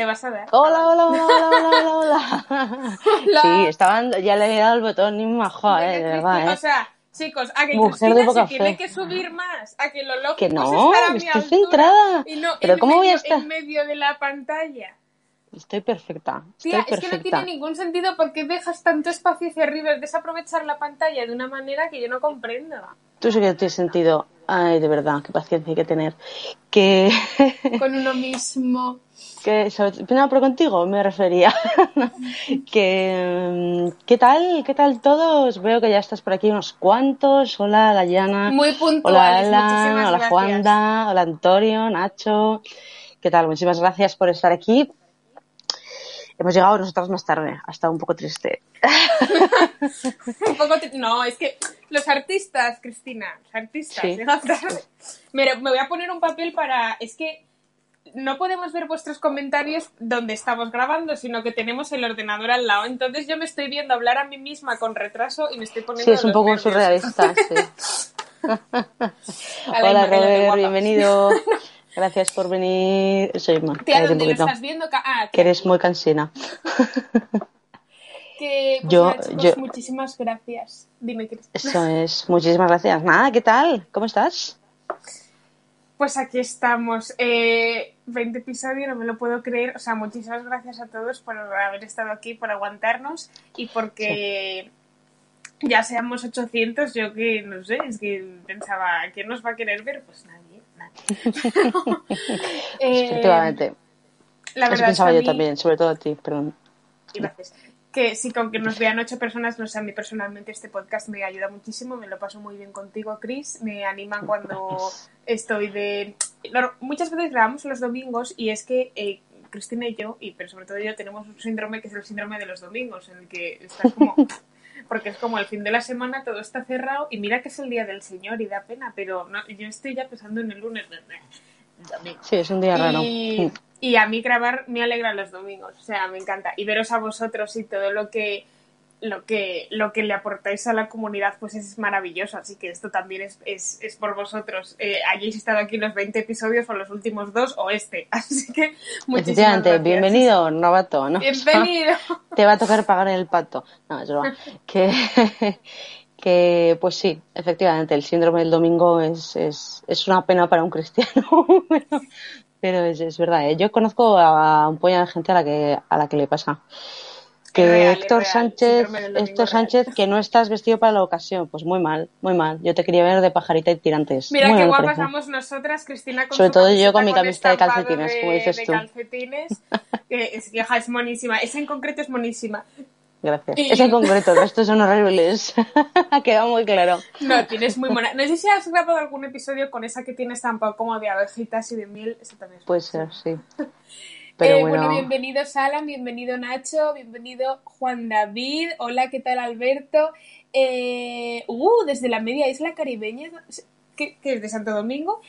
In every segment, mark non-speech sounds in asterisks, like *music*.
¿Le vas a dar? Hola, hola, hola, hola, hola, hola, *laughs* hola. Sí, estaban, ya le he dado el botón, ni majo, eh, de verdad, eh. O sea, chicos, a que Mujer Cristina se tiene fe. que subir más, a que lo lógico Que es no, estar a mi estoy altura centrada. y no Pero en ¿cómo voy a medio- estar? en medio de la pantalla. Estoy perfecta, estoy Tía, es que no tiene ningún sentido porque dejas tanto espacio hacia arriba, es desaprovechar la pantalla de una manera que yo no comprendo. Tú sí que tienes sentido. Ay, de verdad, qué paciencia hay que tener. Que, *laughs* Con uno mismo. que sobre- no, pero contigo me refería. *laughs* que, mm, ¿qué tal? ¿Qué tal todos? Veo que ya estás por aquí unos cuantos. Hola, Dayana. Muy Hola, puntuales, Alan. muchísimas Hola, gracias. Juanda. Hola, Antonio, Nacho. ¿Qué tal? Muchísimas gracias por estar aquí. Hemos llegado nosotros más tarde. Ha estado un poco triste. *laughs* *laughs* Un poco No, es que los artistas, Cristina, los artistas, Sí. Mira, me voy a poner un papel para... Es que no podemos ver vuestros comentarios donde estamos grabando, sino que tenemos el ordenador al lado. Entonces yo me estoy viendo hablar a mí misma con retraso y me estoy poniendo Sí, es un poco nervios. surrealista. Sí. *laughs* Hola, Robert. Bienvenido. *laughs* Gracias por venir. Soy Ma. Tía, ¿dónde lo estás viendo? Ah, Que eres muy cansina. Que... Pues Yo- nada, chicos, yo- muchísimas gracias. Dime, Cristina. Eso es. Muchísimas gracias. Nada, ¿qué tal? ¿Cómo estás? Pues aquí estamos. Eh, 20 episodios, no me lo puedo creer. O sea, muchísimas gracias a todos por haber estado aquí, por aguantarnos y porque ya seamos 800. Yo que no sé, es que pensaba, ¿quién nos va a querer ver? Pues nadie, nadie. *laughs* *laughs* Eh, Efectivamente. la Eso verdad es que pensaba yo también, sobre todo a ti, perdón. Gracias. Que sí, que aunque nos vean ocho personas, no sé, a mí personalmente este podcast me ayuda muchísimo, me lo paso muy bien contigo, Chris, me anima cuando *laughs* estoy de... Claro, muchas veces grabamos los domingos y es que eh, Cristina y yo, y pero sobre todo yo, tenemos un síndrome que es el síndrome de los domingos, en el que estás como... *laughs* Porque es como el fin de la semana, todo está cerrado y mira que es el día del Señor y da pena, pero no, yo estoy ya pensando en el lunes. Domingo. Sí, es un día raro. Y, Mm. Y a mí grabar me alegra los domingos, o sea, me encanta. Y veros a vosotros y todo lo que lo que lo que le aportáis a la comunidad pues es maravilloso, así que esto también es, es, es por vosotros. Eh, hayáis estado aquí los 20 episodios o los últimos dos o este, *laughs* así que muchísimas Efectivamente, gracias. bienvenido, novato, ¿no? Bienvenido. *laughs* Te va a tocar pagar el pato. No, broma. *laughs* Que, que, pues sí, efectivamente, el síndrome del domingo es, es, es una pena para un cristiano. Pero, es, es verdad, ¿eh? yo conozco a un puñado de gente a la que, a la que le pasa. Que real, Héctor real, Sánchez, Héctor real. Sánchez, que no estás vestido para la ocasión, pues muy mal, muy mal. Yo te quería ver de pajarita y tirantes. Mira Muy qué guapas vamos nosotras, Cristina con Sobre todo yo con mi camiseta de calcetines, de- como dices de tú. calcetines, que es, es monísima. Esa en concreto es monísima. Gracias. Y- Ese en concreto, resto son horribles. *laughs* ha quedado muy claro. No, tienes muy mona. No sé si has grabado algún episodio con esa que tiene estampado como de abejitas y de miel. Eso también es Puede ser, sí. *laughs* Pero Eh, bueno, bienvenido Salam, bienvenido Nacho, bienvenido Juan David. Hola, ¿qué tal Alberto? Eh, uh, desde la media isla caribeña, que, que es de Santo Domingo.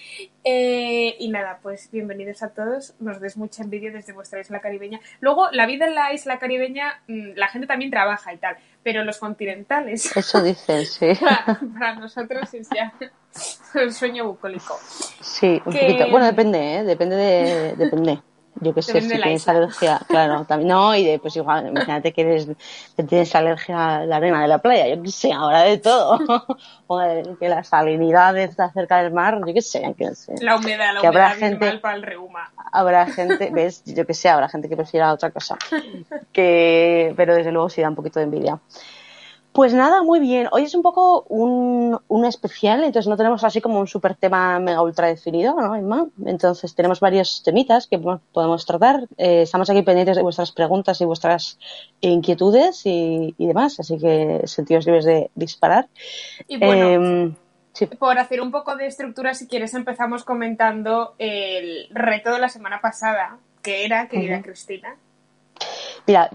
Eh, y nada, pues bienvenidos a todos. Nos des mucha envidia desde vuestra isla caribeña. Luego, la vida en la isla caribeña, mm, la gente también trabaja y tal, pero los continentales. eso dicen, sí. *laughs* para, para nosotros es ya *laughs* el sueño bucólico. Sí, un Que- poquito. Bueno, depende, ¿eh? Depende de... Depende. Yo qué sé, si tienes isla. alergia, claro, también, no, y de, pues igual, imagínate que eres, que tienes alergia a la arena de la playa, yo qué sé, ahora de todo, *laughs* o de que la salinidad está cerca del mar, yo qué sé, yo qué sé. La humedad, la Que habrá humedad viene gente- para el reuma. Habrá gente, ves, yo que sé, habrá gente que prefiera otra cosa. *laughs* Que, pero desde luego sí da un poquito de envidia. Pues nada, muy bien. Hoy es un poco un, un especial, entonces no tenemos así como un super tema mega ultra definido, ¿no, Emma? Entonces tenemos varios temitas que po- podemos tratar. Eh, estamos aquí pendientes de vuestras preguntas y vuestras inquietudes y, y demás, así que sentidos libres de disparar. Y bueno, Em, sí. por hacer un poco de estructura, si quieres, empezamos comentando el reto de la semana pasada, que era, querida. Cristina. Mira,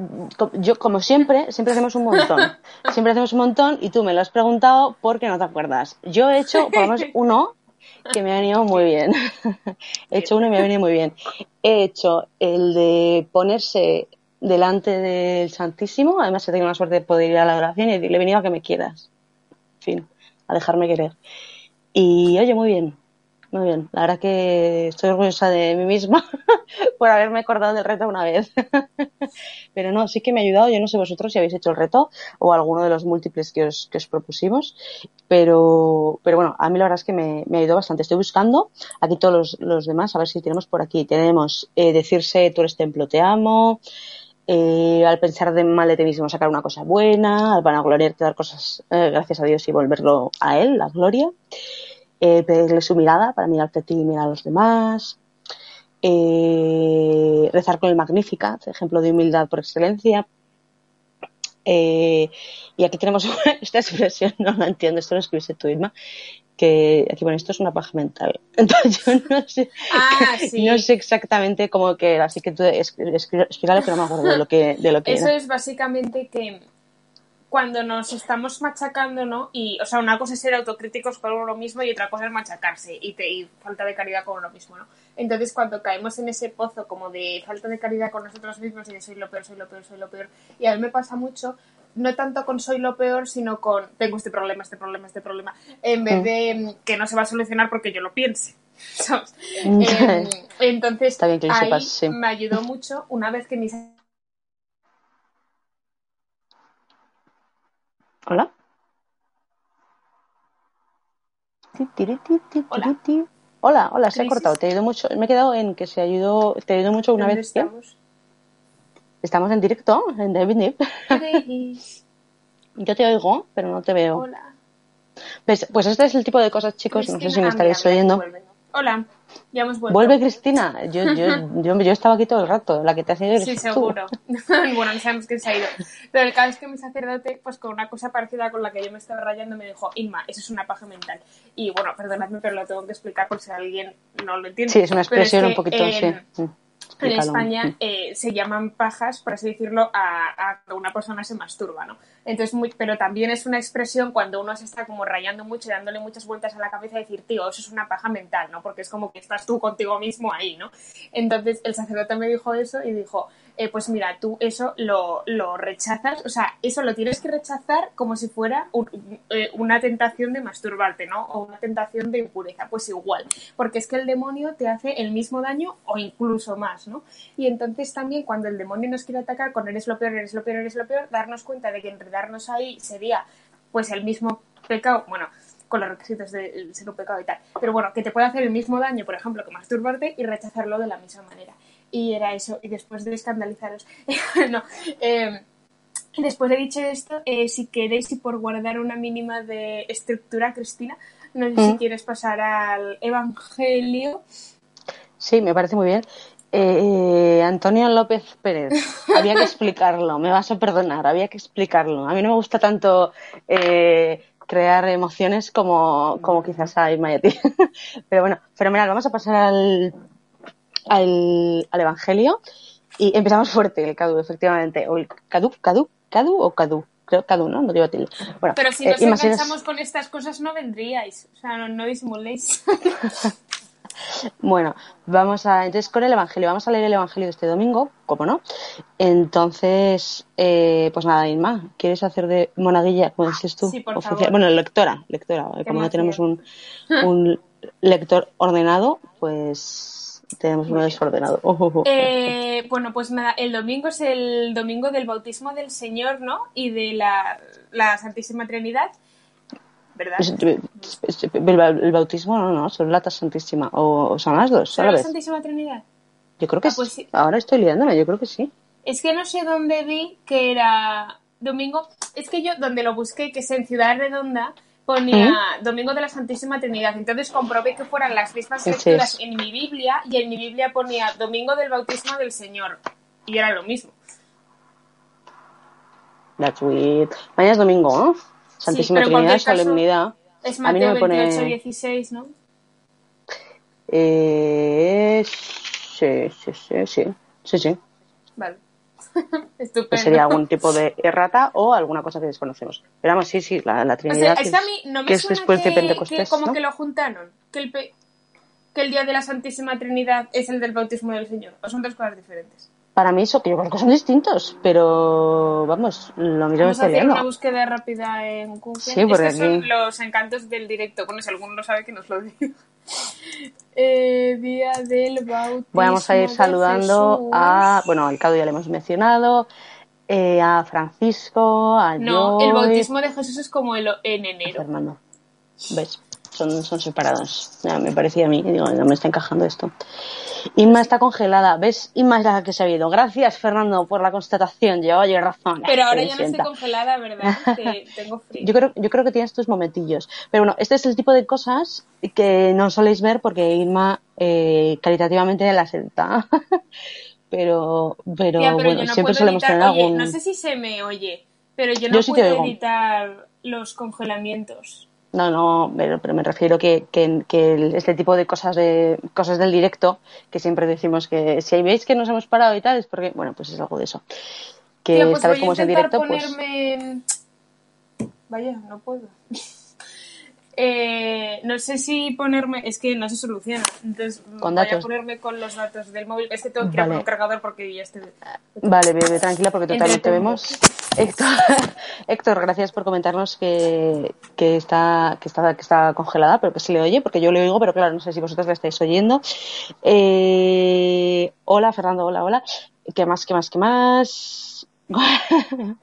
yo como siempre, siempre hacemos un montón. *laughs* Siempre hacemos un montón y tú me lo has preguntado porque no te acuerdas. Yo he hecho por lo menos uno que me ha venido muy bien. *laughs* He hecho uno y me ha venido muy bien. He hecho el de ponerse delante del Santísimo. Además he tenido la suerte de poder ir a la adoración y decirle, he venido a que me quieras. En fin, a dejarme querer. Y oye, muy bien. Muy bien. La verdad que estoy orgullosa de mí misma *laughs* por haberme acordado del reto una vez. *laughs* Pero no, sí que me ha ayudado. Yo no sé vosotros si habéis hecho el reto o alguno de los múltiples que os, que os propusimos. Pero, pero bueno, a mí la verdad es que me, me ayudó bastante. Estoy buscando aquí todos los, los demás, a ver si tenemos por aquí. Tenemos eh, decirse tú eres templo, te amo. Eh, al pensar de mal de ti mismo sacar una cosa buena, al vanagloriarte dar cosas eh, gracias a Dios y volverlo a Él, la gloria, eh, pedirle su mirada para mirarte a ti y mirar a los demás, eh, rezar con el Magnificat, ejemplo de humildad por excelencia. Eh, y aquí tenemos *laughs* esta expresión, no la entiendo, esto lo escribiste tú, Irma, que aquí bueno esto es una paja mental *laughs* entonces yo no sé Ah, *laughs* sí. no sé exactamente cómo que era así que tú escri- explícalo que no me acuerdo de lo que de lo que Eso era. es básicamente que cuando nos estamos machacando, ¿no? Y, o sea, una cosa es ser autocríticos con uno mismo y otra cosa es machacarse y, te- y falta de caridad con uno mismo, ¿no? Entonces, cuando caemos en ese pozo como de falta de caridad con nosotros mismos y de soy lo peor, soy lo peor, soy lo peor, y a mí me pasa mucho, no tanto con soy lo peor, sino con tengo este problema, este problema, este problema, en vez Mm. de mm, que no se va a solucionar porque yo lo piense. *laughs* ¿sabes? Mm. *laughs* Entonces, Está bien que lo ahí sepas, sí. me ayudó mucho una vez que mis Hola. Hola. Hola, hola, se ha cortado. Te ayudó mucho. Me he quedado en que se ayudó, te ayudó mucho una ¿Dónde vez. ¿qué? estamos? Estamos en directo en David Nip. *laughs* Yo te oigo, pero no te veo. Hola. Pues, pues este es el tipo de cosas, chicos. No sé si me estaréis oyendo. Hola, ya hemos vuelto. Vuelve Cristina. Yo, yo, *laughs* yo, yo estaba aquí todo el rato. La que te ha ido eres Sí, tú. seguro. *laughs* bueno, no sabemos quién se ha ido. Pero el caso es que mi sacerdote, pues con una cosa parecida con la que yo me estaba rayando, me dijo, Inma, eso es una paja mental. Y bueno, perdonadme, pero lo tengo que explicar por si alguien no lo entiende. Sí, es una expresión que un poquito, en- sí. En. España Mm. eh, se llaman pajas, por así decirlo, a, a que una persona se masturba, ¿no? Entonces, muy, pero también es una expresión cuando uno se está como rayando mucho y dándole muchas vueltas a la cabeza y decir, tío, eso es una paja mental, ¿no? Porque es como que estás tú contigo mismo ahí, ¿no? Entonces, el sacerdote me dijo eso y dijo, eh, pues mira, tú eso lo, lo rechazas, o sea, eso lo tienes que rechazar como si fuera un- eh, una tentación de masturbarte, ¿no? O una tentación de impureza, pues igual, porque es que el demonio te hace el mismo daño o incluso más, ¿no? Y entonces también cuando el demonio nos quiere atacar con eres lo peor, eres lo peor, eres lo peor, darnos cuenta de que enredarnos ahí sería pues el mismo pecado, bueno, con los requisitos de ser un pecado y tal, pero bueno, que te puede hacer el mismo daño, por ejemplo, que masturbarte y rechazarlo de la misma manera. Y era eso, y después de escandalizaros, *laughs* no, eh, después de dicho esto, eh, si queréis y por guardar una mínima de estructura, Cristina, no sé si Mm. quieres pasar al Evangelio. Sí, me parece muy bien. Eh, Antonio López Pérez, había que *laughs* explicarlo, me vas a perdonar, había que explicarlo. A mí no me gusta tanto eh, crear emociones como, como quizás a Irma y a ti. *laughs* Pero bueno, fenomenal, vamos a pasar al, al, al Evangelio y empezamos fuerte, el Cadu, efectivamente. O el Cadu, Cadu, Cadu o Cadu. Creo Cadu, ¿no? No digo tilde. Bueno, Pero si eh, nos eres- enganchamos con estas cosas no vendríais, o sea, no, no disimuléis. *laughs* Bueno, vamos a. Entonces, con el Evangelio. Vamos a leer el Evangelio de este domingo, como no. Entonces, eh, pues nada, Irma, ¿quieres hacer de monaguilla, como dices tú? Sí, por favor. Bueno, lectora, lectora. Como no tenemos un, un lector ordenado, pues tenemos uno desordenado. Oh, oh, oh. Eh, bueno, pues nada, el domingo es el domingo del bautismo del Señor, ¿no? Y de la, la Santísima Trinidad, ¿verdad? El, ba- el bautismo, no, no, solo la Santísima. O, o son las dos, a ¿Solo la vez. Santísima Trinidad? Yo creo que Ah, pues sí. sí. Ahora estoy liándome, yo creo que sí. Es que no sé dónde vi que era domingo. Es que yo donde lo busqué, que es en Ciudad Redonda, ponía Domingo de la Santísima Trinidad. Entonces comprobé que fueran las mismas lecturas en mi Biblia y en mi Biblia ponía Domingo del Bautismo del Señor. Y era lo mismo. That's weird. Mañana es domingo, ¿no? Santísima en Trinidad, solemnidad. Es A mí no Mateo me pone- 28, 16, ¿no? Eh, sí, sí, sí, sí, sí, sí. Vale. *laughs* Que Estupendo. sería algún tipo de errata o alguna cosa que desconocemos. Pero vamos, sí, sí, la, la O sea, Trinidad es que a mí no me que es después que, de Pentecostés, que como ¿no? que lo juntaron. Que el, pe- que el día de la Santísima Trinidad es el del bautismo del Señor. O son dos cosas diferentes. Para mí eso, que yo creo que son distintos, pero vamos, lo mismo Vamos a hacer una búsqueda rápida en Google. Sí, Estos son aquí- los encantos del directo. Bueno, si alguno lo sabe, que nos lo diga. *laughs* Eh, día del bautismo. Vamos a ir saludando Jesús. a, bueno, al Cado ya le hemos mencionado, eh, a Francisco, a No, Joy, el bautismo de Jesús es como el, en enero. Fernando. ¿Ves? Son, son separados. Ya, me parecía a mí, digo, no me está encajando esto. Inma está congelada. ¿Ves? Inma es la que se ha ido. Gracias, Fernando, por la constatación. Llevaba yo razón. Pero ahora ya no estoy congelada, ¿verdad? *laughs* Que tengo frío. Yo creo, yo creo que tienes tus momentillos. Pero bueno, este es el tipo de cosas que no soléis ver porque Irma eh, caritativamente las edita. *laughs* pero, pero, Ya, pero bueno, no siempre solemos editar. tener Oye, algún. no sé si se me oye, pero yo no Yo sí puedo editar los congelamientos. No, no, pero, pero me refiero que, que, este tipo de cosas de cosas del directo, que siempre decimos que si veis que nos hemos parado y tal, es porque, bueno, pues es algo de eso. Que Tío, pues sabes voy cómo es el directo, pues. Vaya, no puedo. Eh, no sé si ponerme... Es que no se soluciona. Entonces Con voy datos. a ponerme con los datos del móvil. Es que tengo que ir a por un cargador porque ya estoy... Vale, bebé, tranquila porque total no te vemos. *laughs* Héctor, *laughs* Héctor, gracias por comentarnos que, que, está, que, está, que está congelada, pero que se le oye, porque yo le oigo, pero claro, no sé si vosotros la estáis oyendo. Eh, hola, Fernando, hola, hola. ¿Qué más, qué más, qué más? *laughs*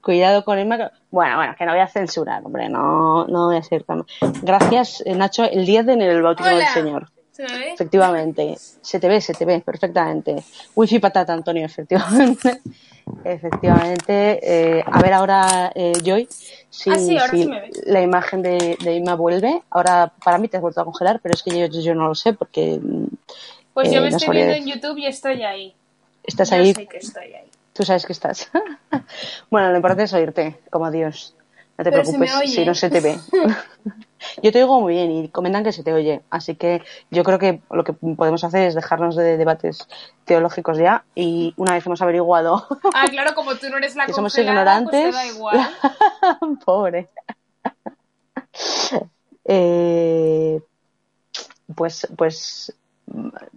Cuidado con Emma. Bueno, bueno, que no voy a censurar, hombre, no, no voy a ser tan... Gracias, eh, Nacho, el 10 de enero, el bautismo Hola. del Señor. ¿Se me ve? Efectivamente, se te ve, se te ve perfectamente. Wifi patata, Antonio, efectivamente. *laughs* Efectivamente. Eh, a ver ahora, eh, Joy, si, Ah, sí, ahora si sí me ves. la imagen de, de Inma vuelve. Ahora, para mí te has vuelto a congelar, pero es que yo, yo no lo sé porque Pues yo Eh, me no estoy viendo en decir. YouTube y estoy ahí. estás Yo ahí, sé que estoy ahí. Tú sabes que estás. *laughs* bueno, lo importante es oírte, como Dios. No te Pero preocupes si no se te ve. *laughs* Yo te oigo muy bien y comentan que se te oye, así que yo creo que lo que podemos hacer es dejarnos de debates teológicos ya y una vez hemos averiguado *laughs* Ah, claro, como tú no eres la que somos pues te ignorantes, da igual. pobre, Eh, pues, pues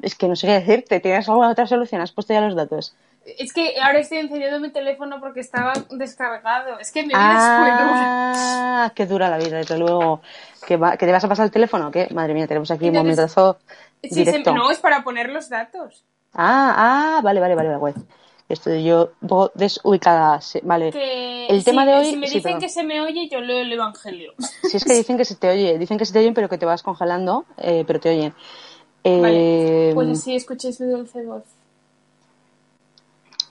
es que no sé qué decirte. ¿Tienes alguna otra solución? ¿Has puesto ya los datos? Es que ahora estoy encendiendo mi teléfono porque estaba descargado. Es que mi vida es muy dura. Ah, qué dura la vida, desde luego. ¿Que, va- que te vas a pasar el teléfono? ¿Qué? Madre mía, tenemos aquí un momentazo Sí, se- directo. no, es para poner los datos. Ah, ah, vale, vale, vale, vale. Estoy yo un poco desubicada. sí, Vale. Que El tema de hoy- Si me sí, dicen que se me oye, yo leo el evangelio. *laughs* Si es que dicen que se te oye, dicen que se te oyen, pero que te vas congelando, eh, pero te oyen. Eh, Vale. Pues así escuchéis mi dulce voz.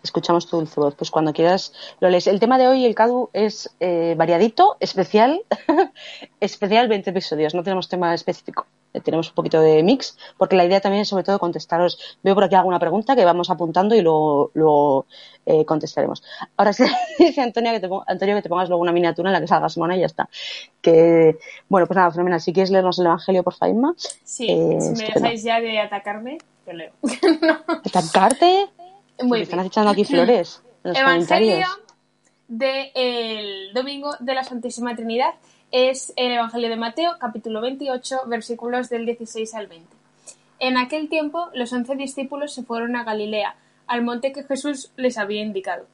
Escuchamos tu dulce voz. Pues cuando quieras lo lees. El tema de hoy, el CADU, es eh, variadito, especial. *laughs* especial 20 episodios. No tenemos tema específico. Eh, Tenemos un poquito de mix, porque la idea también es sobre todo contestaros. Veo por aquí alguna pregunta que vamos apuntando y luego, luego eh, contestaremos. Ahora sí, *laughs* dice Antonio que, te, Antonio que te pongas luego una miniatura en la que salgas mona y ya está. Que, bueno, pues nada, fenomenal. Si quieres leernos el Evangelio por Faima, Sí, Eh, si me dejáis ya de atacarme, yo leo. *laughs* atacarte. Muy están echando aquí flores en *clears throat* los Evangelio del domingo de la Santísima Trinidad es el Evangelio de Mateo, capítulo 28, versículos del 16 al 20. En aquel tiempo, los once discípulos se fueron a Galilea, al monte que Jesús les había indicado.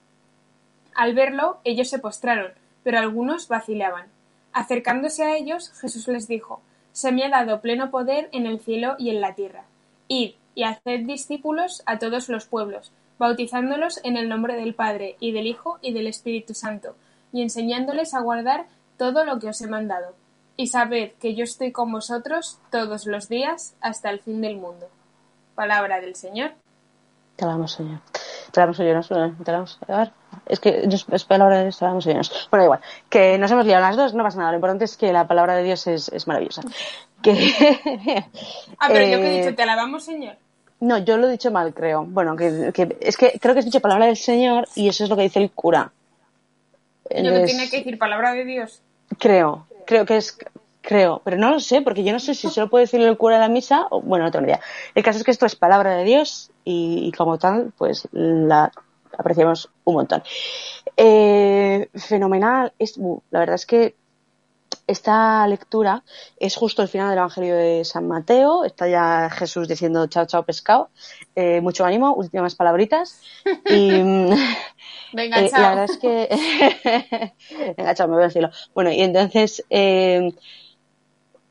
Al verlo, ellos se postraron, pero algunos vacilaban. Acercándose a ellos, Jesús les dijo, Se me ha dado pleno poder en el cielo y en la tierra. Id y haced discípulos a todos los pueblos, bautizándolos en el nombre del Padre, y del Hijo, y del Espíritu Santo, y enseñándoles a guardar todo lo que os he mandado. Y sabed que yo estoy con vosotros todos los días hasta el fin del mundo. Palabra del Señor. Te alabamos, Señor. Te alabamos, Señor. Te alabamos. Es que es, palabra de Dios, te alabamos, Señor. Bueno, igual. Que nos hemos liado las dos, no pasa nada. Lo importante es que la palabra de Dios es, es maravillosa. Que... *laughs* Ah, pero yo que he Eh, dicho, te alabamos, Señor. No, yo lo he dicho mal, creo. Bueno, que, que es que creo que has dicho palabra del Señor y eso es lo que dice el cura. Entonces, tenía que decir palabra de Dios. Creo, creo que es, creo, pero no lo sé, porque yo no sé si solo puede decirlo el cura de la misa o, bueno, no tengo ni idea. El caso es que esto es palabra de Dios y, y como tal, pues la apreciamos un montón. Eh, fenomenal, es, uh, la verdad es que esta lectura es justo el final del Evangelio de San Mateo. Está ya Jesús diciendo chao, chao, pescado. Eh, mucho ánimo, últimas palabritas. *laughs* Y, mm, Venga, eh, chao. la verdad es que. *laughs* Venga, chao, me voy a decirlo. Bueno, y entonces. eh,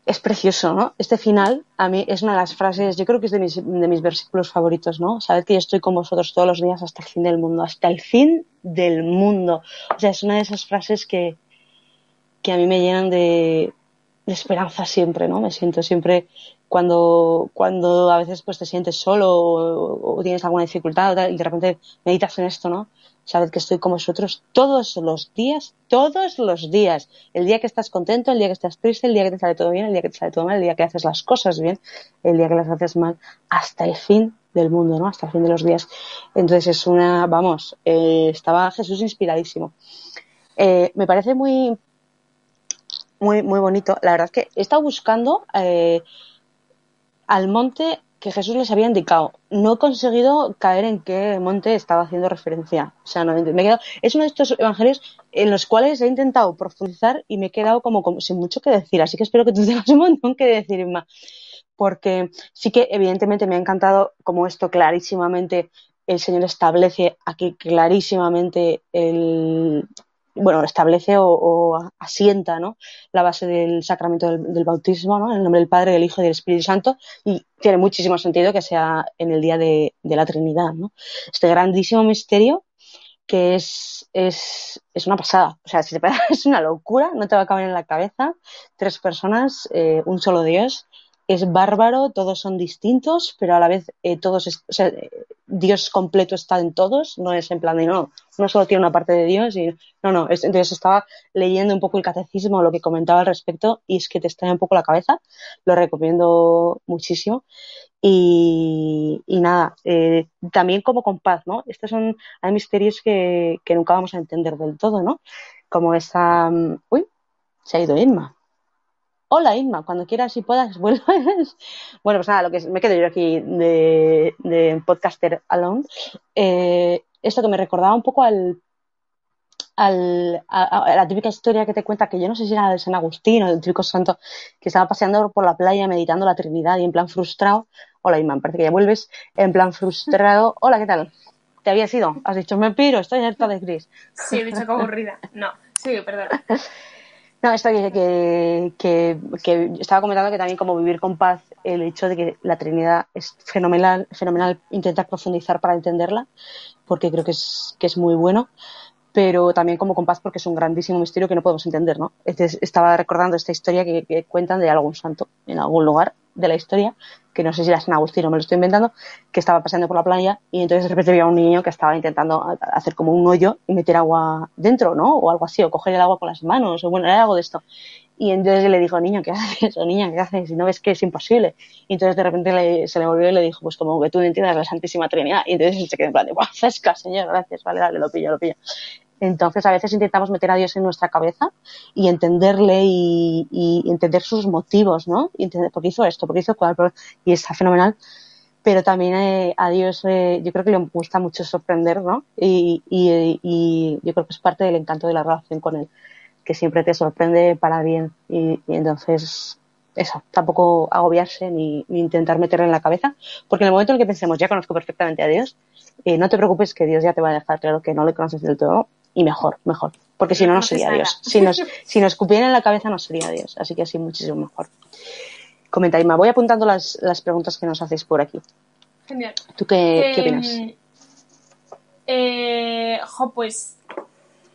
es precioso, ¿no? Este final, a mí, es una de las frases, yo creo que es de mis, de mis versículos favoritos, ¿no? Sabed que yo estoy con vosotros todos los días hasta el fin del mundo, hasta el fin del mundo. O sea, es una de esas frases que, que a mí me llenan de, esperanza siempre, ¿no? Me siento siempre cuando, cuando a veces pues te sientes solo o, o tienes alguna dificultad y de repente meditas en esto, ¿no? Sabed que estoy con vosotros todos los días, todos los días. El día que estás contento, el día que estás triste, el día que te sale todo bien, el día que te sale todo mal, el día que haces las cosas bien, el día que las haces mal, hasta el fin del mundo, ¿no? Hasta el fin de los días. Entonces es una, vamos, eh, estaba Jesús inspiradísimo. Eh, me parece muy, muy, muy bonito. La verdad es que he estado buscando eh, al monte que Jesús les había indicado. No he conseguido caer en qué monte estaba haciendo referencia. O sea, no, me he quedado, es uno de estos evangelios en los cuales he intentado profundizar y me he quedado como, sin mucho que decir. Así que espero que tú *laughs* tengas un montón que decir. Porque sí que evidentemente me ha encantado como esto clarísimamente el Señor establece aquí clarísimamente el, bueno, establece o, asienta ¿no? la base del sacramento del, bautismo, ¿no? en el nombre del Padre, del Hijo y del Espíritu Santo, y tiene muchísimo sentido que sea en el día de, la Trinidad. ¿no? Este grandísimo misterio que es, es, es una pasada, o sea, si te *laughs* es una locura, no te va a caber en la cabeza, tres personas, eh, un solo Dios, es bárbaro, todos son distintos, pero a la vez eh, todos, es, sea, Dios completo está en todos, no es en plan de no, no solo tiene una parte de Dios, y, no, no, es, entonces estaba leyendo un poco el catecismo, lo que comentaba al respecto, y es que te extrae un poco la cabeza, lo recomiendo muchísimo. Y, y nada, eh, también como con paz, ¿no? Estos son, hay misterios que, que nunca vamos a entender del todo, ¿no? Como esa, um, uy, se ha ido Inma. Hola Inma, cuando quieras y puedas *laughs* vuelves. bueno, pues nada, lo que es, me quedo yo aquí de, de podcaster alone. Eh, esto que me recordaba un poco al, al a, a, la típica historia que te cuenta, que yo no sé si era de San Agustín o del típico santo, que estaba paseando por la playa meditando la Trinidad y en plan frustrado. Hola Inma, parece que ya vuelves. En plan frustrado. *laughs* Hola, ¿qué tal? ¿Te habías ido? Has dicho, me piro, estoy harta de Cris. Sí, he dicho que aburrida. No, sí, perdón. *laughs* No, esto que, que, que, que, estaba comentando que también como vivir con paz, el hecho de que la Trinidad es fenomenal, fenomenal intentar profundizar para entenderla, porque creo que es, que es muy bueno, pero también como con paz porque es un grandísimo misterio que no podemos entender, ¿no? Estaba recordando esta historia que cuentan de algún santo en algún lugar de la historia, que no sé si era San Agustín o me lo estoy inventando, que estaba paseando por la playa y entonces de repente había un niño que estaba intentando hacer como un hoyo y meter agua dentro, ¿no? O algo así, o coger el agua con las manos, o bueno, era algo de esto. Y entonces le dijo, niño, ¿qué haces? O niña, ¿qué haces? Si no ves que es imposible. Y entonces de repente se le volvió y le dijo, pues como que tú no entiendes la Santísima Trinidad. Y entonces se quedó en plan de, ¡guau, fresca, señor! Gracias, vale, dale, lo pillo, lo pillo. Entonces, a veces intentamos meter a Dios en nuestra cabeza y entenderle y, y entender sus motivos, ¿no? Y entender por qué hizo esto, por qué hizo cuál, y está fenomenal. Pero también eh, a Dios eh, yo creo que le gusta mucho sorprender, ¿no? Y, y, y, yo creo que es parte del encanto de la relación con Él, que siempre te sorprende para bien. Y, entonces, eso, tampoco agobiarse ni, ni, intentar meterle en la cabeza, porque en el momento en que pensemos, ya conozco perfectamente a Dios, eh, no te preocupes que Dios ya te va a dejar claro que no le conoces del todo y mejor, mejor. Porque si no, no sería Dios. Si nos, *laughs* si nos en la cabeza, no sería Dios. Así que así muchísimo mejor. Comenta, Ima. Voy apuntando las, las preguntas que nos hacéis por aquí. Genial. ¿Tú qué, eh, qué opinas? Eh, jo, pues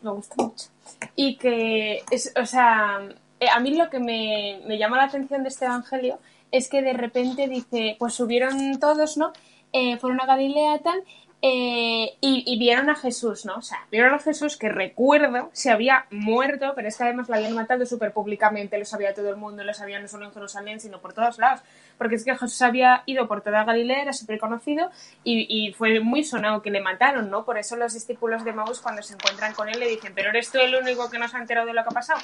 me gusta mucho. Y que, es, o sea, eh, a mí lo que me, me llama la atención de este evangelio es que de repente dice, pues subieron todos, ¿no? Eh, fueron a Galilea tal, eh, y, y, vieron a Jesús, ¿no? O sea, vieron a Jesús que recuerdo se había muerto, pero es que además lo habían matado súper públicamente, lo sabía todo el mundo, lo sabía no solo en Jerusalén, sino por todos lados. Porque es que Jesús había ido por toda Galilea, era súper conocido y, y, fue muy sonado que le mataron, ¿no? Por eso los discípulos de Maús cuando se encuentran con él le dicen, pero eres tú el único que no se ha enterado de lo que ha pasado.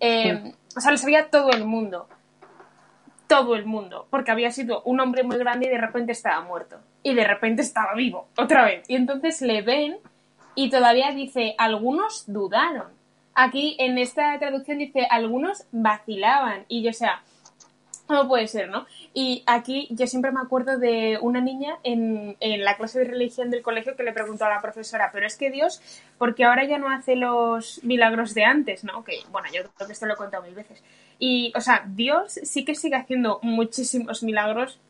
Eh, sí. O sea, lo sabía todo el mundo todo el mundo, porque había sido un hombre muy grande y de repente estaba muerto. Y de repente estaba vivo, otra vez. Y entonces le ven y todavía dice, algunos dudaron. Aquí en esta traducción dice, algunos vacilaban. Y yo, o sea, No puede ser, ¿no? Y aquí yo siempre me acuerdo de una niña en, en, la clase de religión del colegio que le preguntó a la profesora, pero es que Dios, porque ahora ya no hace los milagros de antes, ¿no? Que, bueno, yo creo que esto lo he contado mil veces. Y, o sea, Dios sí que sigue haciendo muchísimos milagros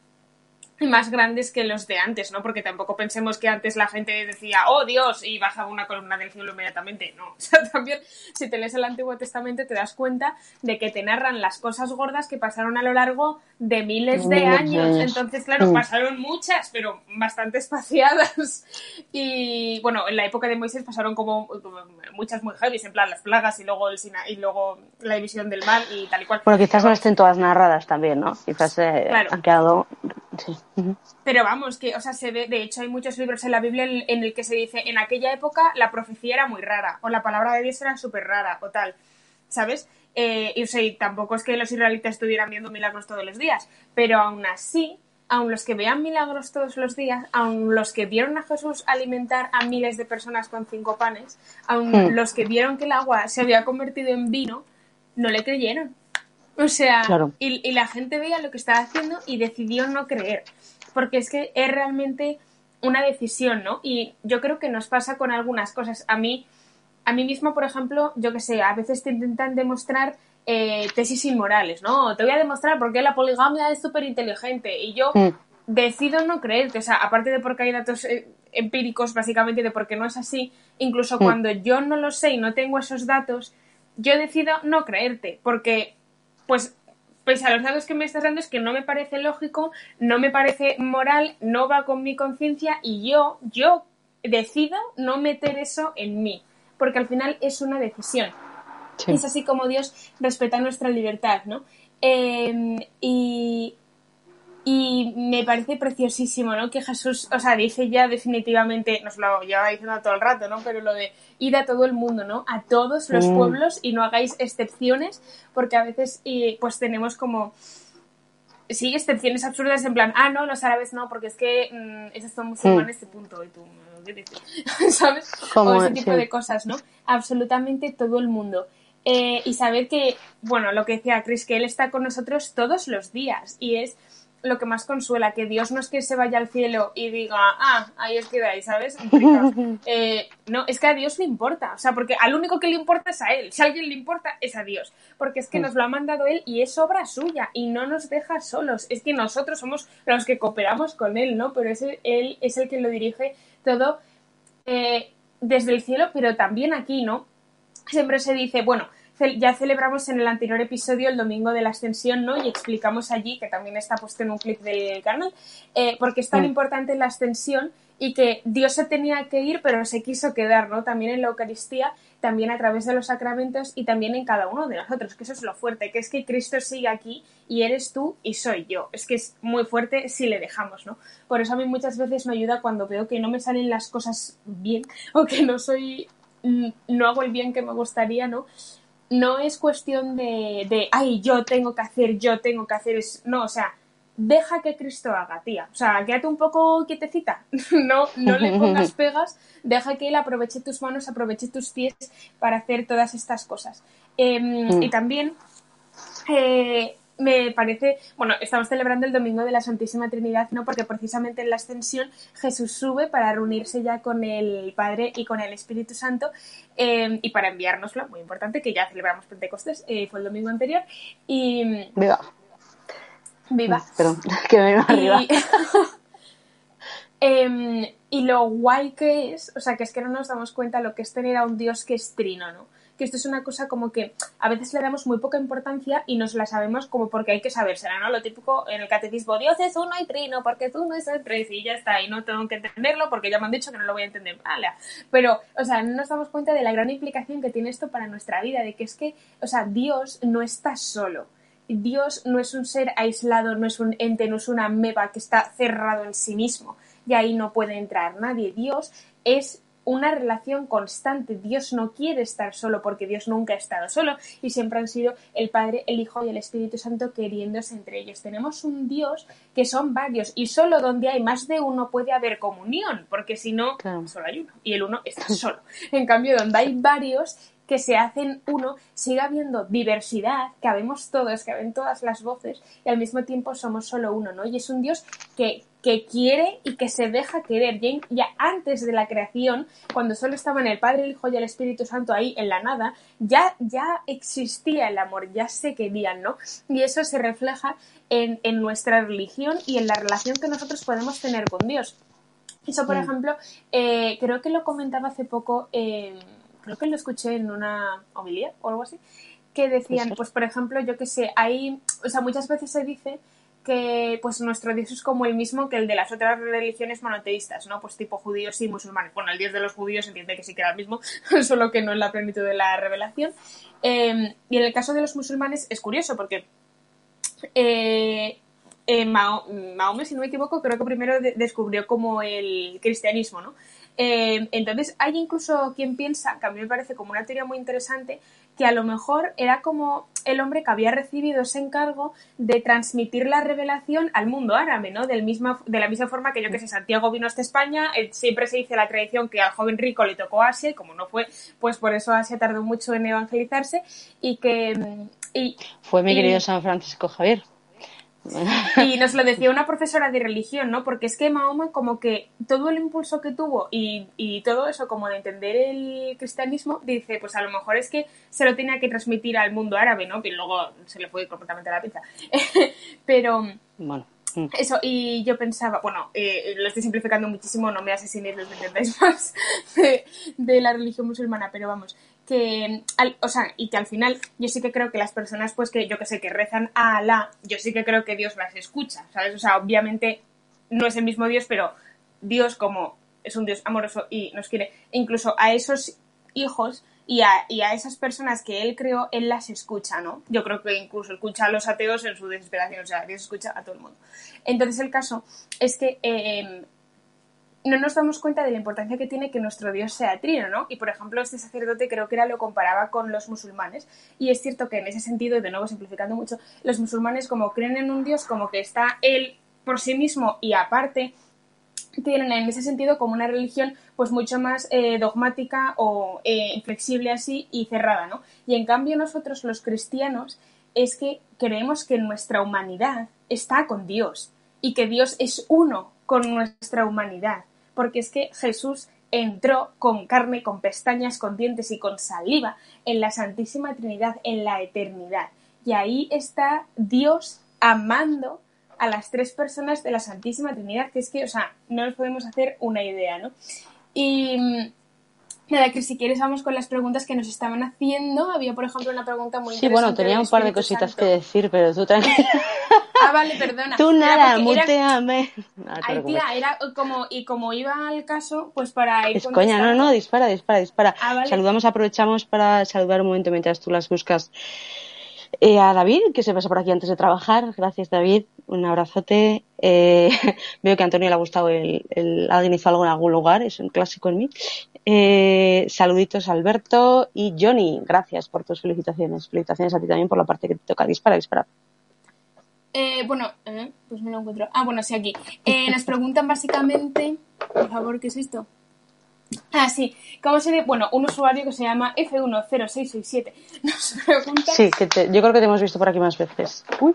*laughs* más grandes que los de antes, ¿no? Porque tampoco pensemos que antes la gente decía, oh Dios, y bajaba una columna del cielo inmediatamente. No, *laughs* o sea, también si te lees el Antiguo Testamento te das cuenta de que te narran las cosas gordas que pasaron a lo largo de miles de años. Entonces, claro, pasaron muchas, pero bastante espaciadas. *laughs* Y bueno, en la época de Moisés pasaron como muchas muy heavy, en plan las plagas y luego el y luego la división del mar y tal y cual. Bueno, quizás no estén todas narradas también, ¿no? Quizás eh, han quedado pero vamos, que, o sea, se ve, de hecho hay muchos libros en la Biblia en, el que se dice, en aquella época la profecía era muy rara, o la palabra de Dios era súper rara, o tal, ¿sabes? Eh, y, o sea, tampoco es que los israelitas estuvieran viendo milagros todos los días, pero aún así, aun los que vean milagros todos los días, aun los que vieron a Jesús alimentar a miles de personas con cinco panes, aun hmm. los que vieron que el agua se había convertido en vino, no le creyeron. *laughs* O sea, y, la gente veía lo que estaba haciendo y decidió no creer. Porque es que es realmente una decisión, ¿no? Y yo creo que nos pasa con algunas cosas. A mí, a mí mismo, por ejemplo, yo que sé, a veces te intentan demostrar eh, tesis inmorales, ¿no? Te voy a demostrar por qué la poligamia es súper inteligente. Y yo mm. decido no creerte. O sea, aparte de porque hay datos eh, empíricos, básicamente, de por qué no es así, incluso mm. cuando yo no lo sé y no tengo esos datos, yo decido no creerte. Porque pues pese a los datos que me estás dando es que no me parece lógico, no me parece moral, no va con mi conciencia y yo, yo decido no meter eso en mí, porque al final es una decisión. Es así como Dios respeta nuestra libertad, ¿no? Em, y, y me parece preciosísimo, ¿no? Que Jesús, o sea, dice ya definitivamente, nos lo lleva diciendo todo el rato, ¿no? Pero lo de ir a todo el mundo, ¿no? A todos los mm. pueblos y no hagáis excepciones, porque a veces, pues tenemos como sí, excepciones absurdas en plan, ah, no, los árabes no, porque es que mmm, esos son musulmanes, este punto, y tú, *laughs* ¿sabes? O ese tipo de cosas, ¿no? Absolutamente todo el mundo. Eh, y saber que, bueno, lo que decía Chris, que él está con nosotros todos los días y es lo que más consuela, que Dios no es que se vaya al cielo y diga, ah, ahí os quedáis, ¿sabes? *laughs* Eh, no, es que a Dios le importa, o sea, porque al único que le importa es a Él, si a alguien le importa es a Dios, porque es que nos lo ha mandado Él y es obra suya y no nos deja solos, es que nosotros somos los que cooperamos con Él, ¿no? Pero ese, Él es el que lo dirige todo eh, desde el cielo, pero también aquí, ¿no? Siempre se dice, bueno, ya celebramos en el anterior episodio el Domingo de la Ascensión, ¿no? Y explicamos allí, que también está puesto en un clip del canal, eh, porque es tan mm. importante la ascensión y que Dios se tenía que ir, pero se quiso quedar, ¿no? También en la Eucaristía, también a través de los sacramentos y también en cada uno de nosotros, que eso es lo fuerte, que es que Cristo sigue aquí y eres tú y soy yo. Es que es muy fuerte si le dejamos, ¿no? Por eso a mí muchas veces me ayuda cuando veo que no me salen las cosas bien o que no soy, mm, no hago el bien que me gustaría, ¿no? No es cuestión de, de, ay, yo tengo que hacer, yo tengo que hacer, es, no, o sea, deja que Cristo haga, tía. O sea, quédate un poco quietecita, *laughs* no, no le pongas *laughs* pegas, deja que Él aproveche tus manos, aproveche tus pies para hacer todas estas cosas. Em, mm. Y también, eh, me parece, bueno, estamos celebrando el Domingo de la Santísima Trinidad, ¿no? Porque precisamente en la ascensión Jesús sube para reunirse ya con el Padre y con el Espíritu Santo em, y para enviárnoslo, muy importante, que ya celebramos Pentecostés, eh, fue el domingo anterior. Y... Viva. Viva. Perdón, *laughs* que me iba arriba. *laughs* Em, y lo guay que es, o sea, que es que no nos damos cuenta lo que es tener a un Dios que es trino, ¿no? Que esto es una cosa como que a veces le damos muy poca importancia y nos la sabemos como porque hay que sabérsela, ¿no? Lo típico en el catecismo, Dios es uno y trino, porque tú no es tres y ya está, y no tengo que entenderlo porque ya me han dicho que no lo voy a entender. Pero, o sea, no nos damos cuenta de la gran implicación que tiene esto para nuestra vida, de que es que, o sea, Dios no está solo. Dios no es un ser aislado, no es un ente, no es una meba que está cerrado en sí mismo y ahí no puede entrar nadie. Dios es una relación constante. Dios no quiere estar solo porque Dios nunca ha estado solo y siempre han sido el Padre, el Hijo y el Espíritu Santo queriéndose entre ellos. Tenemos un Dios que son varios y solo donde hay más de uno puede haber comunión, porque si no, solo hay uno y el uno está solo. En cambio, donde hay varios, que se hacen uno, sigue habiendo diversidad, que habemos todos, que habemos todas las voces y al mismo tiempo somos solo uno, ¿no? Y es un Dios que, que quiere y que se deja querer. Ya, antes de la creación, cuando solo estaban el Padre, el Hijo y el Espíritu Santo ahí en la nada, ya, ya existía el amor, ya se querían, ¿no? Y eso se refleja en, en nuestra religión y en la relación que nosotros podemos tener con Dios. Eso, por ejemplo, eh, creo que lo comentaba hace poco, creo que lo escuché en una homilía o algo así, que decían, pues por ejemplo, yo que sé, hay, o sea, muchas veces se dice que pues nuestro Dios es como el mismo que el de las otras religiones monoteístas, ¿no? Pues tipo judíos y musulmanes. Bueno, el Dios de los judíos entiende que sí que era el mismo, *laughs* solo que no en la plenitud de la revelación. Em, y en el caso de los musulmanes es curioso porque eh, eh, Mahoma, si no me equivoco, creo que primero descubrió como el cristianismo, ¿no? Eh, entonces hay incluso quien piensa, que a mí me parece como una teoría muy interesante, que a lo mejor era como el hombre que había recibido ese encargo de transmitir la revelación al mundo árabe, ¿no? Del misma, de la misma forma que yo que sé, Santiago vino hasta España, eh, siempre se dice la tradición que al joven rico le tocó Asia, y como no fue, pues por eso Asia tardó mucho en evangelizarse, y que... Y, fue mi querido San Francisco Javier. *laughs* Y nos lo decía una profesora de religión, ¿no? Porque es que Mahoma como que todo el impulso que tuvo y, y, todo eso como de entender el cristianismo, dice, pues a lo mejor es que se lo tenía que transmitir al mundo árabe, ¿no? Que luego se le fue completamente la pinza. *laughs* Pero... Bueno. Eso, y yo pensaba, bueno, eh, lo estoy simplificando muchísimo, no me asesinéis, los entendáis *laughs* más de, de, la religión musulmana, pero vamos, que, o sea, y que al final yo sí que creo que las personas, pues que yo que sé, que rezan a Alá, yo sí que creo que Dios las escucha, ¿sabes? O sea, obviamente no es el mismo Dios, pero Dios como es un Dios amoroso y nos quiere, incluso a esos hijos y a, y a esas personas que Él creó, Él las escucha, ¿no? Yo creo que incluso escucha a los ateos en su desesperación, o sea, Dios escucha a todo el mundo. Entonces el caso es que eh, no nos damos cuenta de la importancia que tiene que nuestro Dios sea trino, ¿no? Y por ejemplo, este sacerdote creo que era lo comparaba con los musulmanes. Y es cierto que en ese sentido, y de nuevo simplificando mucho, los musulmanes como creen en un Dios, como que está él por sí mismo y aparte, tienen en ese sentido como una religión pues mucho más eh, dogmática o eh, inflexible así y cerrada, ¿no? Y en cambio nosotros los cristianos es que creemos que nuestra humanidad está con Dios y que Dios es uno con nuestra humanidad porque es que Jesús entró con carne, con pestañas, con dientes y con saliva en la Santísima Trinidad, en la eternidad. Y ahí está Dios amando a las tres personas de la Santísima Trinidad, que es que, o sea, no nos podemos hacer una idea, ¿no? Y mm, nada, que si quieres vamos con las preguntas que nos estaban haciendo. Había, por ejemplo, una pregunta muy interesante. Sí, bueno, tenía un par de cositas que decir, pero tú también... *laughs* Ah, vale, perdona. Tú nada, muteame. Ay, tía, era como, y como iba al caso, pues para ir Es coña, no, no, dispara, dispara, dispara. Ah, Saludamos, aprovechamos para saludar un momento mientras tú las buscas. Eh, a David, que se pasa por aquí antes de trabajar. Gracias, David. Un abrazote. Eh, *laughs* veo que a Antonio le ha gustado el, el, Alguien hizo algo en algún lugar, es un clásico en mí. Eh, saluditos a Alberto y Johnny. Gracias por tus felicitaciones. Felicitaciones a ti también por la parte que te toca. Dispara, dispara. Eh, bueno, eh, pues me lo encuentro. Ah, bueno, sí, aquí. Eh, nos preguntan básicamente, por favor, ¿qué es esto? Ah, sí. ¿Cómo se ve? Bueno, un usuario que se llama F10667 *laughs* nos pregunta. Sí, que yo creo que te hemos visto por aquí más veces. Uy.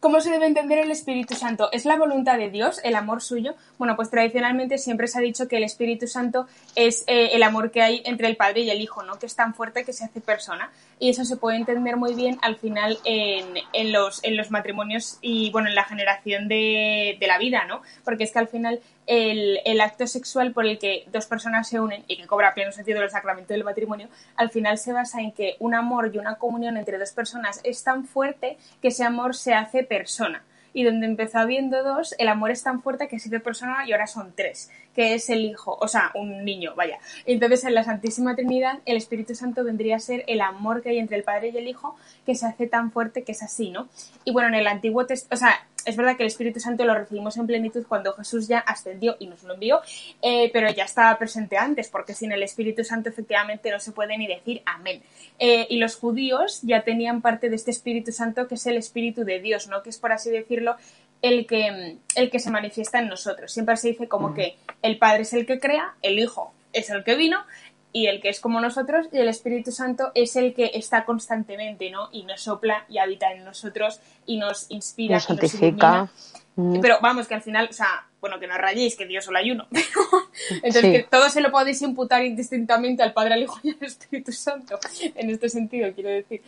¿Cómo se debe entender el Espíritu Santo? ¿Es la voluntad de Dios, el amor suyo? Bueno, pues tradicionalmente siempre se ha dicho que el Espíritu Santo es eh, el amor que hay entre el Padre y el Hijo, ¿no? Que es tan fuerte que se hace persona. Y eso se puede entender muy bien al final en, los, matrimonios y, bueno, en la generación de, la vida, ¿no? Porque es que al final el, acto sexual por el que dos personas se unen y que cobra pleno sentido el sacramento del matrimonio, al final se basa en que un amor y una comunión entre dos personas es tan fuerte que ese amor se hace persona y donde empezó habiendo dos, el amor es tan fuerte que siete personas y ahora son tres, que es el hijo, o sea, un niño, vaya. Entonces, en la Santísima Trinidad, el Espíritu Santo vendría a ser el amor que hay entre el Padre y el Hijo, que se hace tan fuerte que es así, ¿no? Y bueno, en el Antiguo Testamento, o sea, es verdad que el Espíritu Santo lo recibimos en plenitud cuando Jesús ya ascendió y nos lo envió, eh, pero ya estaba presente antes, porque sin el Espíritu Santo efectivamente no se puede ni decir amén. Eh, y los judíos ya tenían parte de este Espíritu Santo que es el Espíritu de Dios, ¿no? Que es, por así decirlo, el que, el que se manifiesta en nosotros. Siempre se dice como que el Padre es el que crea, el Hijo es el que vino y el que es como nosotros, y el Espíritu Santo es el que está constantemente, ¿no? Y nos sopla y habita en nosotros y nos inspira, Nos y nos santifica. Mm. Pero vamos, que al final, o sea, bueno, que no rayéis, que Dios solo hay uno. *laughs* Entonces, Sí. que todo se lo podéis imputar indistintamente al Padre, al Hijo y al Espíritu Santo. En este sentido, quiero decir.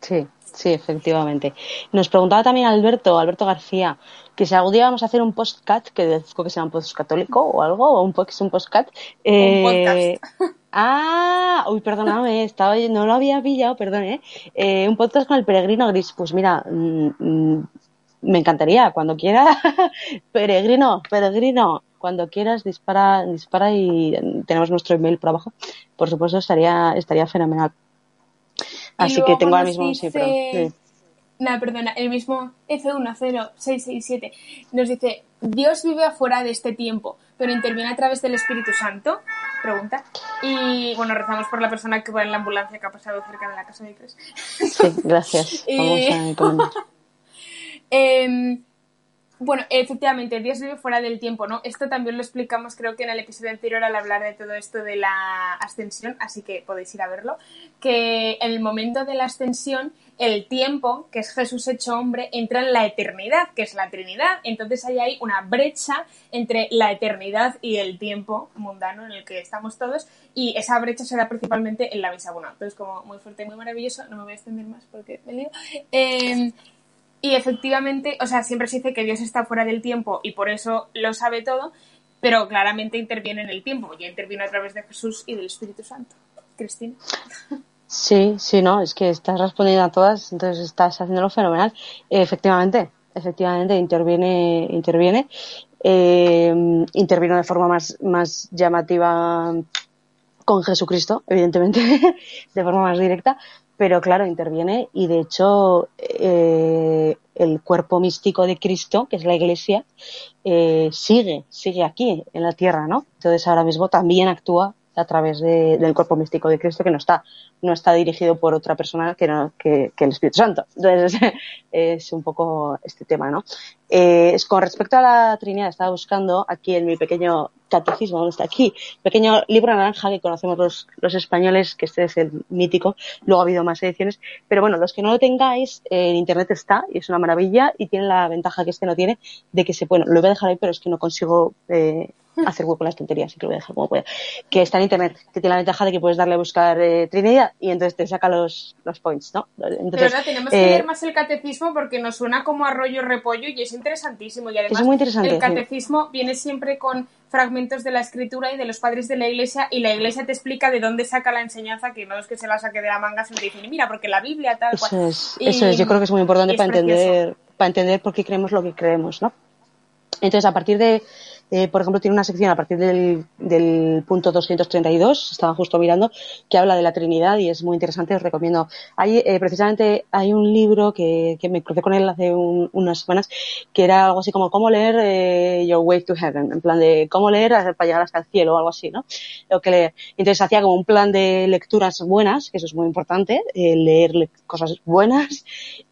Sí, sí, efectivamente. Nos preguntaba también Alberto, Alberto García, que si algún día vamos a hacer un postcat, que deduzco que sea un post católico o algo, o un podcast, un postcat. eh, podcast. *laughs* Ah, uy, perdóname, estaba, no lo había pillado, perdón, ¿eh? Eh, Un podcast con el peregrino gris. Pues mira, mm, mm, me encantaría, cuando quiera. *laughs* peregrino, peregrino, cuando quieras, dispara, dispara y tenemos nuestro email por abajo. Por supuesto, estaría, estaría fenomenal. Así que tengo ahora mismo, dice- perdón. sí. Nada, perdona, el mismo F10667 nos dice, Dios vive afuera de este tiempo, pero interviene a través del Espíritu Santo, pregunta. Y bueno, rezamos por la persona que va en la ambulancia que ha pasado cerca de la casa de Cres. Sí, gracias. *laughs* Vamos Y- a encomendar. *laughs* Bueno, efectivamente, Dios vive fuera del tiempo, ¿no? Esto también lo explicamos creo que en el episodio anterior al hablar de todo esto de la ascensión, así que podéis ir a verlo, que en el momento de la ascensión, el tiempo, que es Jesús hecho hombre, entra en la eternidad, que es la Trinidad. Entonces ahí hay una brecha entre la eternidad y el tiempo mundano en el que estamos todos, y esa brecha se da principalmente en la misa. Bueno, entonces como muy fuerte muy maravilloso, no me voy a extender más porque me lío. Em, y efectivamente, o sea, siempre se dice que Dios está fuera del tiempo y por eso lo sabe todo, pero claramente interviene en el tiempo. Ya intervino a través de Jesús y del Espíritu Santo. Cristina. Sí, sí, no, es que estás respondiendo a todas, entonces estás haciéndolo fenomenal. Efectivamente, efectivamente, interviene, interviene, eh, intervino de forma más, más llamativa con Jesucristo, evidentemente, *laughs* de forma más directa, pero claro, interviene y de hecho eh, el cuerpo místico de Cristo, que es la Iglesia, eh, sigue, sigue aquí en la tierra, ¿no? Entonces ahora mismo también actúa a través de- del cuerpo místico de Cristo que no está, no está dirigido por otra persona que, no, que, que el Espíritu Santo. Entonces *laughs* es un poco este tema, ¿no? Eh, con respecto a la Trinidad, estaba buscando aquí en mi pequeño catecismo, ¿dónde está aquí? Pequeño libro naranja que conocemos los, los españoles, que este es el mítico, luego ha habido más ediciones, pero bueno, los que no lo tengáis, eh, en internet está y es una maravilla y tiene la ventaja que este no tiene de que se, bueno, lo voy a dejar ahí, pero es que no consigo eh, hacer hueco en las tonterías, así que lo voy a dejar como pueda. Que está en internet, que tiene la ventaja de que puedes darle a buscar eh, Trinidad y entonces te saca los, los points, ¿no? De Entonces, verdad, tenemos que eh, leer más el catecismo porque nos suena como arroyo repollo y es interesantísimo. Y además, Es muy interesante, el sí. catecismo viene siempre con fragmentos de la escritura y de los padres de la iglesia y la iglesia te explica de dónde saca la enseñanza, que no es que se la saque de la manga, sino te dicen, mira, porque la Biblia tal cual. Eso es, Y- eso es, yo creo que es muy importante es para precioso. entender, para entender por qué creemos lo que creemos, ¿no? Entonces, a partir de, eh, por ejemplo, tiene una sección a partir del, del punto 232, estaba justo mirando, que habla de la Trinidad y es muy interesante, os recomiendo. Hay, eh, precisamente, hay un libro que, que me crucé con él hace un- unas semanas, que era algo así como cómo leer eh, Your Way to Heaven, en plan de cómo leer para llegar hasta el cielo o algo así, ¿no? Entonces hacía como un plan de lecturas buenas, que eso es muy importante, eh, leer le- cosas buenas.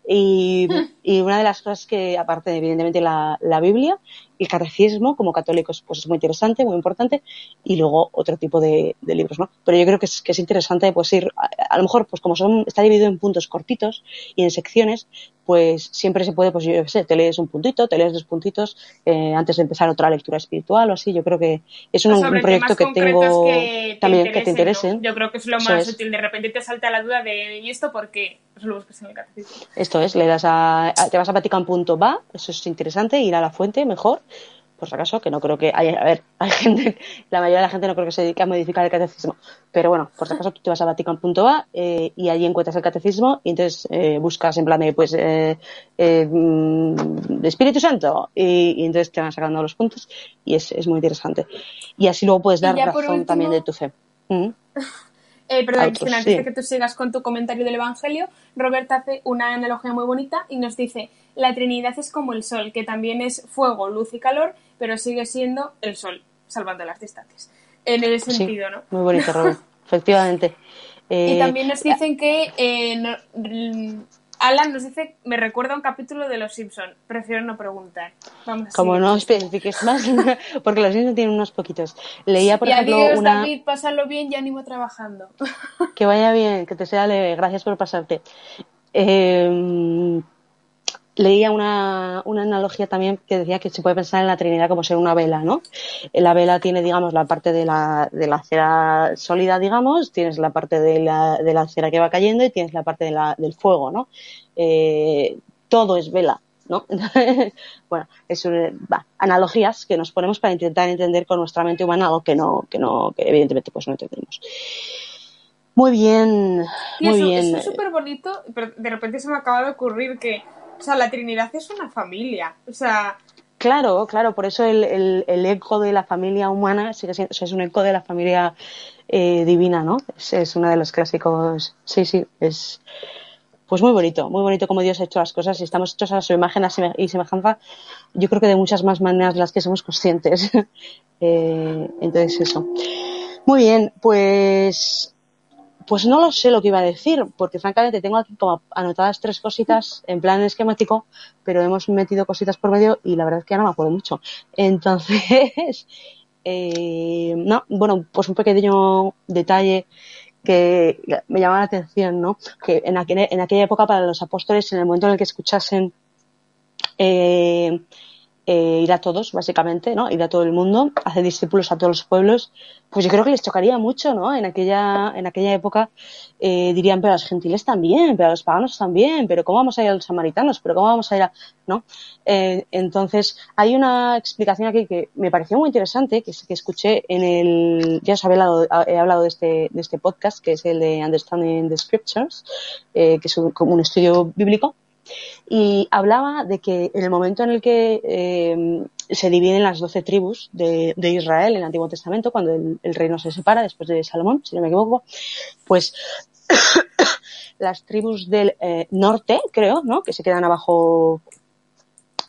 Y, y una de las cosas que, aparte de, evidentemente, la, la Biblia, el catecismo como católicos pues es muy interesante, muy importante, y luego otro tipo de, de libros, ¿no? Pero yo creo que es, que es interesante pues ir, a, a lo mejor pues como son, está dividido en puntos cortitos y en secciones, pues siempre se puede, pues yo sé, te lees un puntito, te lees dos puntitos eh, antes de empezar otra lectura espiritual o así, yo creo que es un, proyecto que tengo que te también que te interesen. Yo creo que es lo más útil. De repente te salta la duda de ¿y esto por qué? Lo buscas en el catecismo. Esto es, le das a, a- te vas a vatican.va, eso es interesante, ir a la fuente mejor, por si acaso, que no creo que haya, a ver, *laughs* hay gente, la mayoría de la gente no creo que se dedique a modificar el catecismo, pero bueno, por si acaso tú te vas a vatican.va eh, y allí encuentras el catecismo y entonces eh, buscas en plan de, pues, eh, eh, mm, Espíritu Santo y, y entonces te van sacando los puntos y es, es muy interesante. Y así luego puedes dar razón último- también de tu fe. Mm. *laughs* Eh, perdón, Cristina, antes sí. de que tú sigas con tu comentario del Evangelio, Roberta hace una analogía muy bonita y nos dice, la Trinidad es como el Sol, que también es fuego, luz y calor, pero sigue siendo el Sol, salvando las distancias. En ese Sí, sentido, ¿no? Muy bonito, Robert, *laughs* efectivamente. Y Eh, también nos dicen que eh, no- mm, Alan nos dice, me recuerda un capítulo de Los Simpson. Prefiero no preguntar. Vamos Como no especifiques más, *laughs* porque los niños tienen unos poquitos. Leía, por y ejemplo, adiós, una... David, pásalo bien y ánimo trabajando. Que vaya bien, que te sea leve. Gracias por pasarte. Eh, leía una, una analogía también que decía que se puede pensar en la Trinidad como ser una vela, ¿no? La vela tiene, digamos, la parte de la, de la cera sólida, digamos, tienes la parte de la, de la cera que va cayendo y tienes la parte de la, del fuego, ¿no? Eh, todo es vela, ¿no? *laughs* bueno, es un- analogías que nos ponemos para intentar entender con nuestra mente humana algo que no, que no, que evidentemente pues no entendemos. Muy bien, Y muy eso, bien. eso es súper bonito, pero de repente se me acaba de ocurrir que, o sea, la Trinidad es una familia. O sea, Claro, claro, por eso el, el, eco de la familia humana sigue siendo, o sea, es un eco de la familia eh, divina, ¿no? Es, uno de los clásicos. Sí, sí, es pues muy bonito, muy bonito como Dios ha hecho las cosas y estamos hechos a su imagen y semejanza. Yo creo que de muchas más maneras las que somos conscientes. *laughs* Eh, entonces eso. Muy bien, pues pues no lo sé lo que iba a decir, porque francamente tengo aquí como anotadas tres cositas en plan esquemático, pero hemos metido cositas por medio y la verdad es que ya no me acuerdo mucho. Entonces, *laughs* eh, no, bueno, pues un pequeño detalle que me llama la atención, ¿no? Que en, aquel- en aquella época para los apóstoles, en el momento en el que escuchasen eh, eh, ir a todos, básicamente, ¿no? Ir a todo el mundo, hacer discípulos a todos los pueblos, pues yo creo que les chocaría mucho, ¿no? En aquella, en aquella época eh, dirían, pero a los gentiles también, pero a los paganos también, pero ¿cómo vamos a ir a los samaritanos? ¿Pero cómo vamos a ir a...? ¿No? Eh, entonces, hay una explicación aquí que me pareció muy interesante, que, que escuché en el... Ya os he hablado, he hablado de este, de este podcast, que es el de Understanding the Scriptures, eh, que es como un estudio bíblico, y hablaba de que en el momento en el que eh, se dividen las doce tribus de, Israel en el Antiguo Testamento, cuando el, el reino se separa después de Salomón, si no me equivoco, pues *coughs* las tribus del eh, norte, creo, ¿no? que se quedan abajo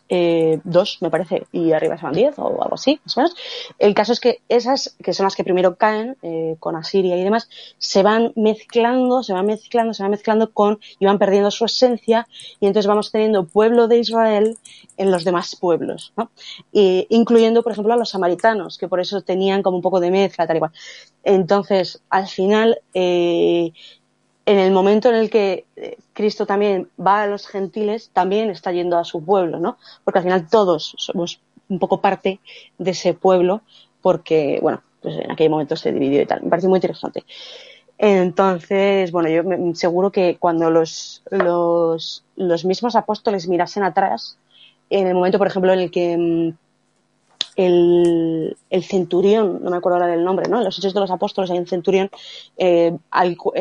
eh, dos, me parece, y arriba se van diez o algo así, más o menos. El caso es que esas, que son las que primero caen eh, con Asiria y demás, se van mezclando, se van mezclando, se van mezclando con y van perdiendo su esencia y entonces vamos teniendo pueblo de Israel en los demás pueblos, ¿no? Y, incluyendo, por ejemplo, a los samaritanos, que por eso tenían como un poco de mezcla, tal y cual. Entonces, al final, eh, en el momento en el que eh, Cristo también va a los gentiles, también está yendo a su pueblo, ¿no? Porque al final todos somos un poco parte de ese pueblo, porque, bueno, pues en aquel momento se dividió y tal. Me parece muy interesante. Entonces, bueno, yo seguro que cuando los, los, los mismos apóstoles mirasen atrás, en el momento, por ejemplo, en el que mm, el, el centurión, no me acuerdo ahora del nombre, ¿no? En los Hechos de los Apóstoles hay un centurión eh, al cu-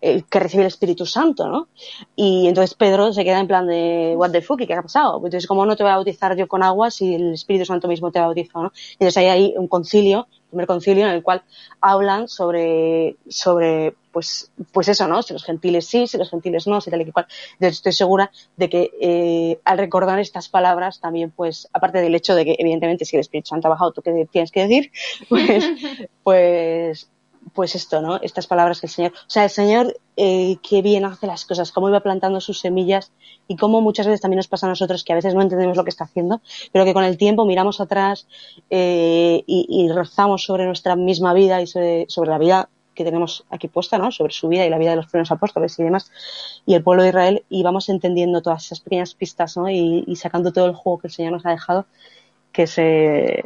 eh, que recibe el Espíritu Santo, ¿no? Y entonces Pedro se queda en plan de, what the fuck, ¿y ¿qué ha pasado? Entonces, ¿cómo no te voy a bautizar yo con agua si el Espíritu Santo mismo te ha bautizado, ¿no? Entonces ahí hay un concilio, un primer concilio en el cual hablan sobre, sobre, pues, pues eso, ¿no? Si los gentiles sí, si los gentiles no, si tal y cual. Entonces estoy segura de que eh, al recordar estas palabras también, pues, aparte del hecho de que evidentemente si el Espíritu Santo ha bajado, tú qué tienes que decir, *laughs* pues, pues, pues esto, ¿no? Estas palabras que el Señor, o sea, el Señor, eh, qué bien hace las cosas, cómo iba plantando sus semillas y cómo muchas veces también nos pasa a nosotros que a veces no entendemos lo que está haciendo, pero que con el tiempo miramos atrás eh, y, y rezamos sobre nuestra misma vida y sobre, sobre la vida que tenemos aquí puesta, ¿no? Sobre su vida y la vida de los primeros apóstoles y demás, y el pueblo de Israel, y vamos entendiendo todas esas pequeñas pistas, ¿no? Y, y sacando todo el juego que el Señor nos ha dejado, que se,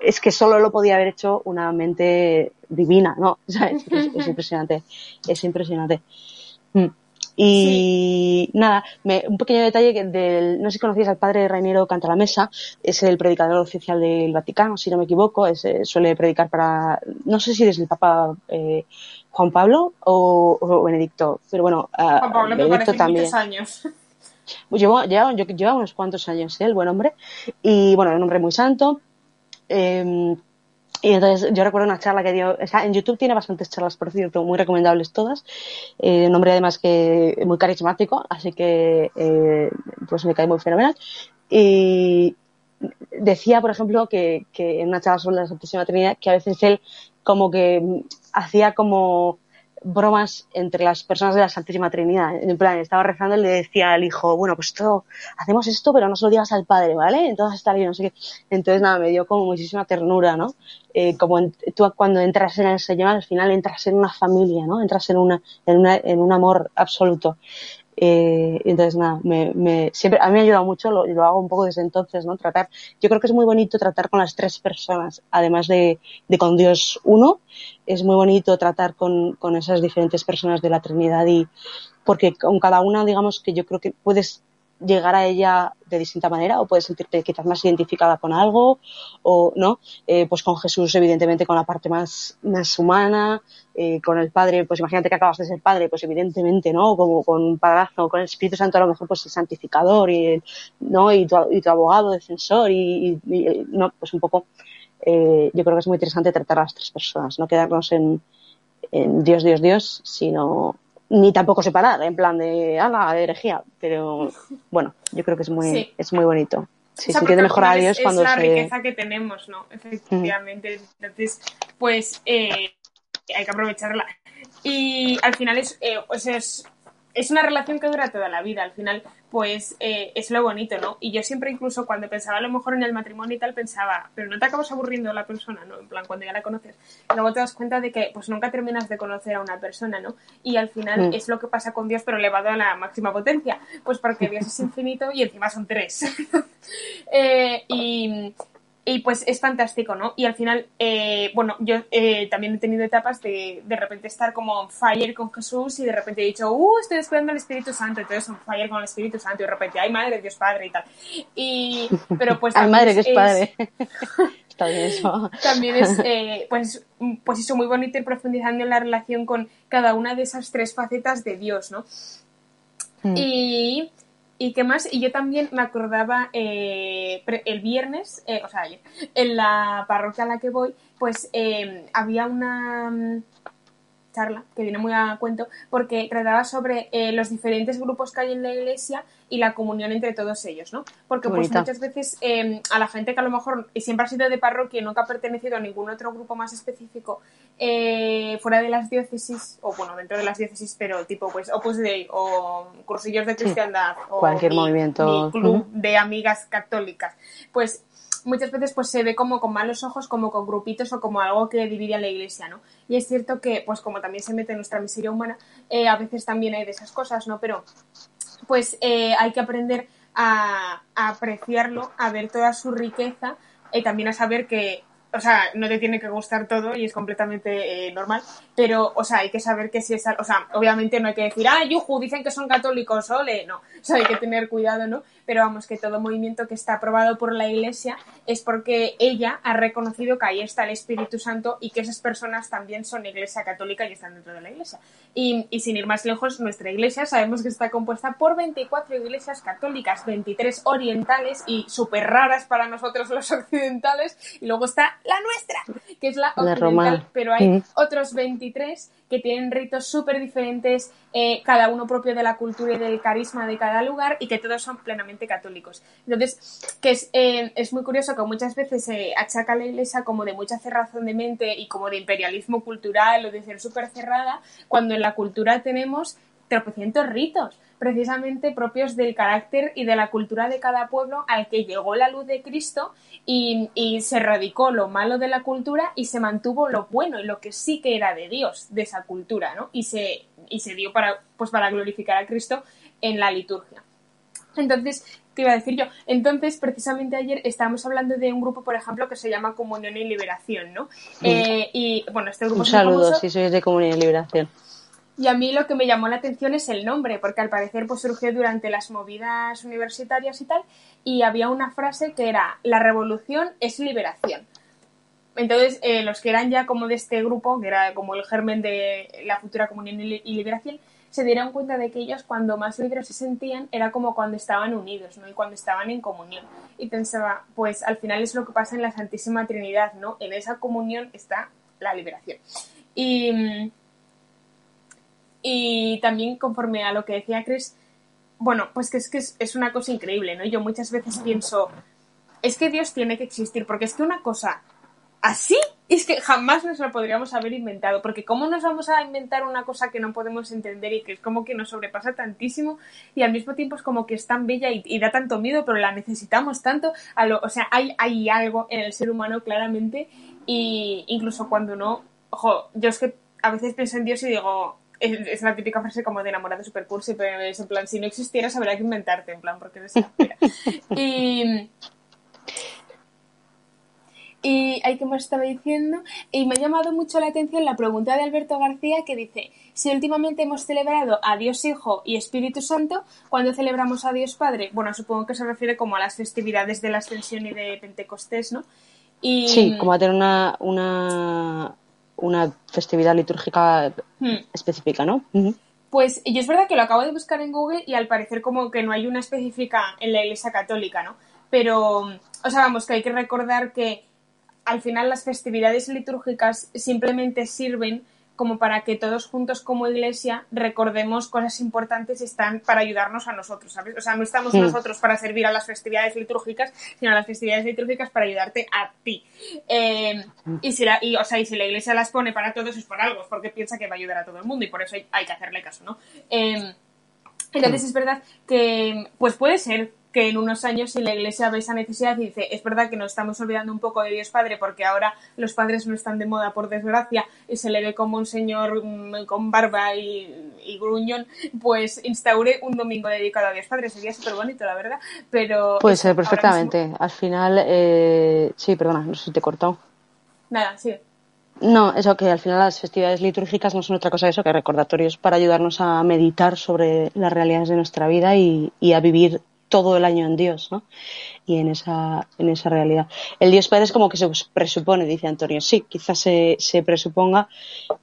es que solo lo podía haber hecho una mente divina, ¿no? *laughs* Es, es- es impresionante, es impresionante. Mm. Y nada, me- un pequeño detalle que del, no sé si conocías al padre Rainero Cantalamessa, es el predicador oficial del Vaticano, si no me equivoco, es, eh, suele predicar para, no sé si desde el Papa eh, Juan Pablo o, o Benedicto, pero bueno, ah, Juan Pablo me Benedicto parece también. años. Lleva, lleva, lleva unos cuantos años, ¿eh? el buen hombre. Y bueno, un hombre muy santo. Eh, y entonces yo recuerdo una charla que dio, está en YouTube tiene bastantes charlas, por cierto, muy recomendables todas. Eh, un hombre además que muy carismático, así que eh, pues me cae muy fenomenal. Y decía, por ejemplo, que, que en una charla sobre la Santísima Trinidad, que a veces él como que hacía como bromas entre las personas de la Santísima Trinidad. En plan, estaba rezando y le decía al hijo, bueno, pues esto, hacemos esto, pero no se lo digas al padre, ¿vale? Entonces está bien, no sé qué. Entonces, nada, me dio como muchísima ternura, ¿no? Eh, como tú cuando entras en el Señor, al final entras en una familia, ¿no? Entras en una, en una, en un amor absoluto. Eh, entonces, nada, me, me, siempre, a mí me ha ayudado mucho lo, lo hago un poco desde entonces, ¿no? Tratar, yo creo que es muy bonito tratar con las tres personas, además de, de con Dios uno, es muy bonito tratar con, con esas diferentes personas de la Trinidad y porque con cada una, digamos que yo creo que puedes llegar a ella de distinta manera o puedes sentirte quizás más identificada con algo o no. Eh, pues con Jesús evidentemente con la parte más más humana eh, con el padre pues imagínate que acabas de ser padre pues evidentemente no como con un padrazo con el Espíritu Santo a lo mejor pues el santificador y no y tu, y tu abogado defensor y, no pues un poco eh, yo creo que es muy interesante tratar a las tres personas no quedarnos en, en Dios Dios Dios sino ni tampoco separar, en plan de, ala, de herejía, pero bueno, yo creo que es muy, sí. es muy bonito. Sí, o sea, se entiende mejor a Dios es, cuando es la se... riqueza que tenemos, ¿no? Efectivamente. Mm. Entonces, pues eh, hay que aprovecharla. Y al final es, eh, pues es, es una relación que dura toda la vida. Al final, pues eh, es lo bonito, ¿no? Y yo siempre incluso cuando pensaba a lo mejor en el matrimonio y tal, pensaba, pero no te acabas aburriendo a la persona, ¿no? En plan, cuando ya la conoces. Y luego te das cuenta de que pues nunca terminas de conocer a una persona, ¿no? Y al final mm. es lo que pasa con Dios, pero elevado a la máxima potencia. Pues porque Dios es *laughs* infinito y encima son tres. *laughs* eh, y, y pues es fantástico, ¿no? Y al final, eh, bueno, yo eh, también he tenido etapas de de repente estar como on fire con Jesús y de repente he dicho, uh, estoy descuidando al Espíritu Santo, entonces on fire con el Espíritu Santo y de repente, ay, madre, Dios Padre y tal. Y, pero pues... *laughs* ay, madre, Dios es, Padre. *laughs* Está bien eso. *laughs* También es, eh, pues, pues eso, muy bonito ir profundizando en la relación con cada una de esas tres facetas de Dios, ¿no? Mm. Y ¿Y qué más? Y yo también me acordaba eh, el viernes, eh, o sea, ayer, en la parroquia a la que voy, pues eh, había una mm, charla que viene muy a cuento porque trataba sobre eh, los diferentes grupos que hay en la iglesia y la comunión entre todos ellos, ¿no? Porque pues muchas veces eh, a la gente que a lo mejor siempre ha sido de parroquia y nunca ha pertenecido a ningún otro grupo más específico eh, fuera de las diócesis, o bueno, dentro de las diócesis, pero tipo pues Opus Dei o cursillos de cristiandad sí, o cualquier mi, movimiento mi club uh -huh. de amigas católicas, pues muchas veces pues se ve como con malos ojos, como con grupitos o como algo que divide a la iglesia, ¿no? Y es cierto que, pues como también se mete en nuestra miseria humana, eh, a veces también hay de esas cosas, ¿no? Pero pues eh, hay que aprender a, a, apreciarlo, a ver toda su riqueza y también a saber que o sea, no te tiene que gustar todo y es completamente eh, normal, pero, o sea, hay que saber que si es, o sea, obviamente no hay que decir, ah, yuju, dicen que son católicos, ole, no, o sea, hay que tener cuidado, ¿no? Pero vamos, que todo movimiento que está aprobado por la Iglesia es porque ella ha reconocido que ahí está el Espíritu Santo y que esas personas también son Iglesia católica y están dentro de la Iglesia. Y, y sin ir más lejos, nuestra Iglesia sabemos que está compuesta por 24 iglesias católicas, 23 orientales y súper raras para nosotros los *laughs* occidentales, y luego está la nuestra, que es la occidental, la pero hay mm. otros 23 que tienen ritos súper diferentes, eh, cada uno propio de la cultura y del carisma de cada lugar, y que todos son plenamente católicos. Entonces, que es, eh, es muy curioso que muchas veces se achaca a la iglesia como de mucha cerrazón de mente y como de imperialismo cultural o de ser súper cerrada, cuando en la cultura tenemos tropecientos ritos precisamente propios del carácter y de la cultura de cada pueblo al que llegó la luz de Cristo y, y, se radicó lo malo de la cultura y se mantuvo lo bueno y lo que sí que era de Dios de esa cultura, ¿no? Y se, y se dio para, pues para glorificar a Cristo en la liturgia. Entonces, ¿qué iba a decir yo? Entonces, precisamente ayer estábamos hablando de un grupo, por ejemplo, que se llama Comunión y Liberación, ¿no? Eh, y bueno, este grupo un saludo, si sois de Comunión y Liberación. Y a mí lo que me llamó la atención es el nombre, porque al parecer pues surgió durante las movidas universitarias y tal, y había una frase que era, la revolución es liberación. Entonces, eh, los que eran ya como de este grupo, que era como el germen de la futura comunión y liberación, se dieron cuenta de que ellos cuando más libres se sentían era como cuando estaban unidos, ¿no? Y cuando estaban en comunión. Y pensaba, pues al final es lo que pasa en la Santísima Trinidad, ¿no? En esa comunión está la liberación. Y y también conforme a lo que decía Chris, bueno, pues que es que es, es, una cosa increíble, ¿no? Yo muchas veces pienso, es que Dios tiene que existir, porque es que una cosa así es que jamás nos lo podríamos haber inventado, porque ¿cómo nos vamos a inventar una cosa que no podemos entender y que es como que nos sobrepasa tantísimo y al mismo tiempo es como que es tan bella y, da tanto miedo, pero la necesitamos tanto? A lo, o sea, hay, hay algo en el ser humano claramente y incluso cuando no, ojo, yo es que a veces pienso en Dios y digo, es, la típica frase como de enamorado super cursi, pero es en plan, si no existiera habría que inventarte, en plan, porque eres *laughs* y y hay que más estaba diciendo. Y me ha llamado mucho la atención la pregunta de Alberto García que dice: Si últimamente hemos celebrado a Dios Hijo y Espíritu Santo, ¿cuándo celebramos a Dios Padre? Bueno, supongo que se refiere como a las festividades de la Ascensión y de Pentecostés, ¿no? Y... Sí, como a tener una, una, una festividad litúrgica hmm. específica, ¿no? Pues yo es verdad que lo acabo de buscar en Google y al parecer como que no hay una específica en la Iglesia Católica, ¿no? Pero, o sea, vamos, que hay que recordar que al final las festividades litúrgicas simplemente sirven como para que todos juntos como iglesia recordemos cosas importantes y están para ayudarnos a nosotros, ¿sabes? O sea, no estamos nosotros para servir a las festividades litúrgicas, sino a las festividades litúrgicas para ayudarte a ti. Eh, y, si la, y, o sea, y si la iglesia las pone para todos es por algo, es porque piensa que va a ayudar a todo el mundo y por eso hay, que hacerle caso, ¿no? Eh, entonces es verdad que, pues puede ser que en unos años si la Iglesia ve esa necesidad y dice, es verdad que nos estamos olvidando un poco de Dios Padre porque ahora los padres no están de moda por desgracia y se le ve como un señor mm, con barba y, gruñón, pues instaure un domingo dedicado a Dios Padre. Sería súper bonito, la verdad, pero... Puede ser perfectamente. Al final, eh... sí, perdona, no sé si te he cortado. Nada, sí. No, eso que al final las festividades litúrgicas no son otra cosa eso que recordatorios para ayudarnos a meditar sobre las realidades de nuestra vida y, y a vivir todo el año en Dios, ¿no? Y en esa, en esa realidad. El Dios Padre es como que se presupone, dice Antonio. Sí, quizás se, se presuponga.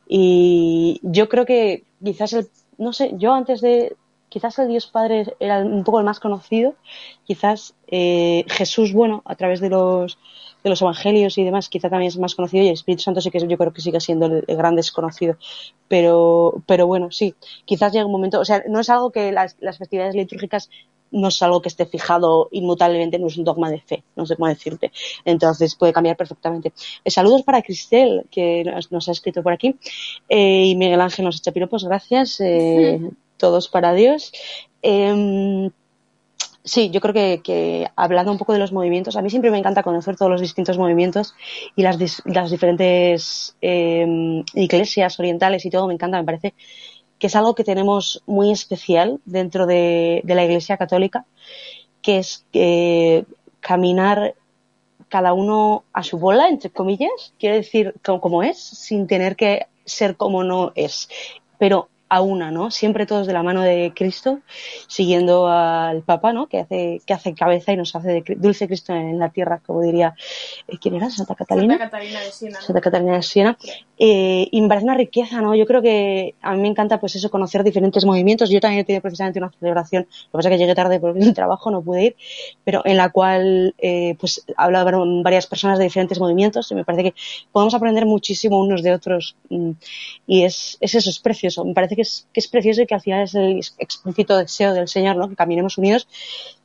Y yo creo que quizás el, no sé, yo antes de, quizás el Dios Padre era un poco el más conocido, quizás eh, Jesús, bueno, a través de los, de los evangelios y demás, quizás también es más conocido y el Espíritu Santo sí que yo creo que sigue siendo el, gran desconocido. Pero, pero bueno, sí, quizás llega un momento, o sea, no es algo que las, las festividades litúrgicas no es algo que esté fijado inmutablemente, no es un dogma de fe, no sé cómo decirte. Entonces puede cambiar perfectamente. Eh, saludos para Cristel, que nos, ha escrito por aquí, eh, y Miguel Ángel nos echa piropos, gracias. Eh, todos para Dios. Em, sí, yo creo que, hablando un poco de los movimientos, a mí siempre me encanta conocer todos los distintos movimientos y las, las diferentes em, iglesias orientales y todo, me encanta, me parece que es algo que tenemos muy especial dentro de, la Iglesia Católica, que es eh, caminar cada uno a su bola, entre comillas, quiere decir como es, sin tener que ser como no es. Pero a una, ¿no? Siempre todos de la mano de Cristo, siguiendo al Papa, ¿no? Que hace, que hace cabeza y nos hace de dulce Cristo en la tierra, como diría, eh, ¿quién era? Santa Catalina. Santa Catalina de Siena. Santa Catalina de Siena. Eh, y me parece una riqueza, ¿no? Yo creo que a mí me encanta, pues eso, conocer diferentes movimientos. Yo también he tenido precisamente una celebración, lo que pasa es que llegué tarde por el *laughs* trabajo, no pude ir, pero en la cual, eh, pues, hablaban varias personas de diferentes movimientos y me parece que podemos aprender muchísimo unos de otros mm, y es, es eso, es precioso. Me parece que es, que es precioso y que al final es el explícito deseo del Señor, ¿no? Que caminemos unidos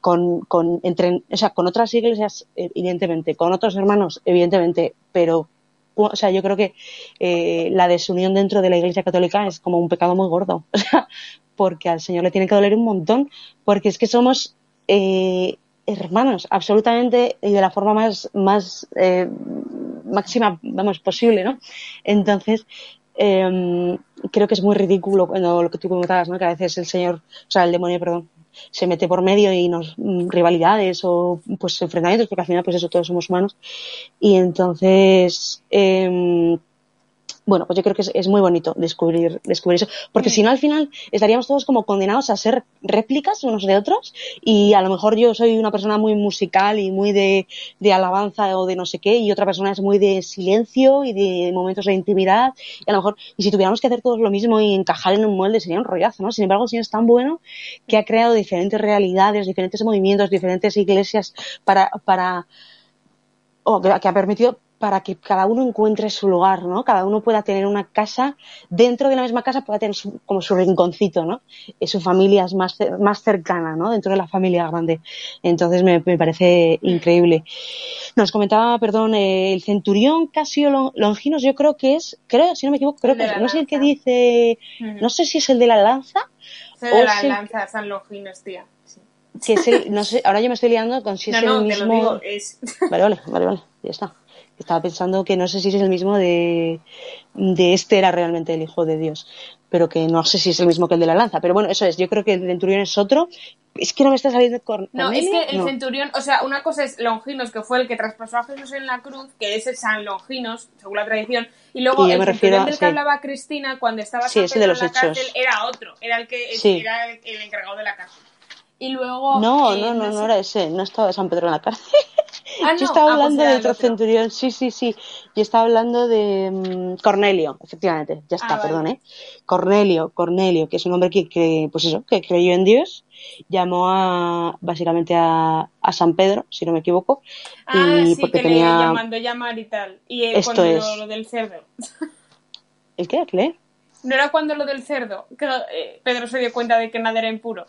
con, con, entre, o sea, con otras iglesias, evidentemente, con otros hermanos, evidentemente, pero o sea, yo creo que eh, la desunión dentro de la Iglesia Católica es como un pecado muy gordo, *laughs* porque al Señor le tiene que doler un montón, porque es que somos eh, hermanos, absolutamente y de la forma más, más eh, máxima, vamos, posible, ¿no? Entonces, eh, creo que es muy ridículo cuando lo que tú comentabas, ¿no? Que a veces el señor, o sea, el demonio, perdón, se mete por medio y nos mm, rivalidades o pues enfrentamientos, porque al final pues eso todos somos humanos. Y entonces eh, bueno, pues yo creo que es, muy bonito descubrir, descubrir eso, porque si no al final estaríamos todos como condenados a ser réplicas unos de otros y a lo mejor yo soy una persona muy musical y muy de, de alabanza o de no sé qué y otra persona es muy de silencio y de momentos de intimidad y a lo mejor, y si tuviéramos que hacer todos lo mismo y encajar en un molde sería un rollazo, ¿no? Sin embargo, el Señor es tan bueno que ha creado diferentes realidades, diferentes movimientos, diferentes iglesias para, para, o que ha permitido para que cada uno encuentre su lugar, ¿no? Cada uno pueda tener una casa, dentro de la misma casa pueda tener como su rinconcito, ¿no? Y su familia es más, más cercana, ¿no? Dentro de la familia grande. Entonces me, parece increíble. Nos comentaba, perdón, eh, el centurión Casio Longinos, yo creo que es, creo, si no me equivoco, creo que es, no sé el que dice, no sé si es el de la lanza. Es de la lanza, San Longinos, tía. Que es el, no sé, ahora yo me estoy liando con si es el mismo. Te lo es... Vale, vale, vale, vale, ya está. Estaba pensando que no sé si es el mismo de, de este era realmente el Hijo de Dios, pero que no sé si es el mismo que el de la lanza. Pero bueno, eso es, yo creo que el centurión es otro. Es que no me está saliendo con. No, es que el centurión, o sea, una cosa es Longinos, que fue el que traspasó a Jesús en la cruz, que es el San Longinos, según la tradición, y luego el centurión del que hablaba Cristina cuando estaba sí, en la cárcel era otro, era el que era el, encargado de la cárcel. Y luego. No, no, no, no, era ese, no estaba San Pedro en la cárcel. *laughs* Ah, Yo estaba ah, pues hablando de otro centurión, sí, sí, sí. Yo estaba hablando de mm, Cornelio, efectivamente. Ya está, ah, perdón, ¿eh? Cornelio, Cornelio, que es un hombre que, pues eso, que creyó en Dios, llamó a, básicamente a, a San Pedro, si no me equivoco. Ah, y sí, porque que tenía... le llamando llamar y tal. Y Esto es. Lo, del cerdo. ¿El qué? ¿Qué? ¿No era cuando lo del cerdo? Que eh, Pedro se dio cuenta de que nada era impuro.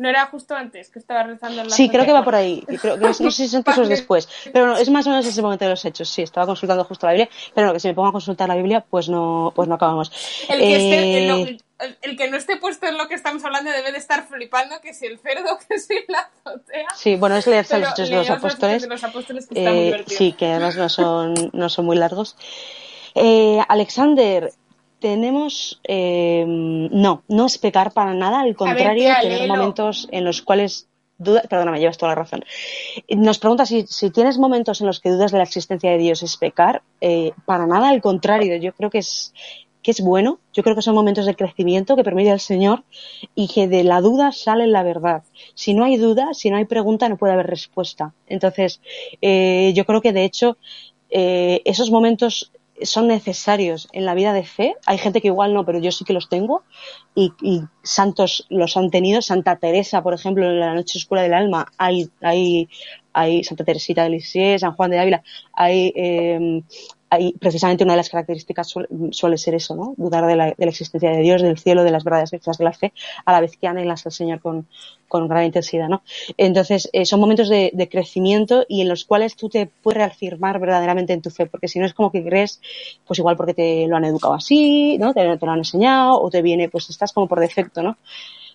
¿No era justo antes que estaba rezando en la Sí, creo que va por ahí. Creo no, sé si son antes después. Pero no, es más o menos ese momento de los hechos. Sí, estaba consultando justo la Biblia. Pero no, que si me pongo a consultar la Biblia, pues no, pues no acabamos. El que, esté, eh, el, que no esté puesto en lo que estamos hablando debe de estar flipando que si el cerdo, *laughs* que si la azotea. Sí, bueno, es leerse los hechos de los apóstoles. eh, sí, que además no son, no son muy largos. Eh, Alexander, tenemos eh, no no es pecar para nada al contrario tener momentos en los cuales dudas perdona me llevas toda la razón. Nos pregunta si, si, tienes momentos en los que dudas de la existencia de Dios es pecar eh, para nada al contrario yo creo que es que es bueno. Yo creo que son momentos de crecimiento que permite al Señor y que de la duda sale la verdad. Si no hay duda si no hay pregunta no puede haber respuesta. Entonces eh, yo creo que de hecho esos momentos son necesarios en la vida de fe. Hay gente que igual no, pero yo sí que los tengo y, santos los han tenido. Santa Teresa, por ejemplo, en la noche oscura del alma, hay, hay, hay Santa Teresita de Lisieux, San Juan de Ávila, hay eh, ahí precisamente una de las características suele, ser eso, ¿no? Dudar de la, existencia de Dios, del cielo, de las verdades de la fe, a la vez que anhelas al Señor con, con gran intensidad, ¿no? Entonces, eh, son momentos de, crecimiento y en los cuales tú te puedes reafirmar verdaderamente en tu fe, porque si no es como que crees, pues igual porque te lo han educado así, ¿no? Te, lo han enseñado o te viene, pues estás como por defecto, ¿no?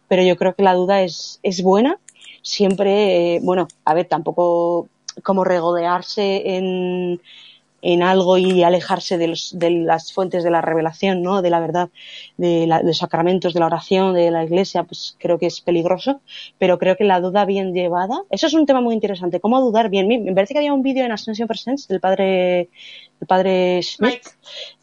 Pero yo creo que la duda es, es buena, siempre, eh, bueno, a ver, tampoco como regodearse en en algo y alejarse de, de, las fuentes de la revelación, ¿no? de la verdad, de, los sacramentos, de la oración, de la iglesia, pues creo que es peligroso, pero creo que la duda bien llevada, eso es un tema muy interesante, cómo dudar bien. Me parece que había un vídeo en Ascension Presents del padre el padre Smith,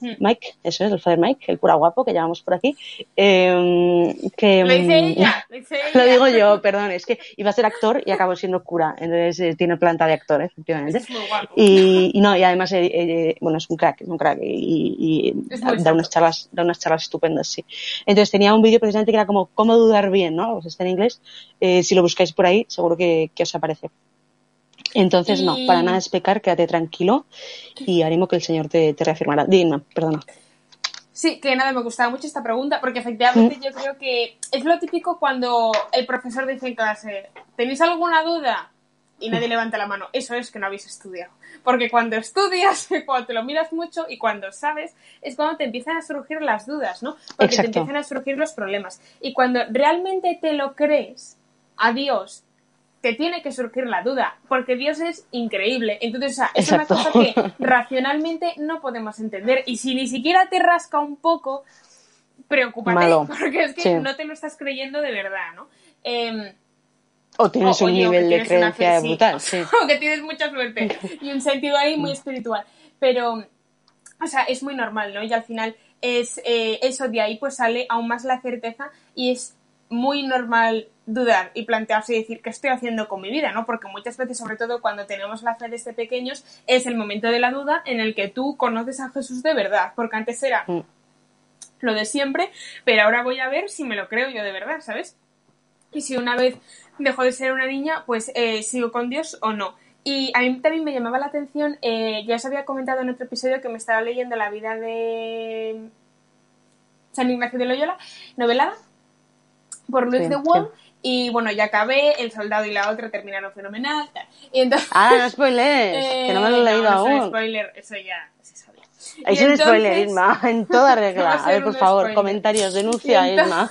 Mike. Mm. Mike, eso es, el padre Mike, el cura guapo que llevamos por aquí. Eh, que, lo dice ella, *laughs* lo, dice ella. lo digo yo, perdón, es que iba a ser actor y acabo siendo cura, entonces eh, tiene planta de actor, efectivamente. Es muy guapo. Y, y, no, y además, eh, eh, bueno, es un crack, es un crack y, y da, unas charlas, da unas charlas estupendas, sí. Entonces tenía un vídeo precisamente que era como cómo dudar bien, ¿no? Está en inglés. Si lo buscáis por ahí, seguro que, que os aparece. Entonces, no, para nada es pecar, quédate tranquilo y animo que el Señor te, te reafirmará. Dime, perdona. Sí, que nada, me gustaba mucho esta pregunta porque efectivamente yo creo que es lo típico cuando el profesor dice en clase, ¿tenéis alguna duda? Y nadie levanta la mano. Eso es que no habéis estudiado. Porque cuando estudias, *laughs* cuando te lo miras mucho y cuando sabes, es cuando te empiezan a surgir las dudas, ¿no? Porque te empiezan a surgir los problemas. Y cuando realmente te lo crees, a Dios te tiene que surgir la duda, porque Dios es increíble. Entonces, es una cosa que *laughs* racionalmente no podemos entender. Y si ni siquiera te rasca un poco, preocúpate, porque es que no te lo estás creyendo de verdad, ¿no? Em, o tienes un nivel de creencia brutal, *laughs* sí. o que tienes mucha suerte y un sentido ahí muy espiritual. Pero, o sea, es muy normal, ¿no? Y al final es eh, eso de ahí pues sale aún más la certeza y es muy normal dudar y plantearse y decir qué estoy haciendo con mi vida, ¿no? Porque muchas veces, sobre todo cuando tenemos la fe desde pequeños, es el momento de la duda en el que tú conoces a Jesús de verdad, porque antes era mm. lo de siempre, pero ahora voy a ver si me lo creo yo de verdad, ¿sabes? Y si una vez dejo de ser una niña, pues eh, sigo con Dios o no. Y a mí también me llamaba la atención, eh, ya os había comentado en otro episodio que me estaba leyendo la vida de San Ignacio de Loyola, novelada, por Luis de Wall. Y bueno, ya acabé, El Soldado y la otra terminaron fenomenal. Y entonces, ah, no spoilers, *laughs* que no me lo he leído no, no aún. spoiler, eso ya se sabía. Es un spoiler, Irma, *laughs* en toda regla. *laughs* a, ver, por favor, spoiler. comentarios, denuncia, Irma.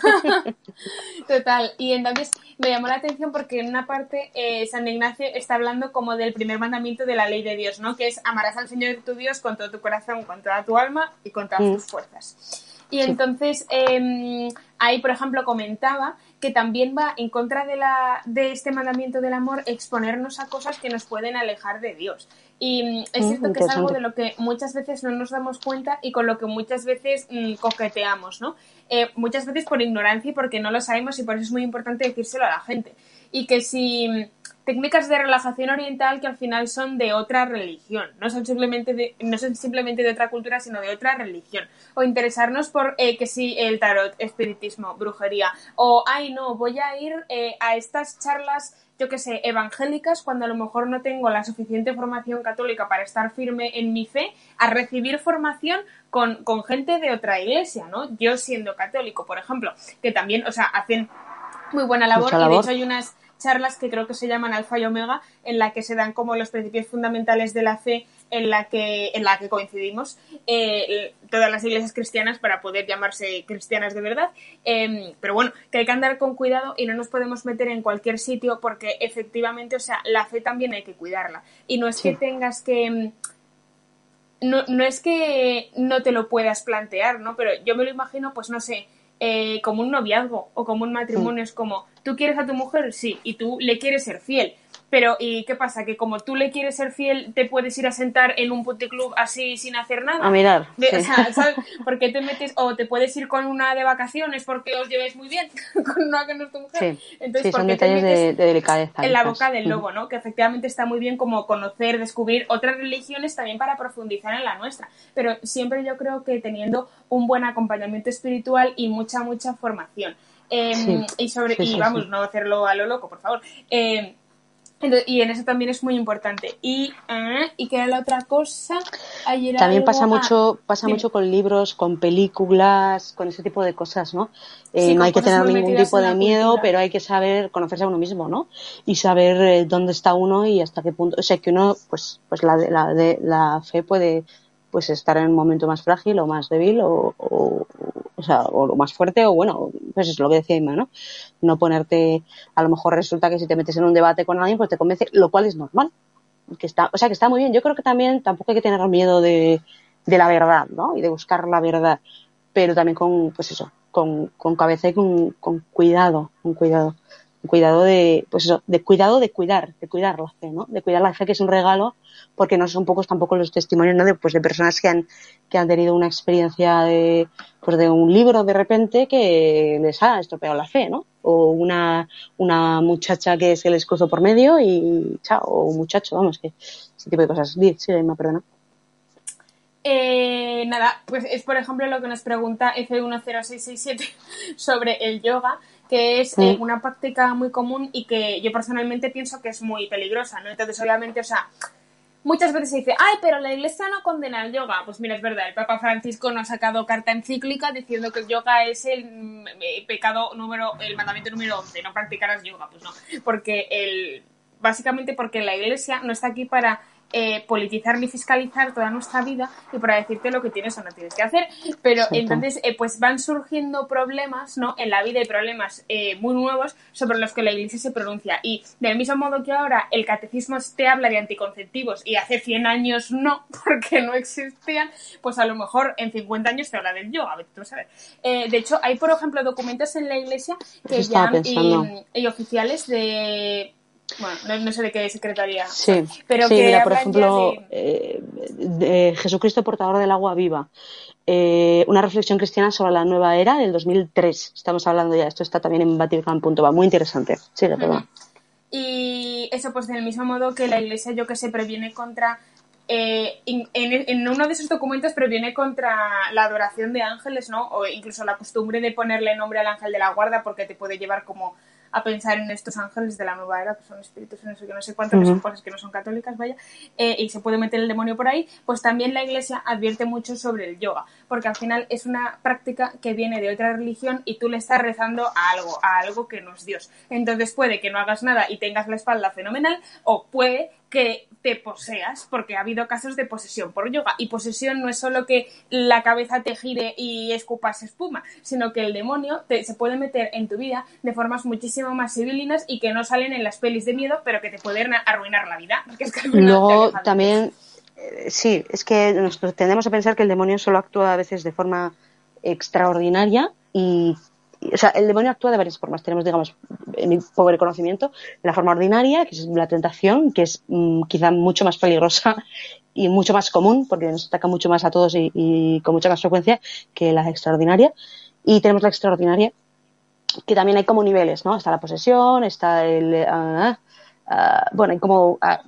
Total, y entonces me llamó la atención porque en una parte eh, San Ignacio está hablando como del primer mandamiento de la ley de Dios, ¿no? Que es amarás al Señor tu Dios con todo tu corazón, con toda tu alma y con todas mm. tus fuerzas. Y entonces eh, ahí, por ejemplo, comentaba que también va en contra de, la, de este mandamiento del amor exponernos a cosas que nos pueden alejar de Dios. Y mm, es cierto que es algo de lo que muchas veces no nos damos cuenta y con lo que muchas veces mmm, coqueteamos, ¿no? Eh, muchas veces por ignorancia y porque no lo sabemos y por eso es muy importante decírselo a la gente. Y que si técnicas de relajación oriental que al final son de otra religión, no son simplemente de, no son simplemente de otra cultura, sino de otra religión. O interesarnos por eh, que si el tarot, espiritismo, brujería, o ay no, voy a ir eh, a estas charlas yo que sé, evangélicas, cuando a lo mejor no tengo la suficiente formación católica para estar firme en mi fe, a recibir formación con, con gente de otra iglesia, ¿no? Yo siendo católico, por ejemplo, que también, o sea, hacen muy buena labor, labor. y de hecho hay unas charlas que creo que se llaman Alfa y Omega, en la que se dan como los principios fundamentales de la fe en la que, en la que coincidimos eh, todas las iglesias cristianas para poder llamarse cristianas de verdad. Eh, pero bueno, que hay que andar con cuidado y no nos podemos meter en cualquier sitio porque efectivamente, o sea, la fe también hay que cuidarla. Y no es sí. que tengas que... No, no es que no te lo puedas plantear, ¿no? Pero yo me lo imagino, pues no sé, eh, como un noviazgo o como un matrimonio. Mm. Es como, ¿tú quieres a tu mujer? Sí, y tú le quieres ser fiel. Pero, ¿y qué pasa? Que como tú le quieres ser fiel, te puedes ir a sentar en un puticlub así sin hacer nada. A mirar. De, sí. o sea, ¿sabes? Porque te metes, o te puedes ir con una de vacaciones porque os llevéis muy bien, *laughs* con una que no es tu mujer. Sí, Entonces, sí son detalles de, de, delicadeza. En la boca del lobo, ¿no? Que efectivamente está muy bien como conocer, descubrir otras religiones también para profundizar en la nuestra. Pero siempre yo creo que teniendo un buen acompañamiento espiritual y mucha, mucha formación. Eh, sí, y sobre, sí, y vamos, no hacerlo a lo loco, por favor. Eh, y en eso también es muy importante. Y, uh, ¿y qué era la otra cosa? Ayer también algo... pasa mucho pasa sí. mucho con libros, con películas, con ese tipo de cosas, ¿no? Eh, sí, no hay que tener ningún tipo de miedo, cultura. pero hay que saber conocerse a uno mismo, ¿no? Y saber eh, dónde está uno y hasta qué punto. O sea, que uno, pues, pues la, la, de, la fe puede pues estar en un momento más frágil o más débil o, o, o sea, o lo más fuerte o bueno, pues es lo que decía Inma, ¿no? No ponerte, a lo mejor resulta que si te metes en un debate con alguien, pues te convence, lo cual es normal. Que está, o sea, que está muy bien. Yo creo que también tampoco hay que tener miedo de, de la verdad, ¿no? Y de buscar la verdad. Pero también con, pues eso, con, con cabeza y con, con cuidado, con cuidado cuidado de, pues eso, de cuidado de cuidar, de cuidar la fe, ¿no? De cuidar la fe que es un regalo, porque no son pocos tampoco los testimonios, ¿no? De, pues de personas que han, que han tenido una experiencia de, pues de un libro de repente que les ha estropeado la fe, ¿no? O una, una muchacha que se les cruzó por medio y chao, o un muchacho, vamos, que ese tipo de cosas. Sí, sí, me perdona. Eh, nada, pues es por ejemplo lo que nos pregunta F10667 *laughs* sobre el yoga, que es eh, una práctica muy común y que yo personalmente pienso que es muy peligrosa, ¿no? Entonces, obviamente, o sea, muchas veces se dice, ay, pero la iglesia no condena el yoga. Pues mira, es verdad, el Papa Francisco nos ha sacado carta encíclica diciendo que el yoga es el mm, pecado número, el mandamiento número 11, no practicarás yoga, pues no, porque el, básicamente porque la iglesia no está aquí para eh, politizar ni fiscalizar toda nuestra vida y para decirte lo que tienes o no tienes que hacer. Pero Exacto. entonces, eh, pues van surgiendo problemas, ¿no? En la vida y problemas eh, muy nuevos sobre los que la Iglesia se pronuncia. Y del mismo modo que ahora el catecismo te habla de anticonceptivos y hace 100 años no, *laughs* porque no existían, pues a lo mejor en 50 años te habla del yoga, tú sabes. Eh, de hecho, hay, por ejemplo, documentos en la Iglesia que ya y, y oficiales de bueno, no, no, sé de qué secretaría. Sí, pero sí, que mira, por ejemplo, de... Eh, de Jesucristo portador del agua viva. Eh, una reflexión cristiana sobre la nueva era del 2003. Estamos hablando ya, esto está también en Vatican.va, muy interesante. Sí, la verdad. Y eso, pues del mismo modo que la iglesia, yo que sé, previene contra. Eh, en, en, uno de esos documentos previene contra la adoración de ángeles, ¿no? O incluso la costumbre de ponerle nombre al ángel de la guarda porque te puede llevar como a pensar en estos ángeles de la nueva era, que son espíritus, no sé qué, no sé cuánto, que son cosas que no son católicas, vaya, eh, y se puede meter el demonio por ahí, pues también la iglesia advierte mucho sobre el yoga, porque al final es una práctica que viene de otra religión y tú le estás rezando a algo, a algo que no es Dios. Entonces puede que no hagas nada y tengas la espalda fenomenal, o puede que te poseas, porque ha habido casos de posesión por yoga. Y posesión no es solo que la cabeza te gire y escupas espuma, sino que el demonio se puede meter en tu vida de formas muchísimo más civilinas y que no salen en las pelis de miedo, pero que te pueden arruinar la vida. Luego también, eh, sí, es que nosotros tendemos a pensar que el demonio solo actúa a veces de forma extraordinaria y o sea, el demonio actúa de varias formas. Tenemos, digamos, en mi pobre conocimiento, la forma ordinaria, que es la tentación, que es mm, quizá mucho más peligrosa *laughs* y mucho más común, porque nos ataca mucho más a todos y, con mucha más frecuencia que la extraordinaria. Y tenemos la extraordinaria, que también hay como niveles, ¿no? Está la posesión, está el... Ah, ah, bueno, hay como... Ah,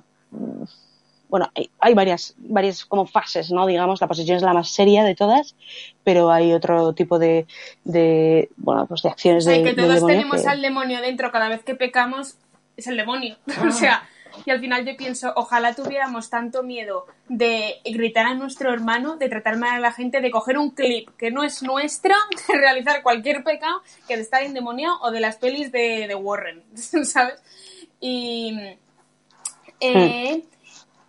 bueno, hay, varias, varias como fases, ¿no? Digamos, la posesión es la más seria de todas, pero hay otro tipo de, de bueno, pues de acciones de, que todos tenemos al demonio dentro cada vez que pecamos, es el demonio. *laughs* o sea, y al final yo pienso, ojalá tuviéramos tanto miedo de gritar a nuestro hermano, de tratar mal a la gente, de coger un clip que no es nuestro, *laughs* de realizar cualquier pecado que de estar endemoniado o de las pelis de, de Warren, *laughs* ¿sabes? Y... Eh, hmm.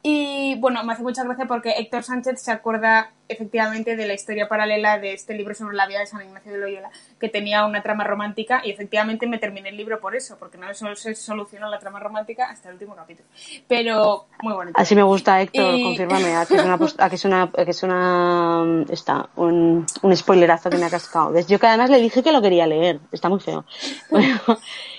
Y bueno, me hace mucha gracia porque Héctor Sánchez se acuerda efectivamente de la historia paralela de este libro sobre la vida de San Ignacio de Loyola, que tenía una trama romántica y efectivamente me terminé el libro por eso, porque no se solucionó la trama romántica hasta el último capítulo. Pero muy bonito. Así me gusta, Héctor, confírmame, *laughs* a que es una, a que es una, que es una, está, un, un spoilerazo que me ha cascado. Yo que además le dije que lo quería leer, está muy feo. *laughs*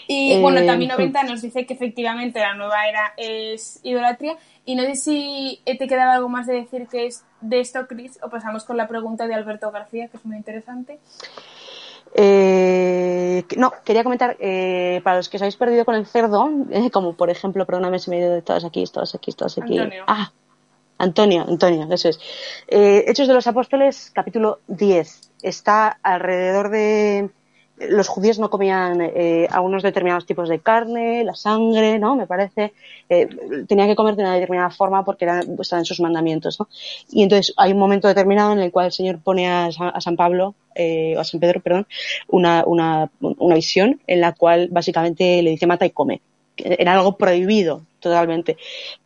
y *laughs* bueno, eh, también 90 nos dice que efectivamente la nueva era es idolatría y no sé si te quedaba algo más de decir que es de esto, Chris, o pasamos con la pregunta de Alberto García, que es muy interesante. Eh, no, quería comentar, eh, para los que os habéis perdido con el cerdo, eh, como por ejemplo, perdóname si me he ido de todas aquí, todas aquí, todas aquí. Antonio. Ah, Antonio, Antonio, eso es. Hechos de los Apóstoles, capítulo 10. Está alrededor de los judíos no comían eh, algunos determinados tipos de carne, la sangre, ¿no? Me parece, eh, tenían que comer de una determinada forma porque eran, estaban sus mandamientos, ¿no? Y entonces hay un momento determinado en el cual el Señor pone a, San Pablo, eh, o a San Pedro, perdón, una, una, una visión en la cual básicamente le dice mata y come. Era algo prohibido totalmente,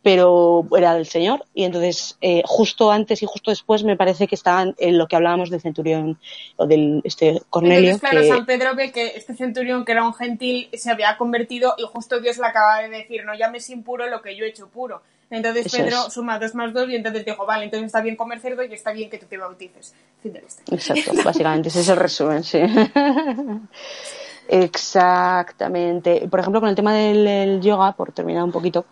pero era del Señor y entonces eh, justo antes y justo después me parece que estaban en lo que hablábamos del centurión o del este Cornelio. Entonces, claro, San Pedro ve que este centurión que era un gentil se había convertido y justo Dios le acaba de decir no llames impuro lo que yo he hecho puro. Entonces Pedro suma dos más dos y entonces dijo, vale, entonces está bien comer cerdo y está bien que tú te bautices. Fin de Exacto, básicamente ese es el resumen, sí. *laughs* Exactamente. Por ejemplo, con el tema del, yoga, por terminar un poquito,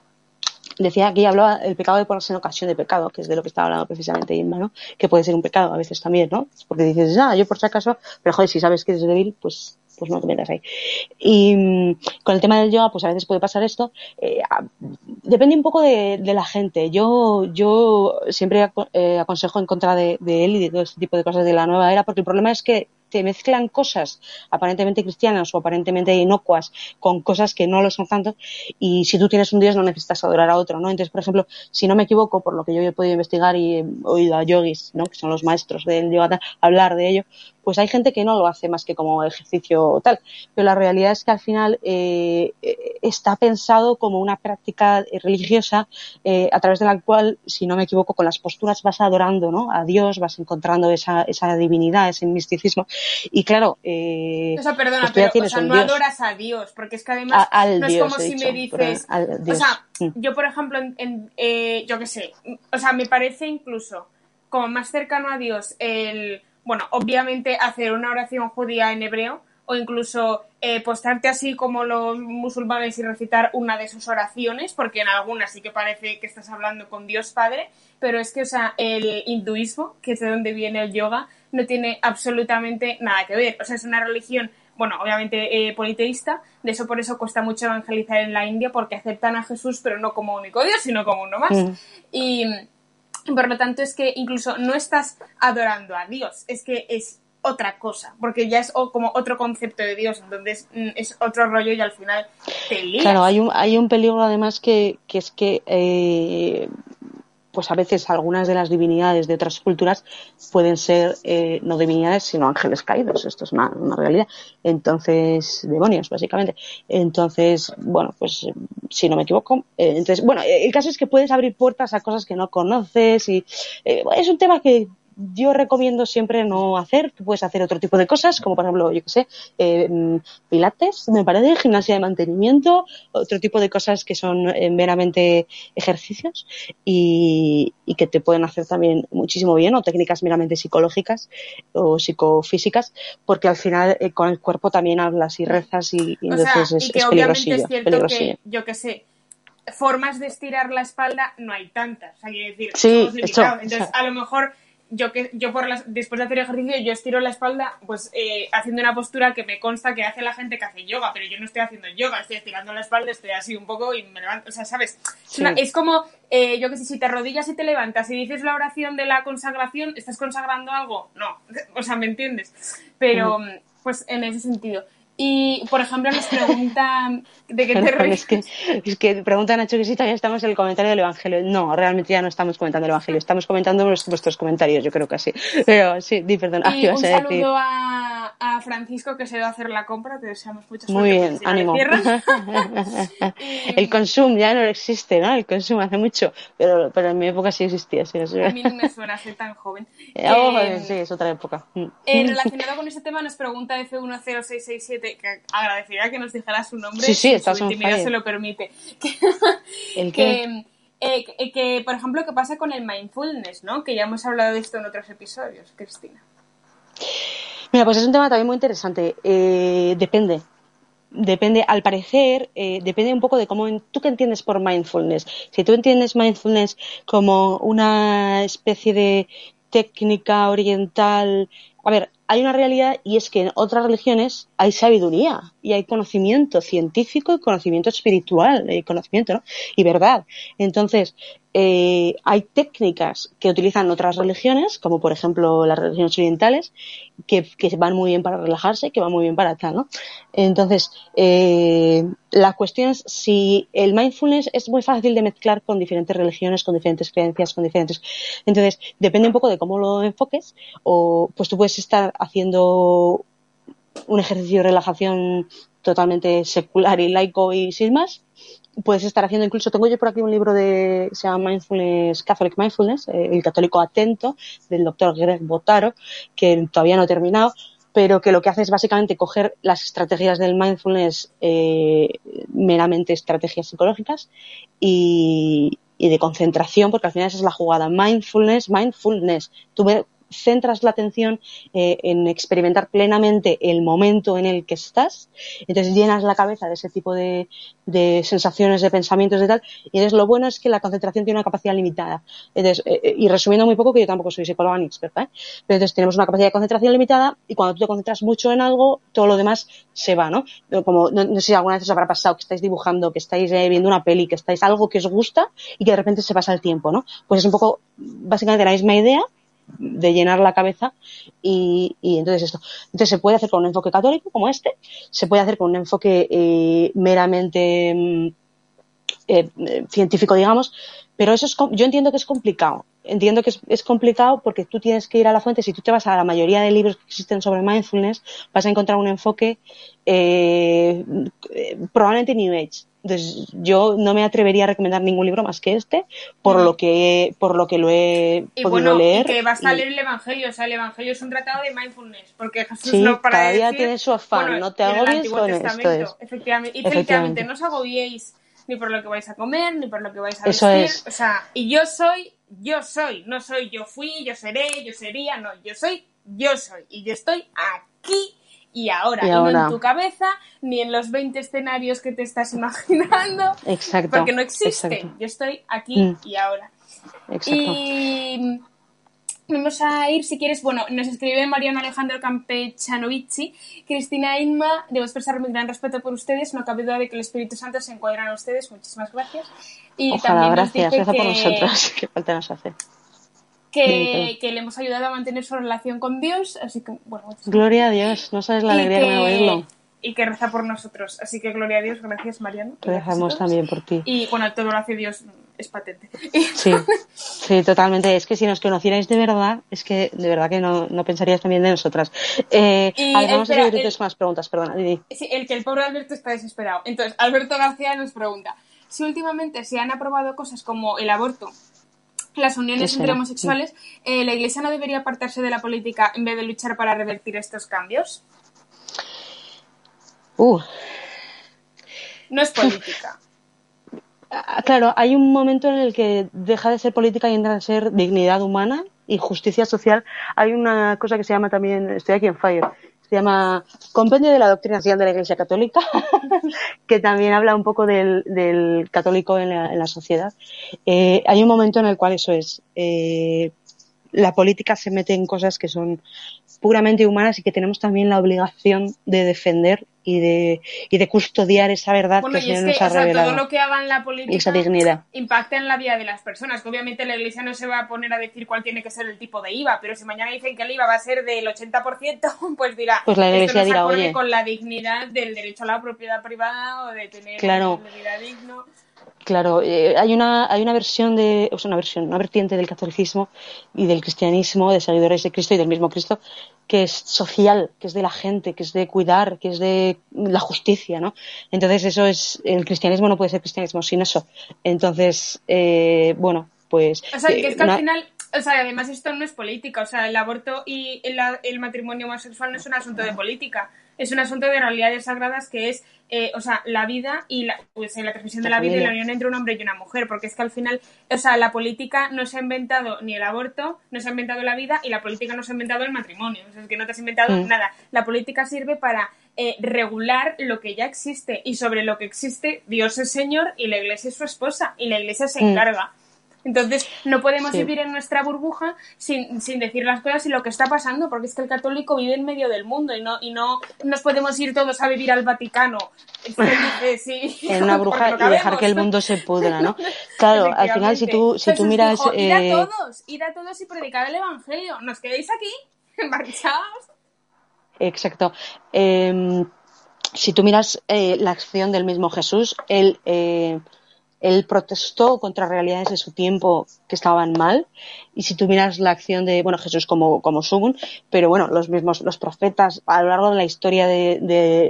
decía aquí hablaba el pecado de ponerse en ocasión de pecado, que es de lo que estaba hablando precisamente Inma, ¿no? Que puede ser un pecado a veces también, ¿no? Porque dices, ah, yo por si acaso, pero joder, si sabes que eres débil, pues pues no te metas ahí. Y mm, con el tema del yoga, pues a veces puede pasar esto. Eh, depende un poco de, la gente. Yo, yo siempre eh, aconsejo en contra de, de, él y de todo este tipo de cosas de la nueva era, porque el problema es que te mezclan cosas aparentemente cristianas o aparentemente inocuas con cosas que no lo son tanto y si tú tienes un Dios no necesitas adorar a otro, ¿no? Entonces, por ejemplo, si no me equivoco, por lo que yo he podido investigar y he oído a yogis, ¿no? Que son los maestros del yoga, hablar de ello, pues hay gente que no lo hace más que como ejercicio tal. Pero la realidad es que al final eh, está pensado como una práctica religiosa eh, a través de la cual, si no me equivoco, con las posturas vas adorando ¿no? a Dios, vas encontrando esa, esa divinidad, ese misticismo. Y claro, eh, o sea, perdona, pero o sea, no adoras a Dios, porque es que además no es como si me dices, o sea, mm. yo por ejemplo, en, eh, yo qué sé, o sea, me parece incluso como más cercano a Dios el bueno, obviamente hacer una oración judía en hebreo o incluso eh, postarte así como los musulmanes y recitar una de sus oraciones, porque en algunas sí que parece que estás hablando con Dios Padre, pero es que, o sea, el hinduismo, que es de donde viene el yoga, no tiene absolutamente nada que ver. O sea, es una religión, bueno, obviamente eh, politeísta, de eso por eso cuesta mucho evangelizar en la India, porque aceptan a Jesús, pero no como único Dios, sino como uno más. Mm. Y por lo tanto, es que incluso no estás adorando a Dios, es que es otra cosa, porque ya es como otro concepto de Dios, entonces mm, es otro rollo y al final te lías. Claro, hay un, hay un peligro además que, que es que eh, pues a veces algunas de las divinidades de otras culturas pueden ser eh, no divinidades sino ángeles caídos. Esto es una, realidad. Entonces demonios básicamente. Entonces bueno pues si no me equivoco eh, entonces bueno el caso es que puedes abrir puertas a cosas que no conoces y eh, es un tema que yo recomiendo siempre no hacer. Tú puedes hacer otro tipo de cosas, como por ejemplo, yo qué sé, eh, pilates, me parece, gimnasia de mantenimiento, otro tipo de cosas que son eh, meramente ejercicios y, que te pueden hacer también muchísimo bien, o técnicas meramente psicológicas o psicofísicas, porque al final eh, con el cuerpo también hablas y rezas y, entonces es, que obviamente es cierto que, yo qué sé, formas de estirar la espalda no hay tantas. O sea, decir, sí, Entonces, a lo mejor yo que yo por las, después de hacer ejercicio yo estiro la espalda pues eh, haciendo una postura que me consta que hace la gente que hace yoga pero yo no estoy haciendo yoga estoy estirando la espalda estoy así un poco y me levanto o sea sabes es, como eh, yo que sé si te arrodillas y te levantas y dices la oración de la consagración estás consagrando algo no *laughs* o sea me entiendes pero pues en ese sentido y, por ejemplo, nos preguntan de qué te ríes. Es que, es que preguntan Nacho que si todavía estamos en el comentario del Evangelio. No, realmente ya no estamos comentando el Evangelio, estamos comentando vuestros comentarios, yo creo que sí. Pero sí, di perdón. Y *laughs* un saludo a, a, Francisco que se va a hacer la compra, te deseamos mucha suerte. Muy bien, ánimo. *laughs* el consumo ya no existe, ¿no? El consumo hace mucho, pero, pero en mi época sí existía. Sí, A mí no me suena ser tan joven. *laughs* Oh, eh, sí, es otra época. Eh, relacionado con este tema nos pregunta F10667 que agradecería que nos dijera su nombre sí, sí, si su intimidad se lo permite. *laughs* ¿El que, eh, que, por ejemplo, ¿qué pasa con el mindfulness, no? Que ya hemos hablado de esto en otros episodios, Cristina. Mira, pues es un tema también muy interesante. Eh, depende. Depende, al parecer, eh, depende un poco de cómo tú qué entiendes por mindfulness. Si tú entiendes mindfulness como una especie de técnica oriental. A ver, hay una realidad y es que en otras religiones hay sabiduría y hay conocimiento científico y conocimiento espiritual y conocimiento ¿no? y verdad. Entonces, eh, hay técnicas que utilizan otras religiones, como por ejemplo las religiones orientales, que, van muy bien para relajarse, que van muy bien para tal, ¿no? Entonces, eh, la cuestión es si el mindfulness es muy fácil de mezclar con diferentes religiones, con diferentes creencias, con diferentes. Entonces, depende un poco de cómo lo enfoques, o pues tú puedes estar haciendo un ejercicio de relajación totalmente secular y laico y sin más, puedes estar haciendo incluso, tengo yo por aquí un libro de, se llama Mindfulness, Catholic Mindfulness, eh, el católico atento, del doctor Greg Botaro, que todavía no he terminado, pero que lo que hace es básicamente coger las estrategias del mindfulness, eh, meramente estrategias psicológicas, y, y de concentración, porque al final esa es la jugada. Mindfulness, mindfulness. Tú centras la atención eh, en experimentar plenamente el momento en el que estás, entonces llenas la cabeza de ese tipo de, sensaciones, de pensamientos, de tal, y entonces lo bueno es que la concentración tiene una capacidad limitada. Entonces, eh, eh, y resumiendo muy poco, que yo tampoco soy psicóloga ni experta, pero entonces tenemos una capacidad de concentración limitada y cuando tú te concentras mucho en algo, todo lo demás se va, ¿no? Como, no, sé si alguna vez os habrá pasado que estáis dibujando, que estáis viendo una peli, que estáis algo que os gusta y que de repente se pasa el tiempo, ¿no? Pues es un poco básicamente la misma idea, de llenar la cabeza y, entonces esto. Entonces se puede hacer con un enfoque católico como este, se puede hacer con un enfoque eh, meramente mm, eh, científico, digamos, pero eso es, yo entiendo que es complicado. Entiendo que es, complicado porque tú tienes que ir a la fuente. Si tú te vas a la mayoría de libros que existen sobre mindfulness, vas a encontrar un enfoque eh, probablemente New Age entonces, yo no me atrevería a recomendar ningún libro más que este, por lo que por lo que lo he podido leer. Y que vas a leer el Evangelio, o sea, el Evangelio es un tratado de mindfulness, porque Jesús sí, no para cada día tiene su afán, no te agobies con esto. Es. Efectivamente, y efectivamente, no os agobiéis ni por lo que vais a comer, ni por lo que vais a Eso vestir, o sea, y yo soy, yo soy, no soy yo fui, yo seré, yo sería, no, yo soy, yo soy, y yo estoy aquí y ahora, y, no en tu cabeza, ni en los 20 escenarios que te estás imaginando. Exacto. Porque no existen. Yo estoy aquí mm. y ahora. Exacto. Y vamos a ir, si quieres, bueno, nos escribe Mariano Alejandro Campechanovici. Cristina Inma, debo expresar mi gran respeto por ustedes. No cabe duda de que el Espíritu Santo se encuadra en ustedes. Muchísimas gracias. Y también gracias, gracias por nosotros. *laughs* Qué falta nos hace. que, que, le hemos ayudado a mantener su relación con Dios, así que, bueno. Gloria a Dios, no sabes la alegría que, me oírlo. Y que reza por nosotros, así que gloria a Dios, gracias Mariano. Rezamos también por ti. Y bueno, todo lo hace Dios, es patente. Sí, *laughs* sí, totalmente. Es que si nos conocierais de verdad, es que de verdad que no, no pensaríais también de nosotras. Eh, a ver, vamos a seguir con las preguntas, perdona, Didi. Sí, el que el pobre Alberto está desesperado. Entonces, Alberto García nos pregunta, si últimamente se han aprobado cosas como el aborto, las uniones entre homosexuales, eh, ¿la Iglesia no debería apartarse de la política en vez de luchar para revertir estos cambios? Uh. No es *laughs* política. Ah, claro, hay un momento en el que deja de ser política y entra a ser dignidad humana y justicia social. Hay una cosa que se llama también, estoy aquí en Fire, se llama Compendio de la Doctrinación de la Iglesia Católica, *laughs* que también habla un poco del, católico en la, sociedad. Eh, hay un momento en el cual eso es. Eh, la política se mete en cosas que son puramente humanas y que tenemos también la obligación de defender y de, y de custodiar esa verdad que el Señor nos ha revelado. todo lo que haga en la política esa dignidad. impacta en la vida de las personas. Que obviamente la Iglesia no se va a poner a decir cuál tiene que ser el tipo de IVA, pero si mañana dicen que el IVA va a ser del 80%, *laughs* pues dirá, pues la Iglesia esto no dirá, con la dignidad del derecho a la propiedad privada o de tener claro. una vida digno. Claro, eh, hay una hay una versión de, o sea, una versión, una vertiente del catolicismo y del cristianismo, de seguidores de Cristo y del mismo Cristo, que es social, que es de la gente, que es de cuidar, que es de la justicia, ¿no? Entonces eso es, el cristianismo no puede ser cristianismo sin eso. Entonces, eh, bueno, pues. O sea, que es que al final o sea, además esto no es política, o sea, el aborto y el, el, matrimonio homosexual no es un asunto de política, es un asunto de realidades sagradas que es, eh, o sea, la vida y la, pues, la transmisión de la, vida y la unión entre un hombre y una mujer, porque es que al final, o sea, la política no se ha inventado ni el aborto, no se ha inventado la vida y la política no se ha inventado el matrimonio, o sea, es que no te has inventado mm. nada. La política sirve para eh, regular lo que ya existe y sobre lo que existe Dios es Señor y la Iglesia es su esposa y la Iglesia se mm. Entonces, no podemos vivir en nuestra burbuja sin, sin, decir las cosas y lo que está pasando, porque es que el católico vive en medio del mundo y no, y no nos podemos ir todos a vivir al Vaticano. *laughs* en una *laughs* burbuja y dejar que el mundo se pudra, ¿no? *laughs* Claro, al final, si tú, si tú miras. id a eh, todos, id a todos y predicad el evangelio. ¿Nos quedéis aquí? Marchaos. Exacto. Em, si tú miras eh, la acción del mismo Jesús, él. Eh, él protestó contra realidades de su tiempo que estaban mal. Y si tú miras la acción de, bueno, Jesús como, como Sugun, pero bueno, los mismos, los profetas a lo largo de la historia de,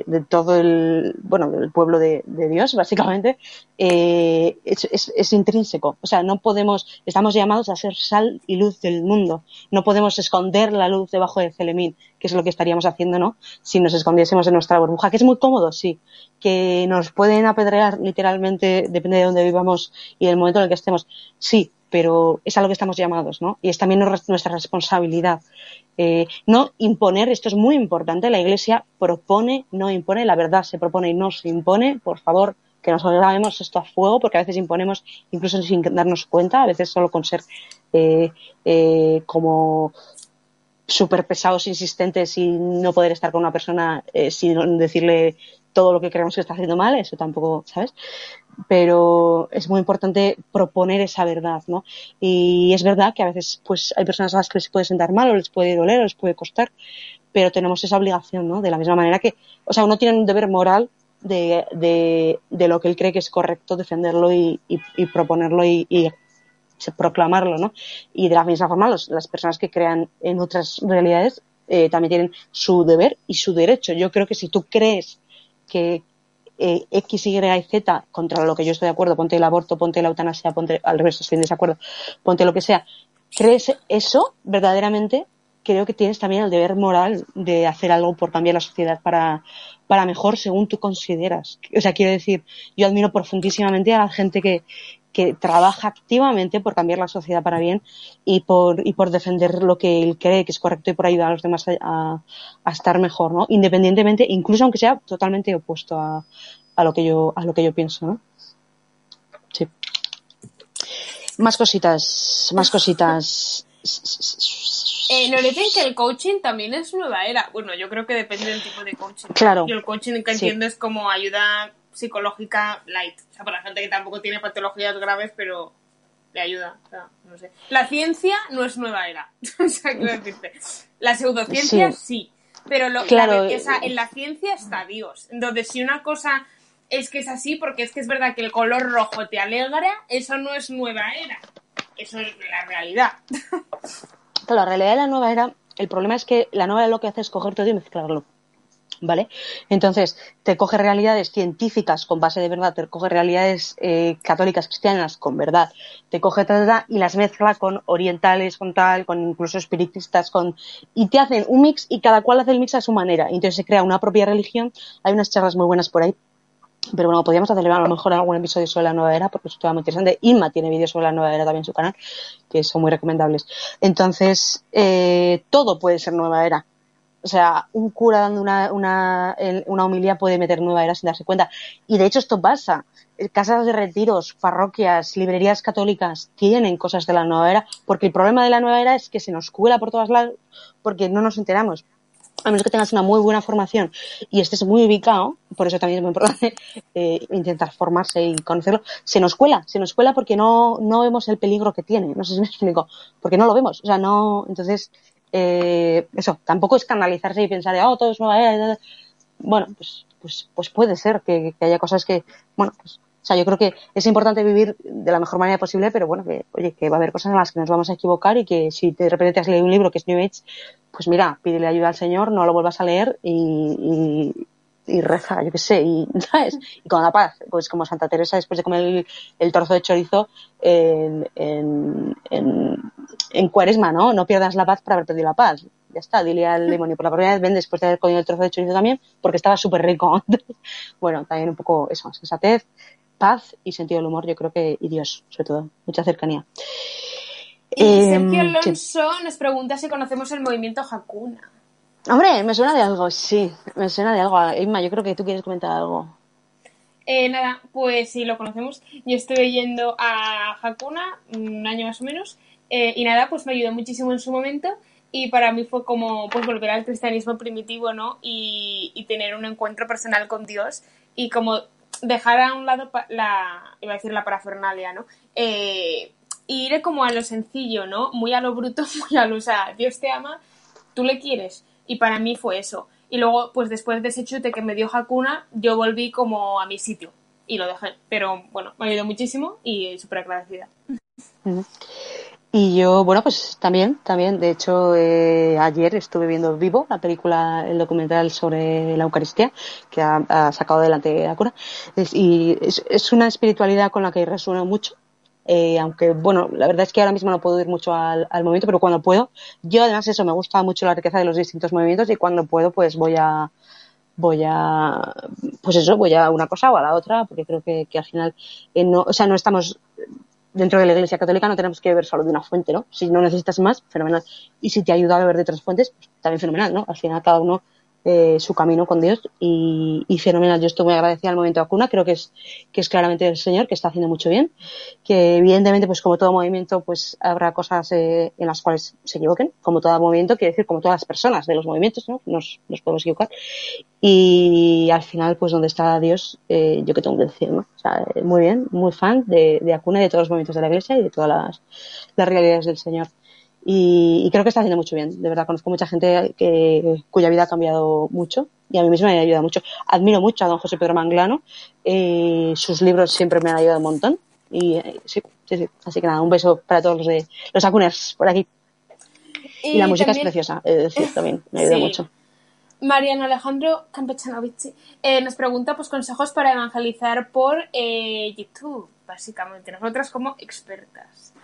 de, todo el, bueno, del pueblo de, Dios, básicamente, eh, es, es, es, intrínseco. O sea, no podemos, estamos llamados a ser sal y luz del mundo. No podemos esconder la luz debajo del celemín, que es lo que estaríamos haciendo, ¿no? Si nos escondiésemos en nuestra burbuja, que es muy cómodo, sí. Que nos pueden apedrear literalmente, depende de dónde vivamos y del momento en el que estemos, sí, pero es a lo que estamos llamados, ¿no? Y es también nuestra responsabilidad. Eh, no imponer, esto es muy importante, la Iglesia propone, no impone, la verdad se propone y no se impone, por favor, que nos grabemos esto a fuego, porque a veces imponemos incluso sin darnos cuenta, a veces solo con ser eh, eh, como súper pesados, insistentes y no poder estar con una persona sin decirle todo lo que creemos que está haciendo mal, eso tampoco, ¿sabes? Pero es muy importante proponer esa verdad, ¿no? Y es verdad que a veces pues hay personas a las que les puede sentar mal o les puede doler o les puede costar, pero tenemos esa obligación, ¿no? De la misma manera que, o sea, uno tiene un deber moral de, de, de lo que él cree que es correcto, defenderlo y, y, proponerlo y, y, proclamarlo, ¿no? Y de la misma forma las personas que crean en otras realidades eh, también tienen su deber y su derecho. Yo creo que si tú crees que, eh, X, Y Z contra lo que yo estoy de acuerdo, ponte el aborto, ponte la eutanasia, ponte al revés, estoy en desacuerdo, ponte lo que sea, crees eso verdaderamente, creo que tienes también el deber moral de hacer algo por cambiar la sociedad para, para mejor según tú consideras. O sea, quiero decir, yo admiro profundísimamente a la gente que, que trabaja activamente por cambiar la sociedad para bien y por, y por defender lo que él cree que es correcto y por ayudar a los demás a, a estar mejor, ¿no? Independientemente, incluso aunque sea totalmente opuesto a, a lo que yo, a lo que yo pienso, ¿no? Sí. Más cositas, más cositas. *laughs* Eh, nos dicen que el coaching también es nueva era. Bueno, yo creo que depende del tipo de coaching. Claro. Yo el coaching que entiendo es como ayuda psicológica light. O sea, para la gente que tampoco tiene patologías graves, pero le ayuda. O sea, no sé. La ciencia no es nueva era. *laughs* o sea, quiero decirte. La pseudociencia sí. Pero lo, Claro. sea, en la ciencia está Dios. Entonces, si una cosa es que es así, porque es que es verdad que el color rojo te alegra, eso no es nueva era. Eso es la realidad. *laughs* Claro, la realidad de la nueva era, el problema es que la nueva era lo que hace es coger todo y mezclarlo. ¿Vale? Entonces, te coge realidades científicas con base de verdad, te coge realidades eh, católicas cristianas con verdad, te coge ta, ta, ta, y las mezcla con orientales, con tal, con incluso espiritistas, con y te hacen un mix y cada cual hace el mix a su manera. Entonces se crea una propia religión. Hay unas charlas muy buenas por ahí. Pero bueno, podríamos hacer a lo mejor algún episodio sobre la nueva era, porque es todo muy interesante. Inma tiene vídeos sobre la nueva era también en su canal, que son muy recomendables. Entonces, eh, todo puede ser nueva era. O sea, un cura dando una, una, una homilía puede meter nueva era sin darse cuenta. Y de hecho esto pasa. Casas de retiros, parroquias, librerías católicas tienen cosas de la nueva era, porque el problema de la nueva era es que se nos cuela por todos lados porque no nos enteramos. A menos que tengas una muy buena formación y estés muy ubicado, por eso también es muy importante *laughs* eh, intentar formarse y conocerlo, se nos cuela, se nos cuela porque no, no vemos el peligro que tiene, no sé si me explico, porque no lo vemos, o sea, no, entonces, eh, eso, tampoco escandalizarse y pensar, oh, todo es nueva y tal. bueno, pues, pues, pues puede ser que, haya cosas que, bueno, pues, o sea, yo creo que es importante vivir de la mejor manera posible, pero bueno, que, oye, que va a haber cosas en las que nos vamos a equivocar y que si de repente te has leído un libro que es New Age, pues mira, pídele ayuda al Señor, no lo vuelvas a leer y, y, reza, yo qué sé, y, *laughs* ¿sabes? Y con la paz, pues como Santa Teresa después de comer el, el trozo de chorizo en, en, en, en cuaresma, ¿no? No pierdas la paz por haber perdido la paz. Ya está, dile al demonio por la primera vez, ven después de haber comido el trozo de chorizo también, porque estaba súper rico. *laughs* bueno, también un poco eso, sensatez, paz y sentido del humor, yo creo que, y Dios, sobre todo, mucha cercanía. Y Em, Sergio sí. Alonso nos pregunta si conocemos el movimiento Hakuna. Hombre, me suena de algo, sí, me suena de algo. Inma, yo creo que tú quieres comentar algo. Eh, nada, pues sí, lo conocemos. Yo estuve yendo a Hakuna un año más o menos. Eh, y nada, pues me ayudó muchísimo en su momento. Y para mí fue como pues volver al cristianismo primitivo, ¿no? Y, y tener un encuentro personal con Dios. Y como dejar a un lado la, iba a decir la parafernalia, ¿no? Eh, ir como a lo sencillo, ¿no? Muy a lo bruto, *laughs* muy a lo, o sea, Dios te ama, tú le quieres. Y para mí fue eso. Y luego, pues después de ese chute que me dio Hakuna, yo volví como a mi sitio. Y lo dejé. Pero bueno, me ayudó muchísimo y súper agradecida. Y yo, bueno, pues también, también. De hecho, eh, ayer estuve viendo Vivo, la película, el documental sobre la Eucaristía, que ha, ha sacado adelante la cura. Y es, es una espiritualidad con la que resueno mucho. Eh, aunque, bueno, la verdad es que ahora mismo no puedo ir mucho al, al movimiento, pero cuando puedo, yo además eso, me gusta mucho la riqueza de los distintos movimientos y cuando puedo, pues voy a, voy a, pues eso, voy a una cosa o a la otra, porque creo que, que al final, eh, no, o sea, no estamos dentro de la Iglesia Católica no tenemos que beber solo de una fuente, ¿no? Si no necesitas más, fenomenal. Y si te ayuda a beber de otras fuentes, pues también fenomenal, ¿no? Al final cada uno eh, su camino con Dios y, y fenomenal. Yo estoy muy agradecida al momento vacuna, creo que es, que es claramente el Señor que está haciendo mucho bien, que evidentemente, pues como todo movimiento, pues habrá cosas eh, en las cuales se equivoquen, como todo movimiento, quiere decir como todas las personas de los movimientos, ¿no? Nos, podemos equivocar. Y al final, pues donde está Dios, eh, yo que tengo que decir, eh, muy bien, muy fan de, Acuna y de todos los movimientos de la Iglesia y de todas las realidades del Señor. Y, y creo que está haciendo mucho bien. De verdad, conozco mucha gente que, cuya vida ha cambiado mucho y a mí misma me ha ayudado mucho. Admiro mucho a don José Pedro Manglano. eh, sus libros siempre me han ayudado un montón. Y eh, sí, sí, sí. Así que nada, un beso para todos los de los Acuners por aquí. Y, la música también- es preciosa, es decir, *laughs* también me ayuda Sí. mucho. Mariano Alejandro Campechanovici eh, nos pregunta pues consejos para evangelizar por eh, YouTube, básicamente. Nosotras como expertas. *laughs*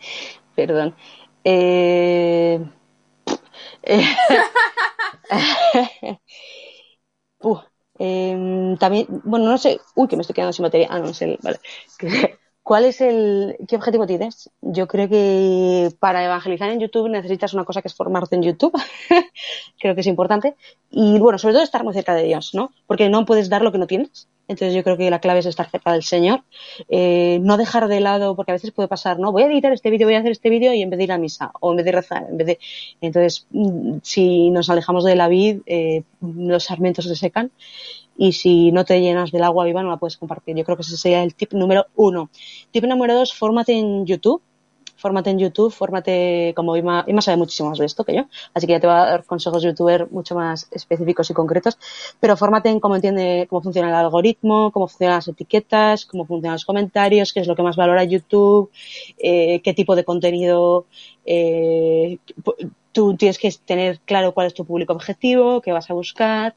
*laughs* Perdón. Eh... eh, *laughs* también, bueno, no sé. Uy, que me estoy quedando sin batería. Ah, no sé. Vale. *laughs* ¿Cuál es el. ¿Qué objetivo tienes? Yo creo que para evangelizar en YouTube necesitas una cosa que es formarte en YouTube. *laughs* creo que es importante. Y bueno, sobre todo estar muy cerca de Dios, ¿no? Porque no puedes dar lo que no tienes. Entonces yo creo que la clave es estar cerca del Señor, eh, no dejar de lado, porque a veces puede pasar, no, voy a editar este vídeo, voy a hacer este vídeo y en vez de ir a misa, o en vez de rezar, en vez de... Entonces, mm, si nos alejamos de la vid, eh, los sarmientos se secan y si no te llenas del agua viva no la puedes compartir. Yo creo que ese sería el tip número uno. Tip número dos, fórmate en YouTube fórmate en YouTube, fórmate, como Ima, Ima sabe muchísimo más de esto que yo, así que ya te va a dar consejos youtuber mucho más específicos y concretos, pero fórmate en cómo entiende, cómo funciona el algoritmo, cómo funcionan las etiquetas, cómo funcionan los comentarios, qué es lo que más valora YouTube, eh, qué tipo de contenido, eh, tú tienes que tener claro cuál es tu público objetivo, qué vas a buscar,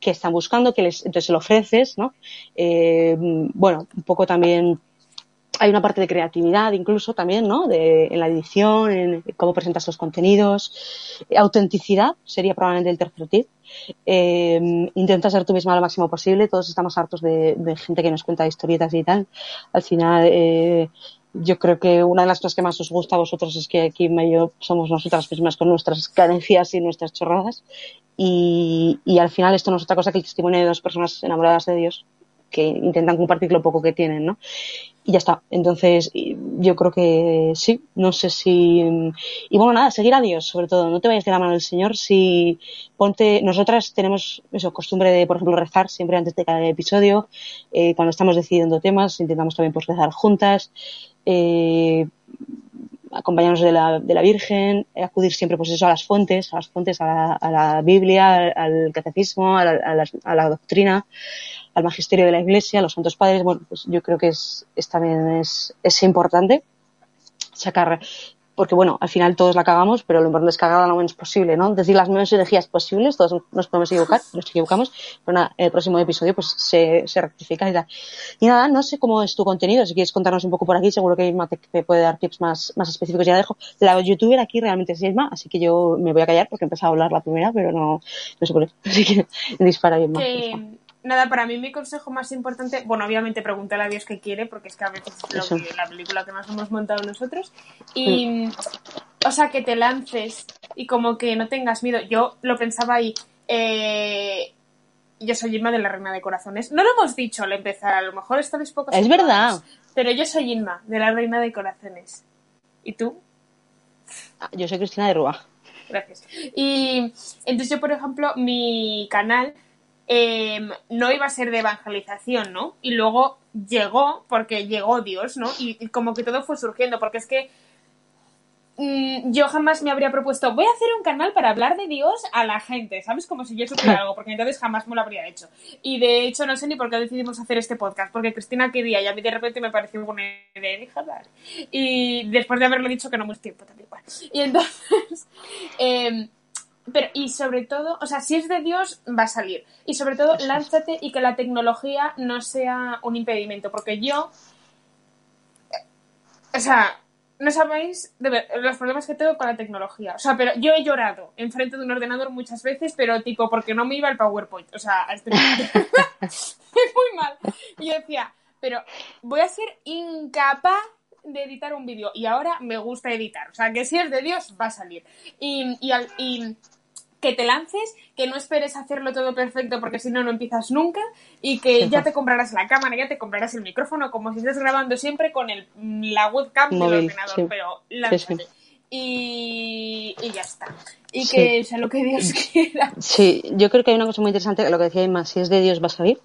qué están buscando, que les, entonces lo ofreces, ¿no? Eh, bueno, un poco también hay una parte de creatividad incluso también, ¿no? De, en la edición, en cómo presentas los contenidos. Autenticidad sería probablemente el tercer tip. Eh, intenta ser tú misma lo máximo posible. Todos estamos hartos de, gente que nos cuenta historietas y tal. Al final, eh, yo creo que una de las cosas que más os gusta a vosotros es que aquí y yo somos nosotras mismas con nuestras carencias y nuestras chorradas. Y, y al final esto no es otra cosa que el testimonio de dos personas enamoradas de Dios que intentan compartir lo poco que tienen, ¿no? Y ya está. Entonces, yo creo que sí, no sé si... Y bueno, nada, seguir a Dios, sobre todo. No te vayas de la mano del Señor. Si ponte... Nosotras tenemos eso, costumbre de, por ejemplo, rezar siempre antes de cada episodio. Eh, cuando estamos decidiendo temas, intentamos también pues rezar juntas. Eh, acompañarnos de la, de la Virgen, acudir siempre pues eso a las fuentes, a las fuentes, a la, Biblia, al, catecismo, a la, doctrina, al magisterio de la Iglesia, a los santos padres. Bueno, pues yo creo que es, es también es, es importante sacar porque bueno, al final todos la cagamos, pero lo importante es cagarla lo menos posible, ¿no? Decir las menos energías posibles, todos nos podemos equivocar, *laughs* nos equivocamos, pero nada, en el próximo episodio pues se, se rectifica y tal. Y nada, no sé cómo es tu contenido, si quieres contarnos un poco por aquí, seguro que Irma te, puede dar tips más, más específicos, ya dejo. La youtuber aquí realmente es Irma, así que yo me voy a callar porque he empezado a hablar la primera, pero no, no sé por qué, así que dispara Irma. Que nada, para mí mi consejo más importante, bueno, obviamente pregúntale a Dios qué quiere, porque es que a veces es lo que, la película que nos hemos montado nosotros. Y, o sea, que te lances y como que no tengas miedo. Yo lo pensaba ahí. Eh, yo soy Inma de la Reina de Corazones. No lo hemos dicho al empezar, a lo mejor esta vez poco. Es verdad. pero yo soy Inma de la Reina de Corazones. ¿Y tú? Ah, yo soy Cristina de Rúa. Gracias. Y entonces yo, por ejemplo, mi canal Em, no iba a ser de evangelización, ¿no? Y luego llegó, porque llegó Dios, ¿no? Y, como que todo fue surgiendo, porque es que mm, yo jamás me habría propuesto, voy a hacer un canal para hablar de Dios a la gente, ¿sabes? Como si yo supiera algo, porque entonces jamás me lo habría hecho. Y de hecho no sé ni por qué decidimos hacer este podcast, porque Cristina quería y a mí de repente me pareció buena idea, Y después de haberlo dicho que no mucho tiempo, también igual. Y entonces... *laughs* Eh, pero, y sobre todo, o sea, si es de Dios, va a salir. Y sobre todo, lánzate y que la tecnología no sea un impedimento. Porque yo. O sea, no sabéis de los problemas que tengo con la tecnología. O sea, pero yo he llorado enfrente de un ordenador muchas veces, pero tipo, porque no me iba el PowerPoint. O sea, este... *laughs* es muy mal. Y yo decía, pero voy a ser incapaz de editar un vídeo y ahora me gusta editar. O sea, que si es de Dios, va a salir. Y, y, y que te lances, que no esperes hacerlo todo perfecto porque si no, no empiezas nunca y que ya te comprarás la cámara, ya te comprarás el micrófono, como si estés grabando siempre con el, la webcam del ordenador, pero lánzate. Y, y, ya está. Y que sea lo que Dios quiera. Sí, yo creo que hay una cosa muy interesante, lo que decía Emma, si es de Dios va a salir.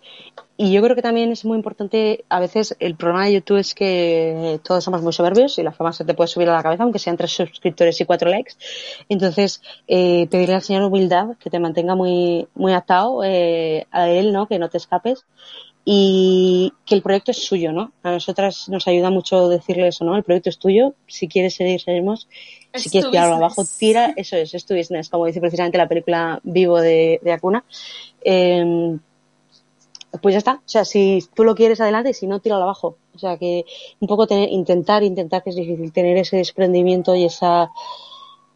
Y yo creo que también es muy importante, a veces el problema de YouTube es que todos somos muy soberbios y la fama se te puede subir a la cabeza, aunque sean tres suscriptores y cuatro likes. Entonces, eh, pedirle al Señor humildad, que te mantenga muy, muy atado eh, a Él, ¿no? Que no te escapes y que el proyecto es suyo, ¿no? A nosotras nos ayuda mucho decirle eso, ¿no? El proyecto es tuyo, si quieres seguir, seguimos. Si quieres tirarlo abajo, tira, eso es, es tu business, como dice precisamente la película Vivo de, de Acuna. Eh, pues ya está. O sea, si tú lo quieres adelante y si no, tíralo abajo. O sea, que un poco tener, intentar, intentar, que es difícil, tener ese desprendimiento y esa,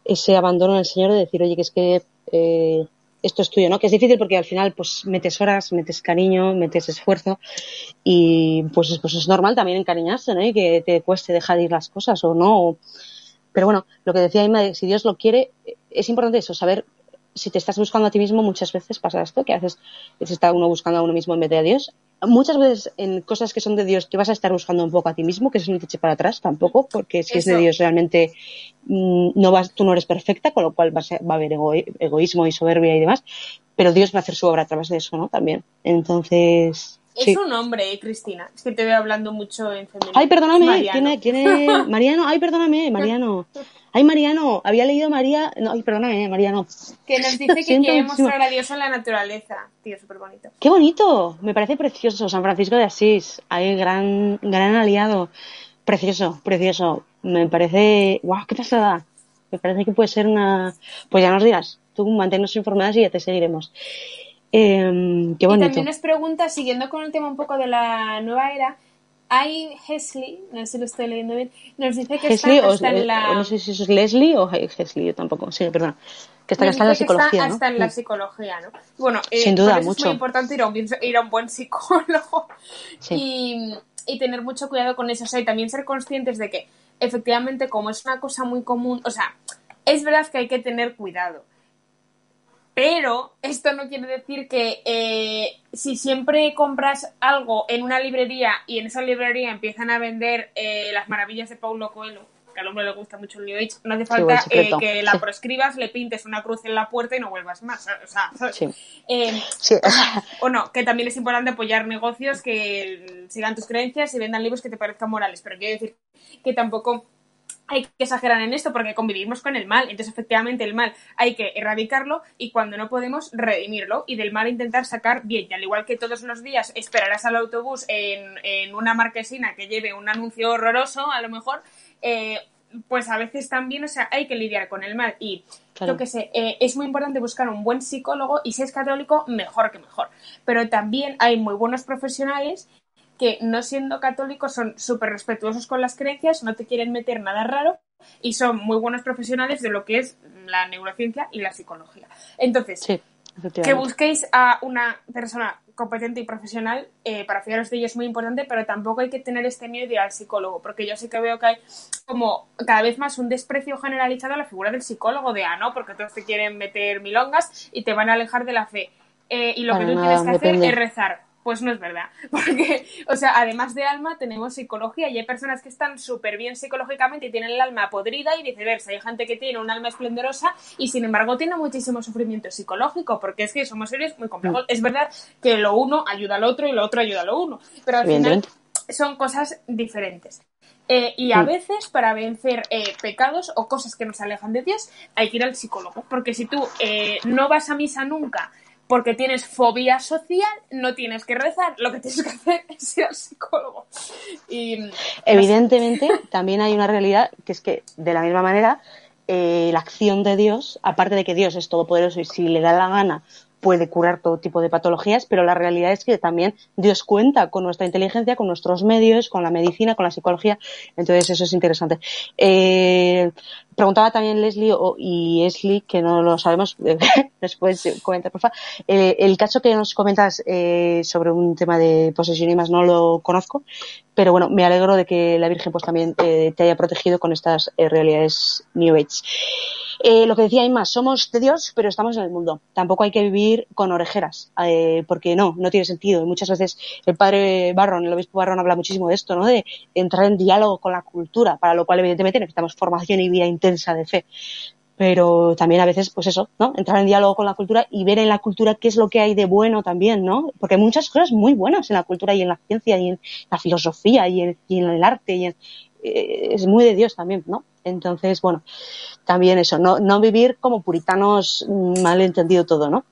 ese abandono del Señor de decir, oye, que es que eh, esto es tuyo, ¿no? Que es difícil porque al final, pues, metes horas, metes cariño, metes esfuerzo y, pues, pues es normal también encariñarse, ¿no? Y que te cueste dejar ir las cosas o no. Pero bueno, lo que decía Emma, si Dios lo quiere, es importante eso, saber si te estás buscando a ti mismo, muchas veces pasa esto, que a veces se está uno buscando a uno mismo en vez de a Dios. Muchas veces en cosas que son de Dios, que vas a estar buscando un poco a ti mismo, que eso no te eche para atrás tampoco, porque si es de Dios realmente mm, no vas, tú no eres perfecta, con lo cual va a, va a haber egoísmo y soberbia y demás, pero Dios va a hacer su obra a través de eso, ¿no? También. Entonces, es un hombre, eh, Cristina. Es que te veo hablando mucho en femenino. Ay, perdóname. ¿Quién es, ¿Quién es? Mariano. Ay, perdóname, Mariano. *laughs* Ay, Mariano. Había leído María. No, ay, perdóname, Mariano. Que nos dice que *laughs* quiere mostrar a Dios en la naturaleza. Tío, súper bonito. Qué bonito. Me parece precioso. San Francisco de Asís. Hay gran, gran aliado. Precioso, precioso. Me parece. ¡Guau! ¡Qué pasada! Me parece que puede ser una. Pues ya nos dirás. Tú manténnos informadas y ya te seguiremos. Em, qué bonito. Y también nos pregunta, siguiendo con el tema un poco de la nueva era, hay Hesley, no sé si lo estoy leyendo bien, nos dice que está, hasta en la... No sé si es Leslie o Hesley, yo tampoco, sí, perdón. Que está, en la psicología, está hasta en la psicología, ¿no? Bueno, eh, Sin duda, mucho. es muy importante ir a un, ir a un buen psicólogo y, y, tener mucho cuidado con eso. O sea, y también ser conscientes de que, efectivamente, como es una cosa muy común, o sea, es verdad que hay que tener cuidado pero esto no quiere decir que eh, si siempre compras algo en una librería y en esa librería empiezan a vender eh, las maravillas de Paulo Coelho, que al hombre le gusta mucho el New Age, no hace falta eh, que la proscribas, le pintes una cruz en la puerta y no vuelvas más. O sea, o, no, que también es importante apoyar negocios que sigan tus creencias y vendan libros que te parezcan morales, pero quiero decir que tampoco hay que exagerar en esto porque convivimos con el mal. Entonces, efectivamente, el mal hay que erradicarlo y cuando no podemos, redimirlo y del mal intentar sacar bien. Y al igual que todos los días esperarás al autobús en, una marquesina que lleve un anuncio horroroso, a lo mejor, eh, pues a veces también, o sea, hay que lidiar con el mal. Y yo que sé, eh, es muy importante buscar un buen psicólogo y si es católico, mejor que mejor. Pero también hay muy buenos profesionales que no siendo católicos son súper respetuosos con las creencias, no te quieren meter nada raro y son muy buenos profesionales de lo que es la neurociencia y la psicología. Entonces, que busquéis a una persona competente y profesional eh, para fijaros de ello es muy importante, pero tampoco hay que tener este miedo de ir al psicólogo, porque yo sí que veo que hay como cada vez más un desprecio generalizado a la figura del psicólogo, de, ah, no, porque todos te quieren meter milongas y te van a alejar de la fe. Eh, y lo que tú tienes que hacer es rezar pues no es verdad. *laughs* Porque, o sea, además de alma, tenemos psicología y hay personas que están súper bien psicológicamente y tienen el alma podrida y viceversa. Hay gente que tiene un alma esplendorosa y sin embargo tiene muchísimo sufrimiento psicológico porque es que somos seres muy complejos. Mm. Es verdad que lo uno ayuda al otro y lo otro ayuda a lo uno, pero al final son cosas diferentes. Eh, y a mm. veces para vencer eh, pecados o cosas que nos alejan de Dios hay que ir al psicólogo. Porque si tú eh, no vas a misa nunca porque tienes fobia social, no tienes que rezar, lo que tienes que hacer *laughs* es ir al psicólogo. Y, Evidentemente, también hay una realidad que es que, de la misma manera, eh, la acción de Dios, aparte de que Dios es todopoderoso y si le da la gana puede curar todo tipo de patologías, pero la realidad es que también Dios cuenta con nuestra inteligencia, con nuestros medios, con la medicina, con la psicología. Entonces eso es interesante. Eh, preguntaba también Leslie y Esli, que no lo sabemos, *laughs* después comentar, por favor. Eh, el caso que nos comentas eh, sobre un tema de posesión y más no lo conozco, pero bueno, me alegro de que la Virgen pues también te haya protegido con estas realidades New Age. Eh, lo que decía Inma, somos de Dios, pero estamos en el mundo. Tampoco hay que vivir con orejeras, eh, porque no, no tiene sentido. Y muchas veces el padre Barron, el obispo Barron habla muchísimo de esto, ¿no? De entrar en diálogo con la cultura, para lo cual evidentemente necesitamos formación y vida intensa de fe. Pero también a veces, pues eso, ¿no? Entrar en diálogo con la cultura y ver en la cultura qué es lo que hay de bueno también, ¿no? Porque hay muchas cosas muy buenas en la cultura y en la ciencia y en la filosofía y en, y en el arte y en, eh, es muy de Dios también, ¿no? Entonces, bueno, también eso, no, no vivir como puritanos mal entendido todo, ¿no?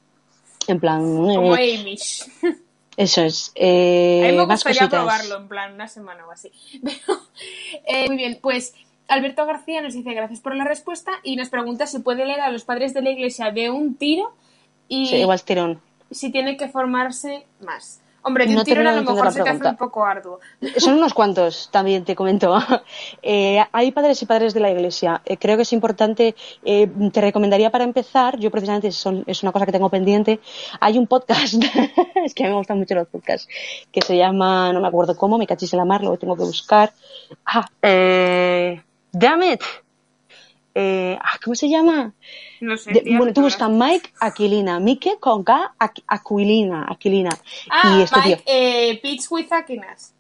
En plan... Como eh, Amish. *laughs* Eso es. Eh, a mí me gustaría probarlo en plan una semana o así. *laughs* eh, muy bien, pues Alberto García nos dice gracias por la respuesta y nos pregunta si puede leer a los padres de la iglesia de un tiro y sí, igual tirón. si tiene que formarse más. Hombre, de un tiro a lo mejor se te hace un poco arduo. *laughs* Son unos cuantos, también te comento. *laughs* Eh, hay padres y padres de la iglesia. Eh, creo que es importante, eh, te recomendaría para empezar, yo precisamente es una cosa que tengo pendiente, hay un podcast, *laughs* es que a mí me gustan mucho los podcasts, que se llama, no me acuerdo cómo, me cachis en la mar, lo tengo que buscar. Ah, eh, damn it. eh, ah, ¿cómo se llama? No sé. De- bueno, tú buscas Mike Aquilina, Mike con K, Aqu- Aquilina, Aquilina. Ah, y este tío, Mike, eh, Peach with Aquinas.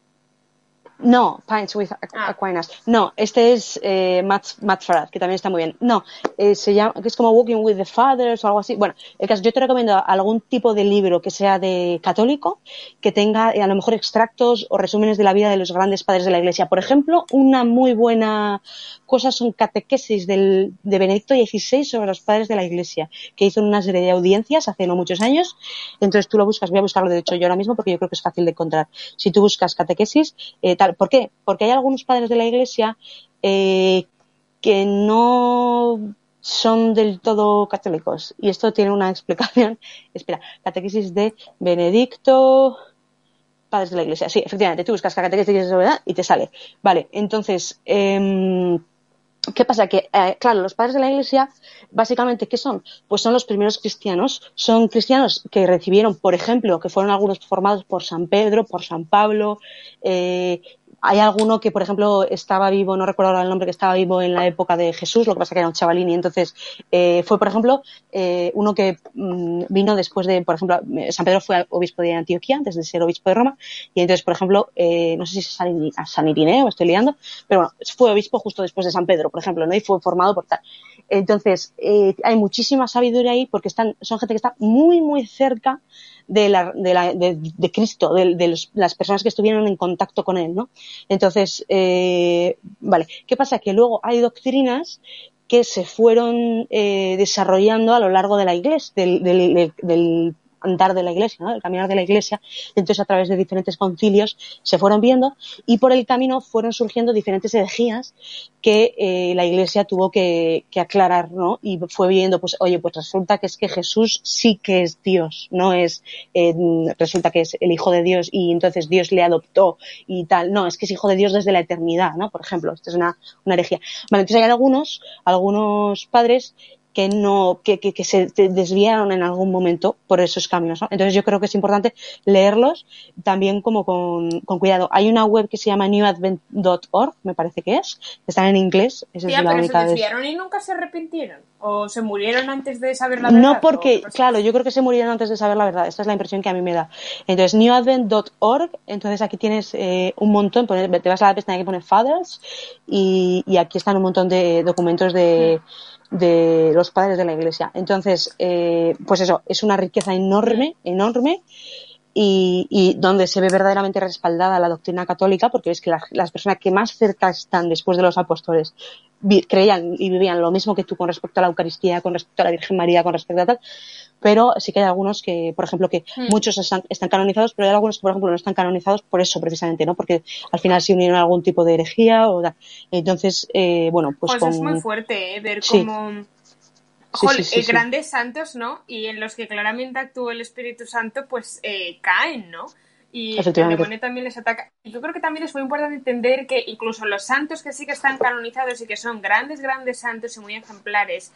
No, Pints with Ah. Aquinas. No, este es eh, Matt, Matt Farad, que también está muy bien. No, eh, se llama, que es como Walking with the Fathers o algo así. Bueno, el caso, yo te recomiendo algún tipo de libro que sea de católico, que tenga eh, a lo mejor extractos o resúmenes de la vida de los grandes padres de la Iglesia. Por ejemplo, una muy buena cosa son catequesis del, de Benedicto XVI sobre los padres de la Iglesia, que hizo una serie de audiencias hace no muchos años. Entonces tú lo buscas, voy a buscarlo de hecho yo ahora mismo porque yo creo que es fácil de encontrar. Si tú buscas catequesis, eh, tal, ¿por qué? Porque hay algunos padres de la Iglesia eh, que no son del todo católicos. Y esto tiene una *laughs* explicación. Espera, catequesis de Benedicto, padres de la iglesia. Sí, efectivamente, tú buscas catequesis de verdad y te sale. Vale, entonces, em, ¿qué pasa? Que, eh, claro, los padres de la iglesia, básicamente, ¿qué son? Pues son los primeros cristianos. Son cristianos que recibieron, por ejemplo, que fueron algunos formados por San Pedro, por San Pablo, eh, hay alguno que, por ejemplo, estaba vivo, no recuerdo ahora el nombre, que estaba vivo en la época de Jesús, lo que pasa que era un chavalín, y entonces eh, fue, por ejemplo, eh, uno que mm, vino después de, por ejemplo, eh, San Pedro fue obispo de Antioquía antes de ser obispo de Roma, y entonces, por ejemplo, eh, no sé si es San, San Irineo, me estoy liando, pero bueno, fue obispo justo después de San Pedro, por ejemplo, ¿no? Y fue formado por tal. Entonces, eh, hay muchísima sabiduría ahí porque están, son gente que está muy, muy cerca de, la, de, la, de, de Cristo, de, los- las personas que estuvieron en contacto con él, ¿no? Entonces, eh, vale, ¿qué pasa? Que luego hay doctrinas que se fueron eh, desarrollando a lo largo de la iglesia, del, del, del- del andar de la iglesia, ¿no? del caminar de la iglesia. Entonces, a través de diferentes concilios se fueron viendo y por el camino fueron surgiendo diferentes herejías que eh, la iglesia tuvo que, aclarar, ¿no? Y fue viendo, pues, oye, pues resulta que es que Jesús sí que es Dios, no es, eh, resulta que es el Hijo de Dios y entonces Dios le adoptó y tal. No, es que es Hijo de Dios desde la eternidad, ¿no? Por ejemplo, esto es una, herejía. Vale, entonces hay algunos, algunos padres que no, que, que, que se desviaron en algún momento por esos caminos, ¿no? Entonces yo creo que es importante leerlos también como con, con cuidado. Hay una web que se llama newadvent.org, me parece que es, que está en inglés, esa Tía, es la pero se única vez. desviaron y nunca se arrepintieron. O se murieron antes de saber la verdad. No ¿o porque, claro, yo creo que se murieron antes de saber la verdad. Esta es la impresión que a mí me da. Entonces, newadvent.org, entonces aquí tienes eh, un montón, te vas a la pestaña que pone Fathers y, y aquí están un montón de documentos de, de los padres de la iglesia. Entonces, eh, pues eso, es una riqueza enorme, enorme y, y donde se ve verdaderamente respaldada la doctrina católica, porque es que las, las personas que más cerca están después de los apóstoles vi- creían y vivían lo mismo que tú con respecto a la Eucaristía, con respecto a la Virgen María, con respecto a tal, pero sí que hay algunos que, por ejemplo, que Hmm. muchos están, están canonizados, pero hay algunos que, por ejemplo, no están canonizados por eso precisamente, ¿no? Porque al final se unieron a algún tipo de herejía o tal. Entonces, eh, bueno, pues Pues con... es muy fuerte, ¿eh? Ver cómo... Sí, Jol, sí, sí, eh, sí. grandes santos, ¿no? Y en los que claramente actuó el Espíritu Santo, pues eh, caen, ¿no? Y el demonio también les ataca. Y yo creo que también es muy importante entender que incluso los santos que sí que están canonizados y que son grandes, grandes santos y muy ejemplares,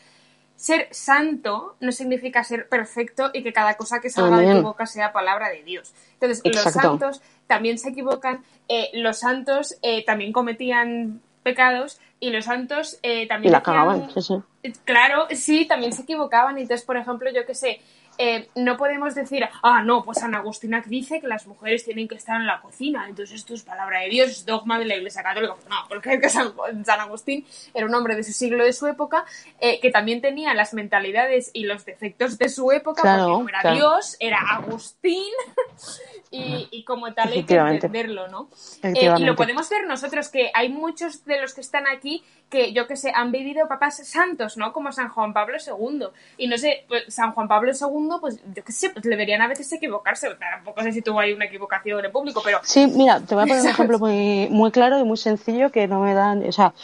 ser santo no significa ser perfecto y que cada cosa que salga de tu boca sea palabra de Dios. Entonces, los santos también se equivocan, eh, los santos eh, también cometían pecados y los santos eh, Y también la decían- cagaban, sí, sí. Claro, sí, también se equivocaban. Entonces, por ejemplo, yo qué sé, eh, no podemos decir, ah, no, pues San Agustín dice que las mujeres tienen que estar en la cocina, entonces esto es palabra de Dios, es dogma de la Iglesia Católica. Pues no, porque es que San, San Agustín era un hombre de su siglo, de su época, eh, que también tenía las mentalidades y los defectos de su época, Claro, porque no era claro. Dios, era Agustín, *laughs* y, y como tal hay que entenderlo, ¿no? Eh, y lo podemos ver nosotros, que hay muchos de los que están aquí que, yo que sé, han vivido papás santos, ¿no? Como San Juan Pablo II. Y no sé, pues, San Juan Pablo II, pues yo que sé, pues le verían a veces equivocarse. Tampoco sé si tuvo ahí una equivocación en público, pero Sí, mira, te voy a poner un *laughs* ejemplo muy, muy claro y muy sencillo que no me dan, o sea,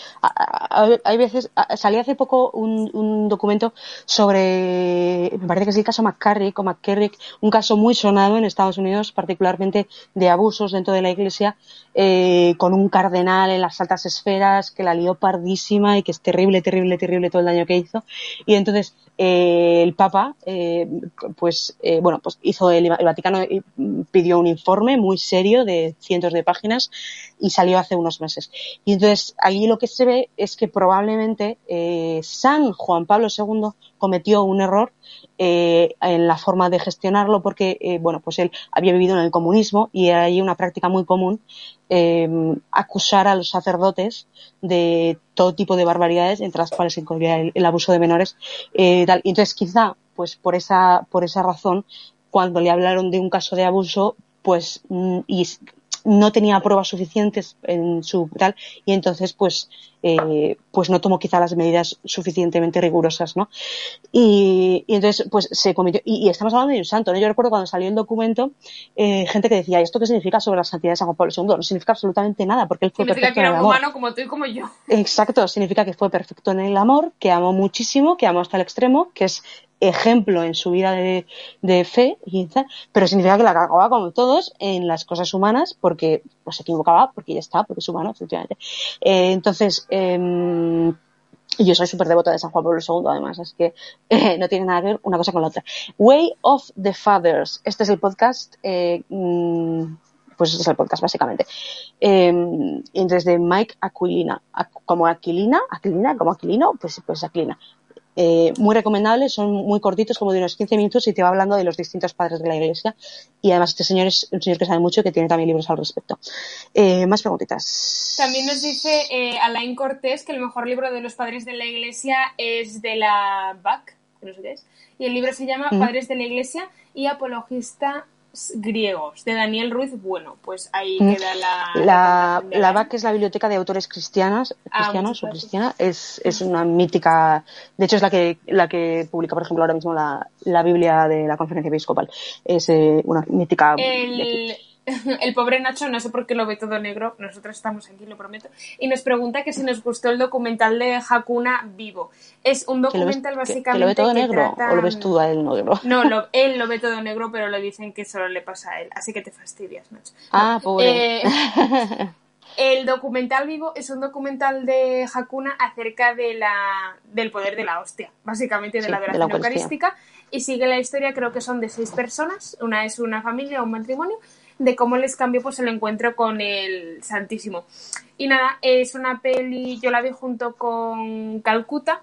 hay veces, salí hace poco un, un documento sobre, me parece que es el caso McCarrick o McCarrick, un caso muy sonado en Estados Unidos, particularmente de abusos dentro de la iglesia, eh, con un cardenal en las altas esferas que la lió pardísima y que es terrible, terrible, terrible todo el daño que hizo. Y entonces eh, el Papa, eh, pues, eh, bueno, pues hizo el, el, Vaticano pidió un informe muy serio de cientos de páginas y salió hace unos meses. Y entonces allí lo que se ve es que probablemente San Juan Pablo II cometió un error eh, en la forma de gestionarlo porque, eh, bueno, pues él había vivido en el comunismo y hay una práctica muy común eh, acusar a los sacerdotes de todo tipo de barbaridades, entre las cuales se incluía el, abuso de menores. Tal. Y entonces, quizá, pues por esa, por esa razón, cuando le hablaron de un caso de abuso, pues, mm, y no tenía pruebas suficientes en su tal y entonces pues eh, pues no tomó quizá las medidas suficientemente rigurosas no y, y entonces pues se cometió y, y, estamos hablando de un santo ¿no? yo recuerdo cuando salió el documento eh, gente que decía ¿esto qué significa sobre la santidad de San Juan Pablo II? no significa absolutamente nada porque él fue significa perfecto que era en el amor humano como tú y como yo exacto significa que fue perfecto en el amor que amó muchísimo que amó hasta el extremo que es ejemplo en su vida de, fe, pero significa que la cagaba como todos en las cosas humanas porque pues, se equivocaba, porque ya está, porque es humano, efectivamente. Eh, entonces, eh, yo soy súper devota de San Juan Pablo II, además, es que eh, no tiene nada que ver una cosa con la otra. Way of the Fathers. Este es el podcast. Eh, pues este es el podcast, básicamente. Eh, entonces, de Mike Aquilina. Como Aquilina, Aquilina, como Aquilino, pues, pues Aquilina eh, muy recomendables, son muy cortitos, como de unos 15 minutos, y te va hablando de los distintos padres de la iglesia. Y además este señor es un señor que sabe mucho y que tiene también libros al respecto. Eh, más preguntitas. También nos dice eh, Alain Cortés que el mejor libro de los padres de la iglesia es de la BAC, que no sé qué es, y el libro se llama mm. Padres de la Iglesia y Apologista griegos de Daniel Ruiz Bueno. Pues ahí Mm. queda la. La, la BAC es la Biblioteca de Autores Cristianas, Ah, cristianos o cristiana. Es, es una mítica. De hecho, es la que, la que publica, por ejemplo, ahora mismo la, la Biblia de la Conferencia Episcopal. Es eh, una mítica. El, *laughs* el pobre Nacho, no sé por qué lo ve todo negro, nosotros estamos aquí, lo prometo, y nos pregunta que si nos gustó el documental de Hakuna Vivo. Es un ¿Que lo ves, documental que- básicamente que lo ve todo que negro o lo ves tú a él negro? *laughs* No, lo- él lo ve todo negro, pero le dicen que solo le pasa a él, así que te fastidias, Nacho. Ah, pobre. Eh, el documental vivo es un documental de Hakuna acerca de la, del poder de la hostia, básicamente de Sí, la adoración eucarística, y sigue la historia, creo que son de seis personas, una es una familia, un matrimonio, de cómo les cambió pues el encuentro con el Santísimo. Y nada, es una peli, yo la vi junto con Calcuta,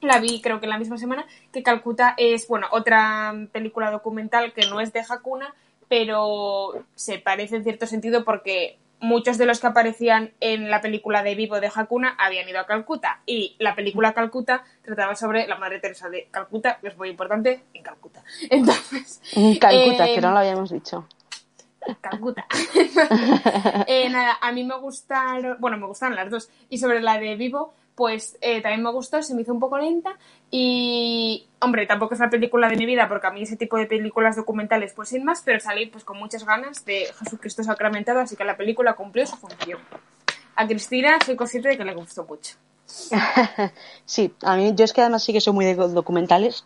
la vi creo que la misma semana, que Calcuta es, bueno, otra película documental que no es de Hakuna, pero se parece en cierto sentido porque muchos de los que aparecían en la película de Vivo de Hakuna habían ido a Calcuta y la película Calcuta trataba sobre la Madre Teresa de Calcuta, que es muy importante, en Calcuta. *laughs* Entonces, Calcuta, eh, que no lo habíamos dicho. Calcuta. *laughs* Eh, nada, a mí me gustaron, bueno, me gustan las dos. Y sobre la de Vivo, pues eh, también me gustó, se me hizo un poco lenta. Y, hombre, tampoco es la película de mi vida, porque a mí ese tipo de películas documentales, pues sin más, pero salí pues con muchas ganas de Jesucristo sacramentado, así que la película cumplió su función. A Cristina soy consciente de que le gustó mucho. *laughs* Sí, a mí yo es que además sí que soy muy de documentales,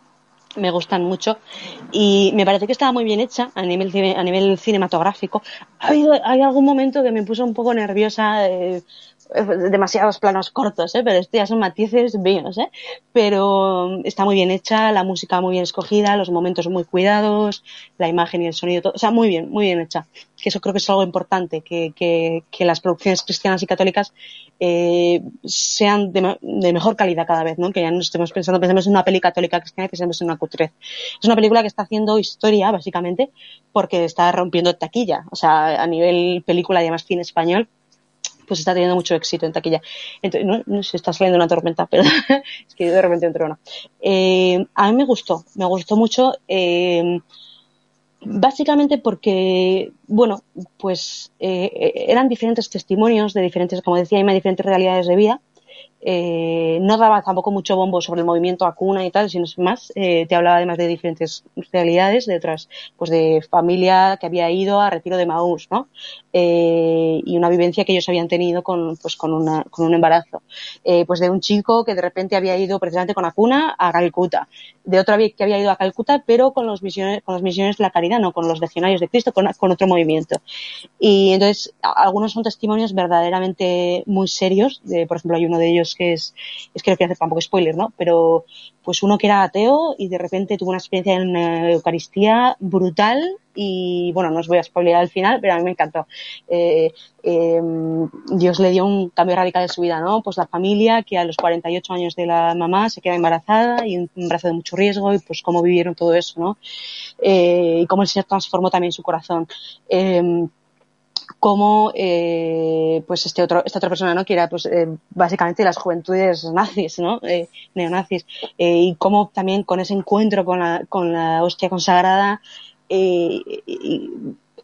me gustan mucho y me parece que estaba muy bien hecha a nivel a nivel cinematográfico. Ha habido hay algún momento que me puso un poco nerviosa. eh, demasiados planos cortos, ¿eh? pero esto ya son matices míos, ¿eh? pero está muy bien hecha, la música muy bien escogida, los momentos muy cuidados, la imagen y el sonido, todo, o sea, muy bien, muy bien hecha. Que eso creo que es algo importante, que, que, que las producciones cristianas y católicas eh, sean de, de mejor calidad cada vez, ¿no? Que ya no estemos pensando, pensemos en una peli católica cristiana y pensemos en una cutrez. Es una película que está haciendo historia, básicamente, porque está rompiendo taquilla. O sea, a nivel película y además cine español, pues está teniendo mucho éxito en taquilla. Entonces, no, no sé, está saliendo una tormenta, *laughs* pero es que de repente entró una. Eh, a mí me gustó, me gustó mucho. eh, Básicamente porque, bueno, pues eh, eran diferentes testimonios de diferentes, como decía Emma, diferentes realidades de vida. Eh, no daba tampoco mucho bombo sobre el movimiento Acuna y tal, sino más, eh, te hablaba además de diferentes realidades, de otras, pues de familia que había ido a retiro de Maús, ¿no? Eh, y una vivencia que ellos habían tenido con, pues con, una, con un embarazo. Pues de un chico que de repente había ido precisamente con Acuna a Calcuta, de otro que había ido a Calcuta, pero con los misiones, con las misiones de la caridad, no con los legionarios de Cristo, con, con otro movimiento. Y entonces, a- algunos son testimonios verdaderamente muy serios. De, por ejemplo, hay uno de ellos es que es, es que no quiero hacer tampoco spoiler, ¿no? Pero pues uno que era ateo y de repente tuvo una experiencia en una Eucaristía brutal y bueno, no os voy a spoiler al final, pero a mí me encantó. Eh, eh, Dios le dio un cambio radical en su vida, ¿no? Pues la familia que a los 48 años de la mamá se queda embarazada y un embarazo de mucho riesgo y pues cómo vivieron todo eso, ¿no? Eh, y cómo el Señor transformó también su corazón. Como eh, pues este otro, esta otra persona no que era pues eh, básicamente las juventudes nazis no eh, neonazis. Eh, y cómo también con ese encuentro con la con la hostia consagrada eh, y,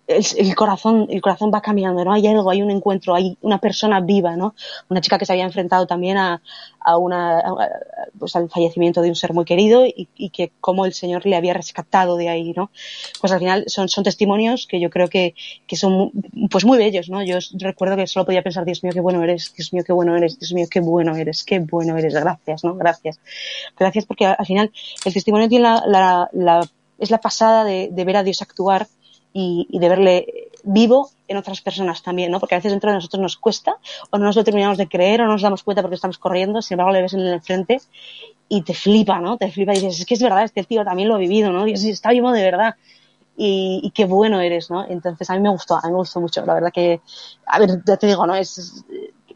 el, corazón el corazón va cambiando no hay algo hay un encuentro hay una persona viva no una chica que se había enfrentado también a, a una a, pues al fallecimiento de un ser muy querido y, y, que como el señor le había rescatado de ahí no pues al final son, son testimonios que yo creo que, que son pues muy bellos no yo recuerdo que solo podía pensar Dios mío qué bueno eres Dios mío qué bueno eres Dios mío qué bueno eres qué bueno eres gracias no gracias. Gracias porque al final el testimonio tiene la, la, la es la pasada de, de ver a Dios actuar y, de verle vivo en otras personas también, ¿no? Porque a veces dentro de nosotros nos cuesta o no nos lo terminamos de creer o no nos damos cuenta porque estamos corriendo, sin embargo le ves en el frente y te flipa, ¿no? Te flipa y dices, es que es verdad, este tío también lo ha vivido, ¿no? Dios, está vivo de verdad. Y, qué bueno eres, ¿no? Entonces a mí me gustó, a mí me gustó mucho, la verdad que, a ver, ya te digo, ¿no? Es,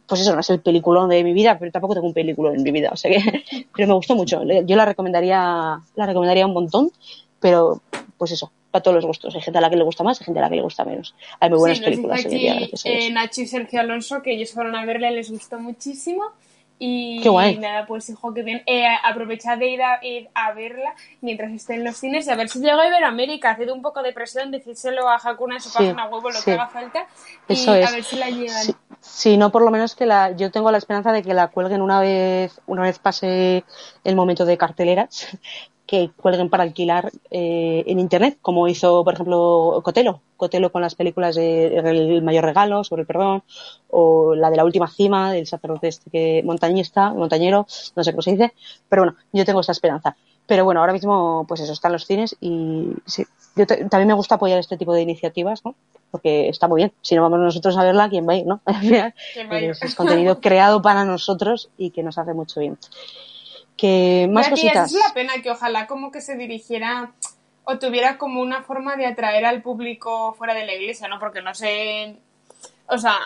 pues eso, no es el peliculón de mi vida, pero tampoco tengo un película en mi vida, o sea que, *laughs* pero me gustó mucho, yo la recomendaría, la recomendaría un montón, pero pues eso, para todos los gustos. Hay gente a la que le gusta más, hay gente a la que le gusta menos. Hay muy buenas sí, películas. Aquí, eh, Nacho y Sergio Alonso, que ellos fueron a verla, les gustó muchísimo. Y Qué guay. nada, pues hijo, que bien. Eh, aprovechad de ir a, ir a, verla mientras esté en los cines y a ver si llega a Iberoamérica. Haced un poco de presión, decírselo a Hakuna en su sí, página web o lo sí. que haga falta. Y Eso es. a ver si la llegan. Sí, sí, no, por lo menos que la. Yo tengo la esperanza de que la cuelguen una vez, una vez pase el momento de carteleras que cuelguen para alquilar eh, en internet, como hizo, por ejemplo, Cotelo. Cotelo con las películas de El mayor regalo, sobre el perdón, o la de la última cima, del sacerdote este que montañista, montañero, no sé cómo se dice, pero bueno, yo tengo esa esperanza. Pero bueno, ahora mismo, pues eso, están los cines y sí, yo también me gusta apoyar este tipo de iniciativas, ¿no? Porque está muy bien. Si no vamos nosotros a verla, ¿quién va a ir, no? *laughs* Es contenido creado para nosotros y que nos hace mucho bien que más Pero, cositas. Es la pena que ojalá como que se dirigiera o tuviera como una forma de atraer al público fuera de la iglesia, ¿no? Porque no sé, o sea,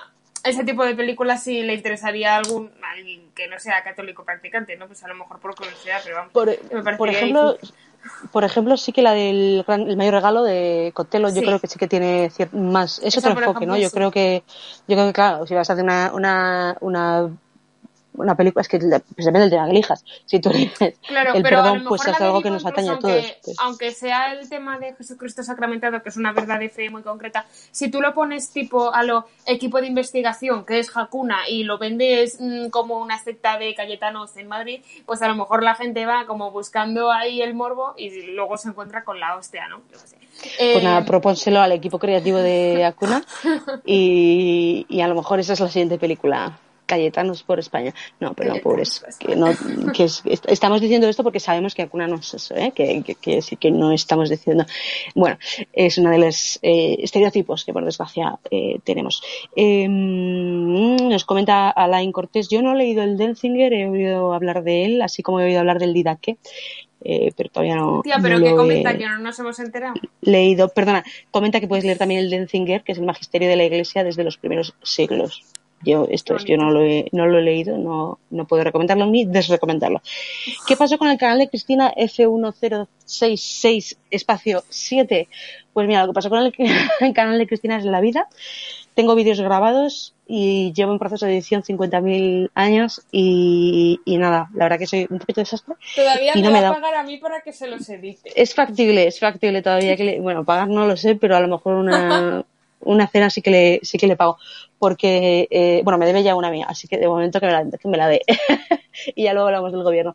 ese tipo de películas sí le interesaría a algún alguien que no sea católico practicante, ¿no? Pues a lo mejor por curiosidad, pero vamos. Por, por ejemplo, difícil. por ejemplo, sí que la del gran, el mayor regalo de Costello, yo creo que sí que tiene más, es Esa, otro enfoque, ejemplo, ¿no? Yo creo que, yo creo que claro, si vas a hacer una, una, una una película, es que pues depende de las elijas. Si tú eliges claro, el pero perdón, pues es algo que nos atañe a todos. Pues. Aunque sea el tema de Jesucristo sacramentado, que es una verdad de fe muy concreta, si tú lo pones tipo a lo equipo de investigación, que es Hakuna, y lo vendes mmm, como una secta de Cayetanos en Madrid, pues a lo mejor la gente va como buscando ahí el morbo y luego se encuentra con la hostia, ¿no? Yo sé. Pues eh... nada, propónselo al equipo creativo de Hakuna y, y a lo mejor esa es la siguiente película. Cayetanos por España. No, pero no, pobres. Que no, que es, estamos diciendo esto porque sabemos que Acuna no es eso, ¿eh? que, que, que, que no estamos diciendo. Bueno, es uno de los eh, estereotipos que por desgracia eh, tenemos. Eh, nos comenta Alain Cortés, yo no he leído el Denzinger, he oído hablar de él, así como he oído hablar del Didaque. Eh, pero todavía no. Tía, pero no que comenta he, que no nos hemos enterado. Leído, perdona, comenta que puedes leer también el Denzinger, que es el magisterio de la Iglesia desde los primeros siglos. Yo, esto es, yo no lo he, no lo he leído, no, no puedo recomendarlo ni desrecomendarlo. ¿Qué pasó con el canal de Cristina F1066 espacio 7? Pues mira, lo que pasó con el, *laughs* el canal de Cristina es la vida. Tengo vídeos grabados y llevo en proceso de edición 50.000 años y, y, nada, la verdad que soy un poquito desastre. Todavía y me no va a pagar a mí para que se los edite. Es factible, es factible todavía que le... bueno, pagar no lo sé, pero a lo mejor una *laughs* una cena sí que le, sí que le pago. Porque, eh, bueno, me debe ya una mía, así que de momento que me la, que me la dé. *laughs* y ya luego hablamos del gobierno.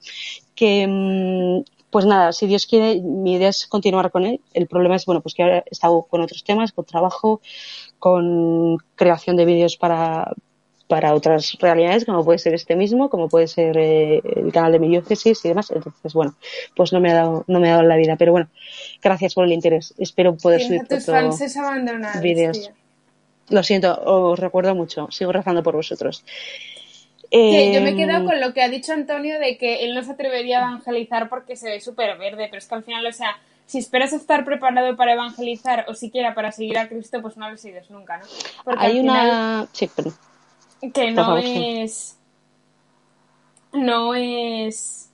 Que, mmm, pues nada, si Dios quiere, mi idea es continuar con él. El problema es, bueno, pues que ahora he estado con otros temas, con trabajo, con creación de vídeos para, para otras realidades, como puede ser este mismo, como puede ser eh, el canal de mi diócesis y demás. Entonces, bueno, pues no me ha dado, no me ha dado la vida. Pero bueno, gracias por el interés. Espero poder subir tus vídeos. Lo siento, os recuerdo mucho. Sigo rezando por vosotros. Yo me he quedado con lo que ha dicho Antonio de que él no se atrevería a evangelizar porque se ve súper verde, pero es que al final, o sea, si esperas estar preparado para evangelizar o siquiera para seguir a Cristo, pues no lo sigues nunca, ¿no? Porque Hay una... sí, pero... Que no es... No es...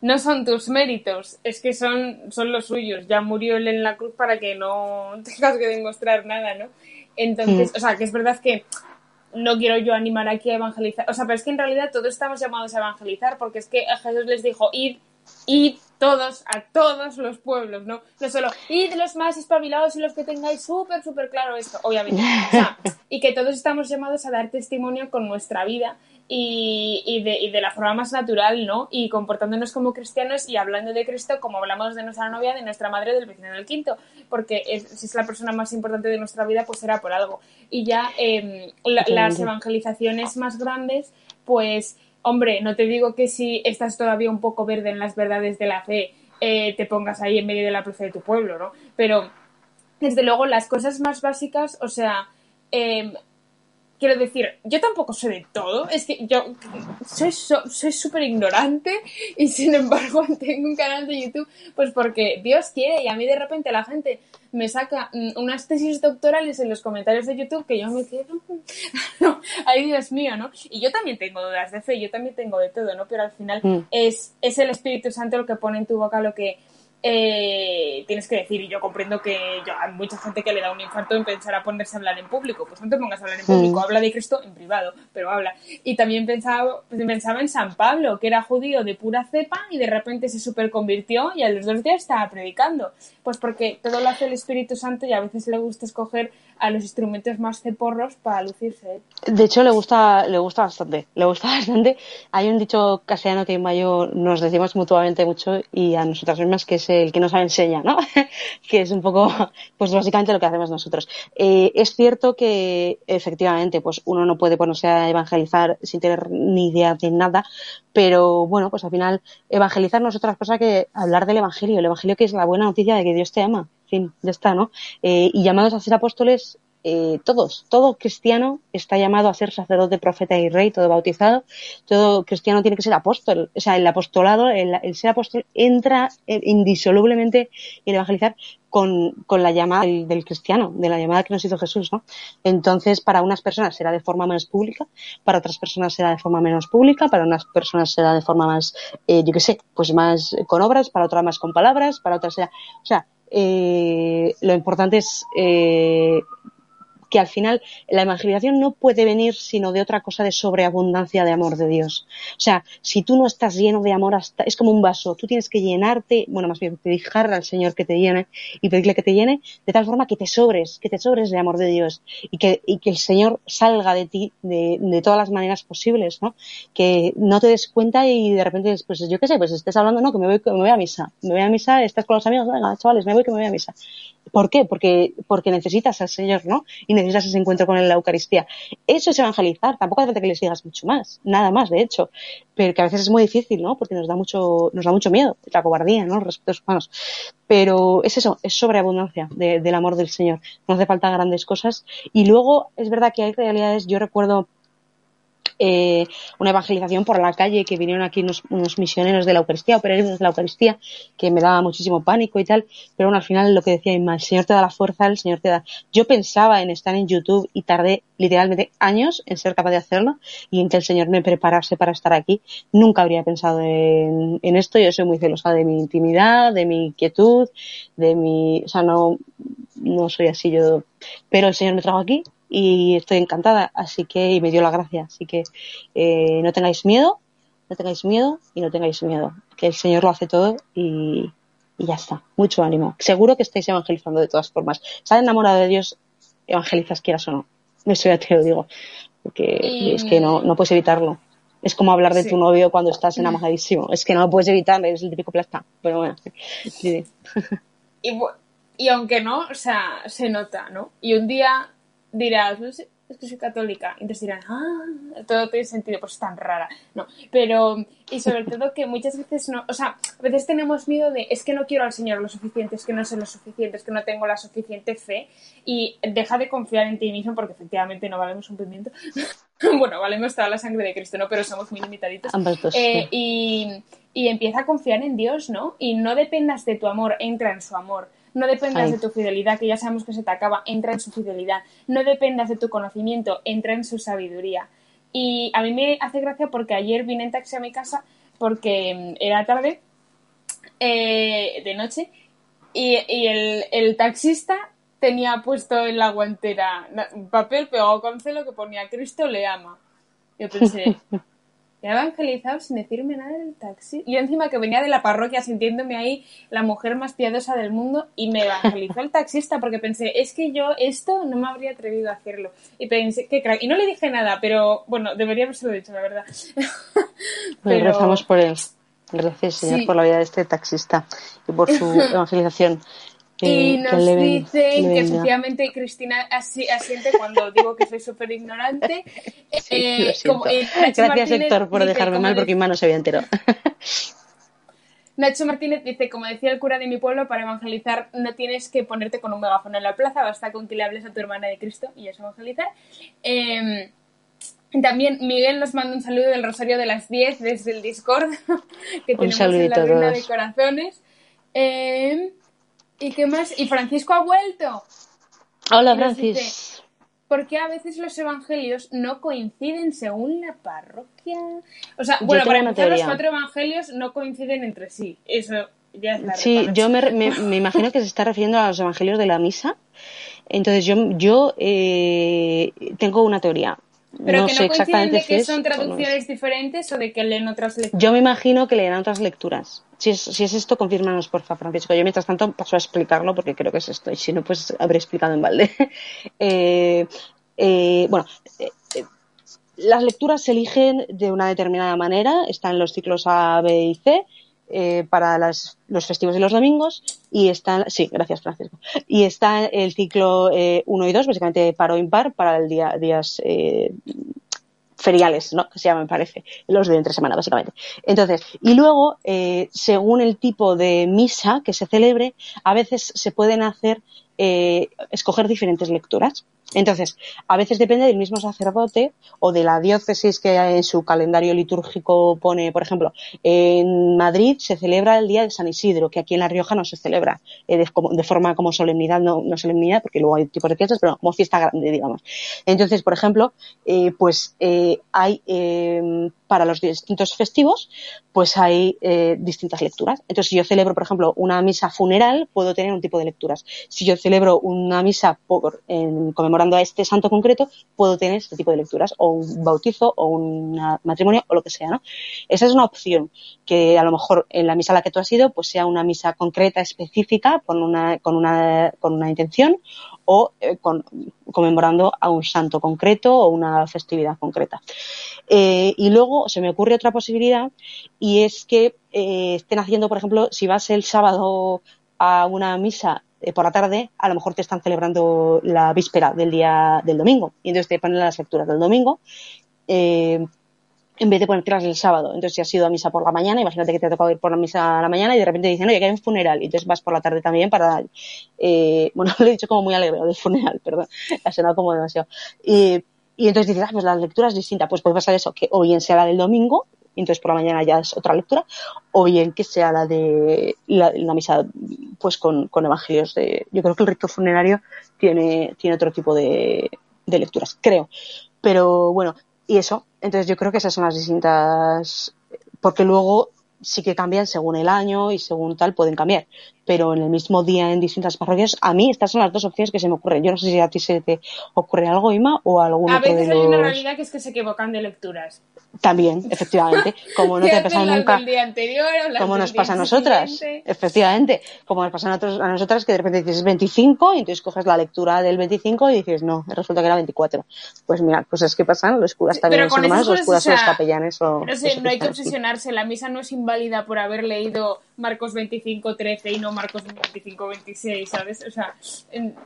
No son tus méritos, es que son, son los suyos. Ya murió él en la cruz para que no *laughs* tengas que demostrar nada, ¿no? Entonces, mm. o sea, que es verdad que no quiero yo animar aquí a evangelizar. O sea, pero es que en realidad todos estamos llamados a evangelizar, porque es que Jesús les dijo, id, id todos, a todos los pueblos, ¿no? No solo, id los más espabilados y los que tengáis súper, súper claro esto, obviamente. O sea, y que todos estamos llamados a dar testimonio con nuestra vida y, y, de, y, de, la forma más natural, ¿no? Y comportándonos como cristianos y hablando de Cristo como hablamos de nuestra novia, de nuestra madre, del vecino del quinto, porque si es la persona más importante de nuestra vida, pues será por algo. Y ya eh, las evangelizaciones más grandes, pues, hombre, no te digo que si estás todavía un poco verde en las verdades de la fe, eh, te pongas ahí en medio de la plaza de tu pueblo, ¿no? Pero, desde luego, las cosas más básicas, o sea, eh, quiero decir, yo tampoco sé de todo, es que yo soy soy súper ignorante y sin embargo *laughs* tengo un canal de YouTube, pues porque Dios quiere y a mí de repente la gente me saca mm, unas tesis doctorales en los comentarios de YouTube que yo me quedo, *laughs* no, ay Dios mío, ¿no? Y yo también tengo dudas de fe, yo también tengo de todo, ¿no? Pero al final mm. es, es el Espíritu Santo lo que pone en tu boca lo que eh, tienes que decir, y yo comprendo que hay mucha gente que le da un infarto en pensar a ponerse a hablar en público, pues no te pongas a hablar en público, mm. habla de Cristo en privado, pero habla. Y también pensaba, pensaba en San Pablo, que era judío de pura cepa y de repente se superconvirtió y a los dos días estaba predicando. Pues porque todo lo hace el Espíritu Santo y a veces le gusta escoger a los instrumentos más ceporros para lucirse. De hecho, le gusta, le gusta bastante, le gusta *laughs* bastante. Hay un dicho castellano que en Mayo nos decimos mutuamente mucho y a nosotras mismas que es el que nos enseña, ¿no? *laughs* que es un poco, pues básicamente lo que hacemos nosotros. Eh, es cierto que efectivamente, pues uno no puede ponerse a evangelizar sin tener ni idea de nada, pero bueno, pues al final evangelizar no es otra cosa que hablar del evangelio, el evangelio que es la buena noticia de que Dios te ama fin, ya está, ¿no? Eh, y llamados a ser apóstoles, eh, todos, todo cristiano está llamado a ser sacerdote, profeta y rey, todo bautizado. Todo cristiano tiene que ser apóstol. O sea, el apostolado, el, ser apóstol entra eh, indisolublemente en evangelizar con, con la llamada del, cristiano, de la llamada que nos hizo Jesús, ¿no? Entonces, para unas personas será de forma más pública, para otras personas será de forma menos pública, para unas personas será de forma más, yo qué sé, pues más con obras, para otras más con palabras, para otras será, o sea, eh, lo importante es eh, que al final la evangelización no puede venir sino de otra cosa de sobreabundancia de amor de Dios. O sea, si tú no estás lleno de amor, hasta, es como un vaso, tú tienes que llenarte, bueno, más bien pedir al Señor que te llene y pedirle que te llene de tal forma que te sobres, que te sobres de amor de Dios y que, y que el Señor salga de ti de, de todas las maneras posibles, ¿no? Que no te des cuenta y de repente, pues yo qué sé, pues estés hablando, no, que me voy, me voy a misa, me voy a misa, estás con los amigos, venga, chavales, me voy que me voy a misa. ¿Por qué? Porque, porque necesitas al Señor, ¿no? Necesitas ese encuentro con la Eucaristía. Eso es evangelizar. Tampoco hace falta que les digas mucho más. Nada más, de hecho. Pero que a veces es muy difícil, ¿no? Porque nos da mucho, nos da mucho miedo. La cobardía, ¿no? Los respetos humanos. Pero es eso, es sobreabundancia del amor del Señor. No hace falta grandes cosas. Y luego, es verdad que hay realidades, yo recuerdo eh, una evangelización por la calle que vinieron aquí unos, misioneros de la Eucaristía o peregrinos de la Eucaristía que me daba muchísimo pánico y tal, pero bueno, al final lo que decía el Señor te da la fuerza, el Señor te da. Yo pensaba en estar en YouTube y tardé literalmente años en ser capaz de hacerlo y en que el Señor me preparase para estar aquí. Nunca habría pensado en, en esto, yo soy muy celosa de mi intimidad, de mi quietud, de mi, o sea, no, no soy así yo, pero el Señor me trajo aquí y estoy encantada, así que y me dio la gracia, así que eh, no tengáis miedo, no tengáis miedo y no tengáis miedo, que el Señor lo hace todo y, y ya está, mucho ánimo. Seguro que estáis evangelizando de todas formas. Estás enamorado de Dios, evangelizas quieras o no. Eso ya te lo digo, porque es que no, no puedes evitarlo. Es como hablar de tu novio cuando estás enamoradísimo. Es que no lo puedes evitar, es el típico plasta. Pero bueno, sí. *laughs* y, y aunque no, o sea, se nota, ¿no? Y un día dirás, es que soy católica. Entonces dirán, ah, todo tiene sentido, pues es tan rara. No, pero, y sobre todo que muchas veces no, o sea, a veces tenemos miedo de, es que no quiero al Señor lo suficiente, es que no sé lo suficiente, es que no tengo la suficiente fe. Y deja de confiar en ti mismo porque efectivamente no valemos un pimiento. *laughs* bueno, valemos toda la sangre de Cristo, ¿no? Pero somos muy limitaditos. Dos. Eh, y, y empieza a confiar en Dios, ¿no? Y no dependas de tu amor, entra en su amor. No dependas Ay. de tu fidelidad, que ya sabemos que se te acaba, entra en su fidelidad. No dependas de tu conocimiento, entra en su sabiduría. Y a mí me hace gracia porque ayer vine en taxi a mi casa porque mm, era tarde, eh, de noche, y, y el, el taxista tenía puesto en la guantera papel pegado con celo que ponía Cristo le ama. Yo pensé, *laughs* me ha evangelizado sin decirme nada del taxi. Yo encima que venía de la parroquia sintiéndome ahí la mujer más piadosa del mundo y me evangelizó el taxista porque pensé, es que yo esto no me habría atrevido a hacerlo. Y pensé, qué crack. Y no le dije nada, pero bueno, debería haberse dicho, la verdad. *laughs* Pues rezamos por él. Gracias, Señor, Sí. por la vida de este taxista y por su *laughs* evangelización. Y Que- que nos ven- dicen que efectivamente Cristina asi- asiente cuando digo que soy súper ignorante. *laughs* Sí, Eh, como, eh, Gracias, Martínez Héctor, por dice, dejarme mal porque mi mano se había enterado. *laughs* Nacho Martínez dice, como decía el cura de mi pueblo, para evangelizar no tienes que ponerte con un megáfono en la plaza, basta con que le hables a tu hermana de Cristo y es evangelizar. Eh, también Miguel nos manda un saludo del Rosario de las 10 desde el Discord *laughs* que tenemos en la a ruina todos. de corazones. Eh, ¿Y qué más? Y Francisco ha vuelto. Hola, Y nos Francis. dice, ¿Por qué a veces los evangelios no coinciden según la parroquia? O sea, bueno, para empezar, los cuatro evangelios no coinciden entre sí. Eso ya está. Sí, yo me, me- me imagino que se está refiriendo a los evangelios de la misa. Entonces, yo, yo eh, tengo una teoría. Pero no que sé no coinciden exactamente de que son traducciones diferentes o de que leen otras lecturas. Yo me imagino que leerán otras lecturas. Si es, si es esto, confírmanos, porfa, Francisco. Yo, mientras tanto, paso a explicarlo porque creo que es esto. Y si no, pues habré explicado en balde. *laughs* Eh, eh, bueno, eh, eh, las lecturas se eligen de una determinada manera. Están los ciclos A, B y C eh, para las- los festivos y los domingos. Y están, sí, gracias, Francisco. Y está el ciclo 1 y 2, básicamente par o impar, para el día, días feriales, ¿no? Que se llaman, parece, los de entre semana, básicamente. Entonces, y luego, eh, según el tipo de misa que se celebre, a veces se pueden hacer, eh, escoger diferentes lecturas. Entonces, a veces depende del mismo sacerdote o de la diócesis que en su calendario litúrgico pone, por ejemplo, en Madrid se celebra el día de San Isidro, que aquí en La Rioja no se celebra eh, de, forma como solemnidad, no, no solemnidad, porque luego hay tipos de fiestas, pero como fiesta grande, digamos. Entonces, por ejemplo, eh, pues eh, hay eh, para los distintos festivos, pues hay eh, distintas lecturas. Entonces, si yo celebro, por ejemplo, una misa funeral, puedo tener un tipo de lecturas. Si yo celebro una misa por, en- conmemorando a este santo concreto, puedo tener este tipo de lecturas, o un bautizo, o un matrimonio, o lo que sea, ¿no? Esa es una opción, que a lo mejor en la misa a la que tú has ido, pues sea una misa concreta, específica, con una, con una, con una intención, o eh, con- conmemorando a un santo concreto o una festividad concreta. Eh, y luego se me ocurre otra posibilidad y es que eh, estén haciendo, por ejemplo, si vas el sábado a una misa eh, por la tarde, a lo mejor te están celebrando la víspera del día del domingo y entonces te ponen las lecturas del domingo. eh, en vez de ponértelas el sábado. Entonces, si has ido a misa por la mañana, imagínate que te ha tocado ir por la misa a la mañana y de repente dicen, oye, que hay un funeral. Y entonces vas por la tarde también para, eh, *laughs* bueno, lo he dicho como muy alegre, del funeral, *laughs* perdón, ha sonado como demasiado. Y, entonces dices, ah, pues la lectura es distinta. Pues puede pasar eso, que o bien sea la del domingo, entonces por la mañana ya es otra lectura, o bien que sea la de la, misa, pues con, con evangelios de. Yo creo que el rito funerario tiene, tiene otro tipo de, de lecturas, creo. Pero bueno, y eso, entonces yo creo que esas son las distintas, porque luego sí que cambian según el año y según tal pueden cambiar, pero en el mismo día en distintas parroquias, a mí estas son las dos opciones que se me ocurren. Yo no sé si a ti se te ocurre algo, Ima, o algún A veces de hay una los... realidad que es que se equivocan de lecturas. También, efectivamente, como no *laughs* te ha hacen pasado las nunca del día anterior o como del nos día pasa a nosotras, siguiente. efectivamente, como nos pasa a, nosotros- a nosotras que de repente dices 25 y entonces coges la lectura del 25 y dices no, resulta que era 24. Pues mira, cosas que pasan, los curas también pero son humanos, los curas son o los sea, capellanes o No sé, los no hay que obsesionarse. La misa no es inválida por haber leído Marcos 25, 13 y no Marcos 25, 26, ¿sabes? O sea, en-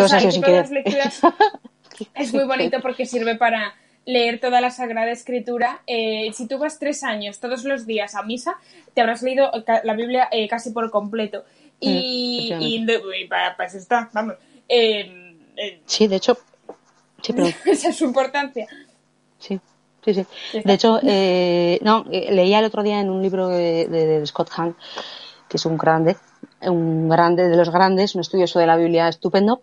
o sea, si las lecturas *laughs* es muy bonito porque sirve para leer toda la Sagrada Escritura. Eh, si tú vas tres años todos los días a misa, te habrás leído la Biblia eh, casi por completo. Y, Mm, y para, para eso está, vamos. Eh, eh, Sí, de hecho. Sí, pero. *laughs* esa es su importancia. Sí, sí, sí. De hecho, eh, no, leía el otro día en un libro de, de- de Scott Hahn, que es un grande, un grande de los grandes, un estudioso de la Biblia estupendo,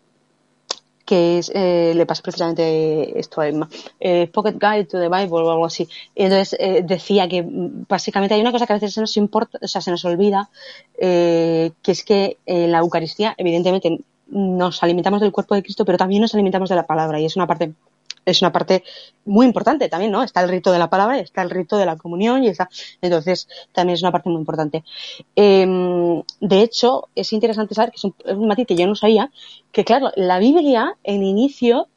que es, eh, le pasa precisamente esto a Emma, eh, Pocket Guide to the Bible o algo así. Entonces eh, decía que mm, básicamente hay una cosa que a veces se nos importa, o sea, se nos olvida, que es que en la Eucaristía, evidentemente, nos alimentamos del cuerpo de Cristo, pero también nos alimentamos de la palabra, y es una parte es una parte muy importante también, ¿no? Está el rito de la palabra, está el rito de la comunión y está, entonces también es una parte muy importante. Eh, de hecho, es interesante saber que es un, es un matiz que yo no sabía, que claro, la Biblia en inicio,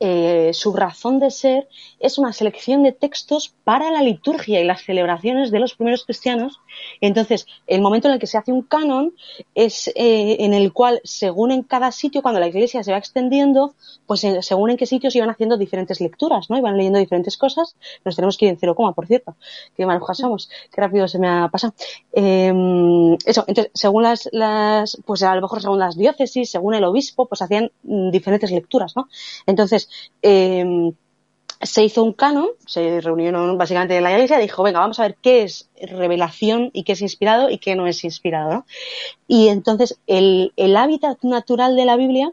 eh, su razón de ser es una selección de textos para la liturgia y las celebraciones de los primeros cristianos. Entonces, el momento en el que se hace un canon es eh, en el cual, según en cada sitio, cuando la iglesia se va extendiendo, pues eh, según en qué sitios iban haciendo diferentes lecturas, ¿no? Iban leyendo diferentes cosas. Nos tenemos que ir en cero coma, por cierto. Qué malujas somos. Qué rápido se me ha pasado. Eh, eso, entonces, según las, las, pues a lo mejor según las diócesis, según el obispo, pues hacían mm, diferentes lecturas, ¿no? Entonces, eh, se hizo un canon, se reunieron básicamente en la iglesia y dijo, venga, vamos a ver qué es revelación y qué es inspirado y qué no es inspirado. Y entonces el, el hábitat natural de la Biblia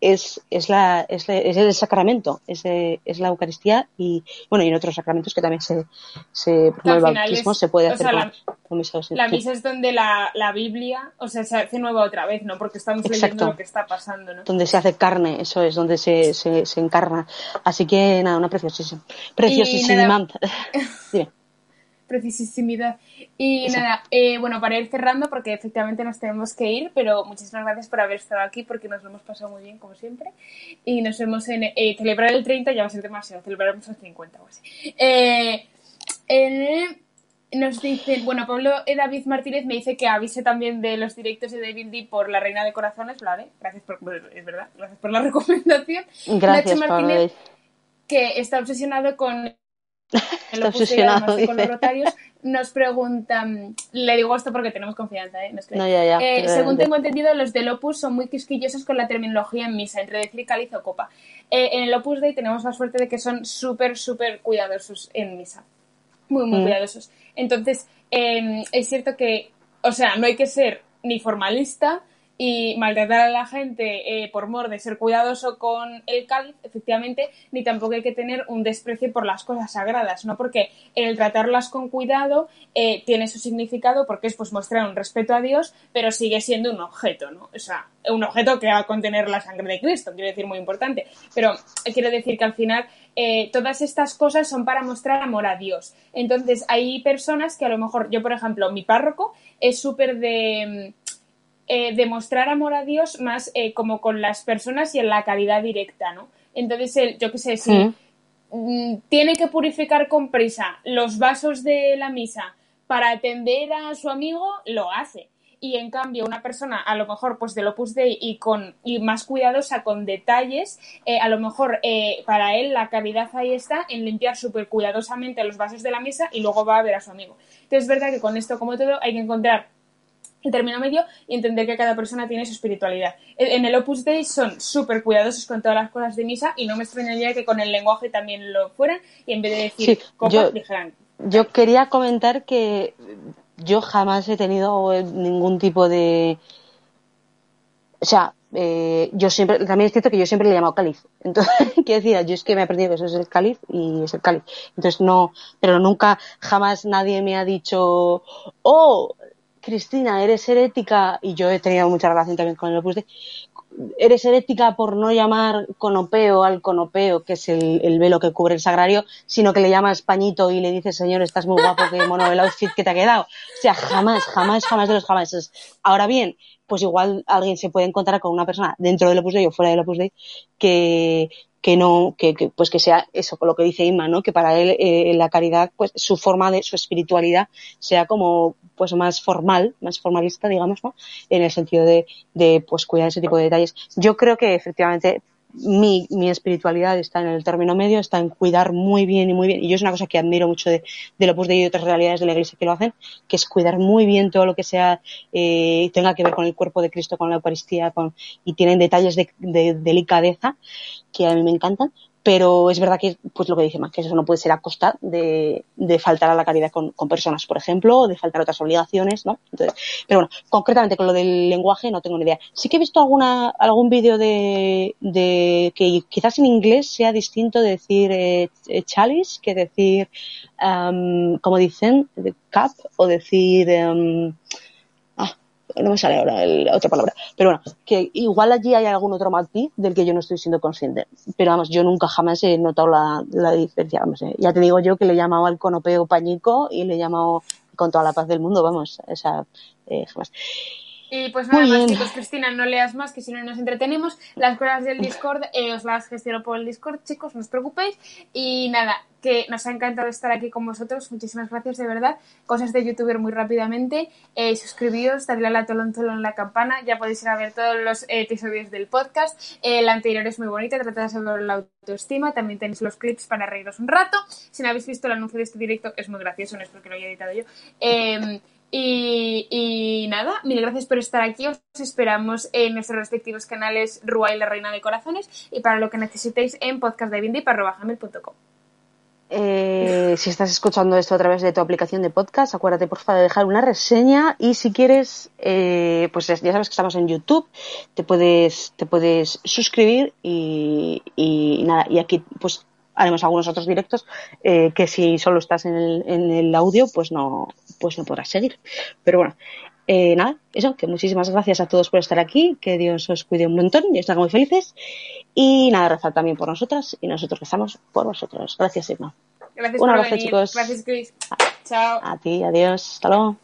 es, es, la, es, es el sacramento, es, es la Eucaristía y, bueno, y en otros sacramentos que también se, se el bautismo se puede o hacer sea, con, la- con misa, sí. La misa es donde la, la Biblia, o sea, se hace nueva otra vez, ¿no? Porque estamos Exacto. leyendo lo que está pasando, ¿no? donde se hace carne, eso es, donde se, se, se encarna. Así que nada, una preciosísima. Preciosísima. *laughs* nada. Dime. Precisísimidad. Y Eso. nada, eh, bueno, para ir cerrando, porque efectivamente nos tenemos que ir, pero muchísimas gracias por haber estado aquí, porque nos lo hemos pasado muy bien, como siempre. Y nos vemos en. eh, celebrar el 30 ya va a ser demasiado, celebraremos el 50 o así. Eh, nos dicen, bueno, Pablo E. David Martínez me dice que avise también de los directos de David D por la Reina de Corazones, vale, gracias por, es verdad, gracias por la *laughs* recomendación. Gracias, Nacho Pablo. Martínez, que está obsesionado con *laughs* además de con los rotarios, nos preguntan, le digo esto porque tenemos confianza, ¿eh? No ya, ya. Eh, según tengo entendido, los del Opus son muy quisquillosos con la terminología en misa, entre decir cáliz o copa. Eh, en el Opus Dei tenemos la suerte de que son súper, súper cuidadosos en misa. Muy, muy Mm. cuidadosos. Entonces, eh, es cierto que, o sea, no hay que ser ni formalista y maltratar a la gente eh, por mor de ser cuidadoso con el cáliz, efectivamente, ni tampoco hay que tener un desprecio por las cosas sagradas, ¿no? Porque el tratarlas con cuidado eh, tiene su significado porque es pues mostrar un respeto a Dios, pero sigue siendo un objeto, ¿no? O sea, un objeto que va a contener la sangre de Cristo, quiero decir, muy importante. Pero quiero decir que al final eh, todas estas cosas son para mostrar amor a Dios. Entonces, hay personas que a lo mejor, yo por ejemplo, mi párroco es súper de, mm, eh, de mostrar amor a Dios más eh, como con las personas y en la caridad directa, ¿no? Entonces, yo qué sé, si Mm. mm, tiene que purificar con prisa los vasos de la misa para atender a su amigo, lo hace. Y en cambio, una persona, a lo mejor, pues del Opus Dei y, con, y más cuidadosa con detalles, eh, a lo mejor para él la caridad ahí está en limpiar súper cuidadosamente los vasos de la mesa y luego va a ver a su amigo. Entonces, es verdad que con esto, como todo, hay que encontrar el término medio y entender que cada persona tiene su espiritualidad. En el Opus Dei son súper cuidadosos con todas las cosas de misa y no me extrañaría que con el lenguaje también lo fueran y en vez de decir Sí, copa, yo- dijeran Yo quería comentar que yo jamás he tenido ningún tipo de. O sea, eh, yo siempre. También es cierto que yo siempre le he llamado cáliz. *laughs* Entonces, quiero decir, yo es que me he aprendido que eso es el cáliz y es el cáliz. Entonces, no. Pero nunca, jamás nadie me ha dicho. Oh, Cristina, eres herética. Y yo he tenido mucha relación también con el Opus Dei. Eres herética por no llamar conopeo al conopeo, que es el, el velo que cubre el sagrario, sino que le llamas pañito y le dices, señor, estás muy guapo, qué mono el outfit que te ha quedado. O sea, jamás, jamás, jamás de los jamases. Ahora bien, pues igual alguien se puede encontrar con una persona dentro del Opus Dei o fuera del Opus Dei que, que no, que, que, pues que sea eso, con lo que dice Inma, ¿no? Que para él eh, la caridad, pues su forma de, su espiritualidad sea como pues más formal, más formalista, digamos, ¿no? En el sentido de, de pues cuidar ese tipo de detalles. Yo creo que efectivamente mi, mi, espiritualidad está en el término medio, está en cuidar muy bien y muy bien. Y yo es una cosa que admiro mucho de, del Opus Dei y de otras realidades de la Iglesia que lo hacen, que es cuidar muy bien todo lo que sea, eh, tenga que ver con el cuerpo de Cristo, con la Eucaristía, con, y tienen detalles de, de delicadeza que a mí me encantan, pero es verdad que, pues lo que dice más, que eso no puede ser a costa de, de faltar a la caridad con, con, personas, por ejemplo, o de faltar otras obligaciones, ¿no? Entonces, pero bueno, concretamente con lo del lenguaje no tengo ni idea. Sí que he visto alguna, algún vídeo de, de que quizás en inglés sea distinto decir eh, chalice que decir, um, como dicen, cup o decir, um, no me sale ahora la otra palabra, pero bueno, que igual allí hay algún otro matiz del que yo no estoy siendo consciente. Pero vamos, yo nunca jamás he notado la, la diferencia. Vamos, eh. Ya te digo yo que le he llamado al conopeo pañico y le he llamado con toda la paz del mundo, vamos, esa eh, jamás. Y pues nada más, chicos, Cristina, no leas más, que si no nos entretenemos. Las cosas del Discord eh, os las gestiono por el Discord, chicos, no os preocupéis. Y nada, que nos ha encantado estar aquí con vosotros. Muchísimas gracias, de verdad. Cosas de youtuber muy rápidamente. Eh, suscribíos, darle a la tolón tolón en la campana. Ya podéis ir a ver todos los episodios del podcast. Eh, el anterior es muy bonito, trata sobre la autoestima. También tenéis los clips para reíros un rato. Si no habéis visto el anuncio de este directo, es muy gracioso, no es porque lo haya editado yo. Eh, y, nada, mil gracias por estar aquí. Os esperamos en nuestros respectivos canales Rua y la Reina de Corazones y para lo que necesitéis en podcastdevindip.com. Eh, si estás escuchando esto a través de tu aplicación de podcast, acuérdate por favor de dejar una reseña y si quieres, eh, pues ya sabes que estamos en YouTube, te puedes, te puedes suscribir y nada, y aquí pues haremos algunos otros directos eh, que si solo estás en el, en el, audio pues no pues no podrás seguir. Pero bueno eh, nada eso que muchísimas gracias a todos por estar aquí que Dios os cuide un montón y os haga muy felices. Y nada rezar también por nosotras y nosotros rezamos por vosotros. Gracias Irma. Gracias un por abrazo venir. chicos. Gracias Chris chao. A ti adiós. Hasta luego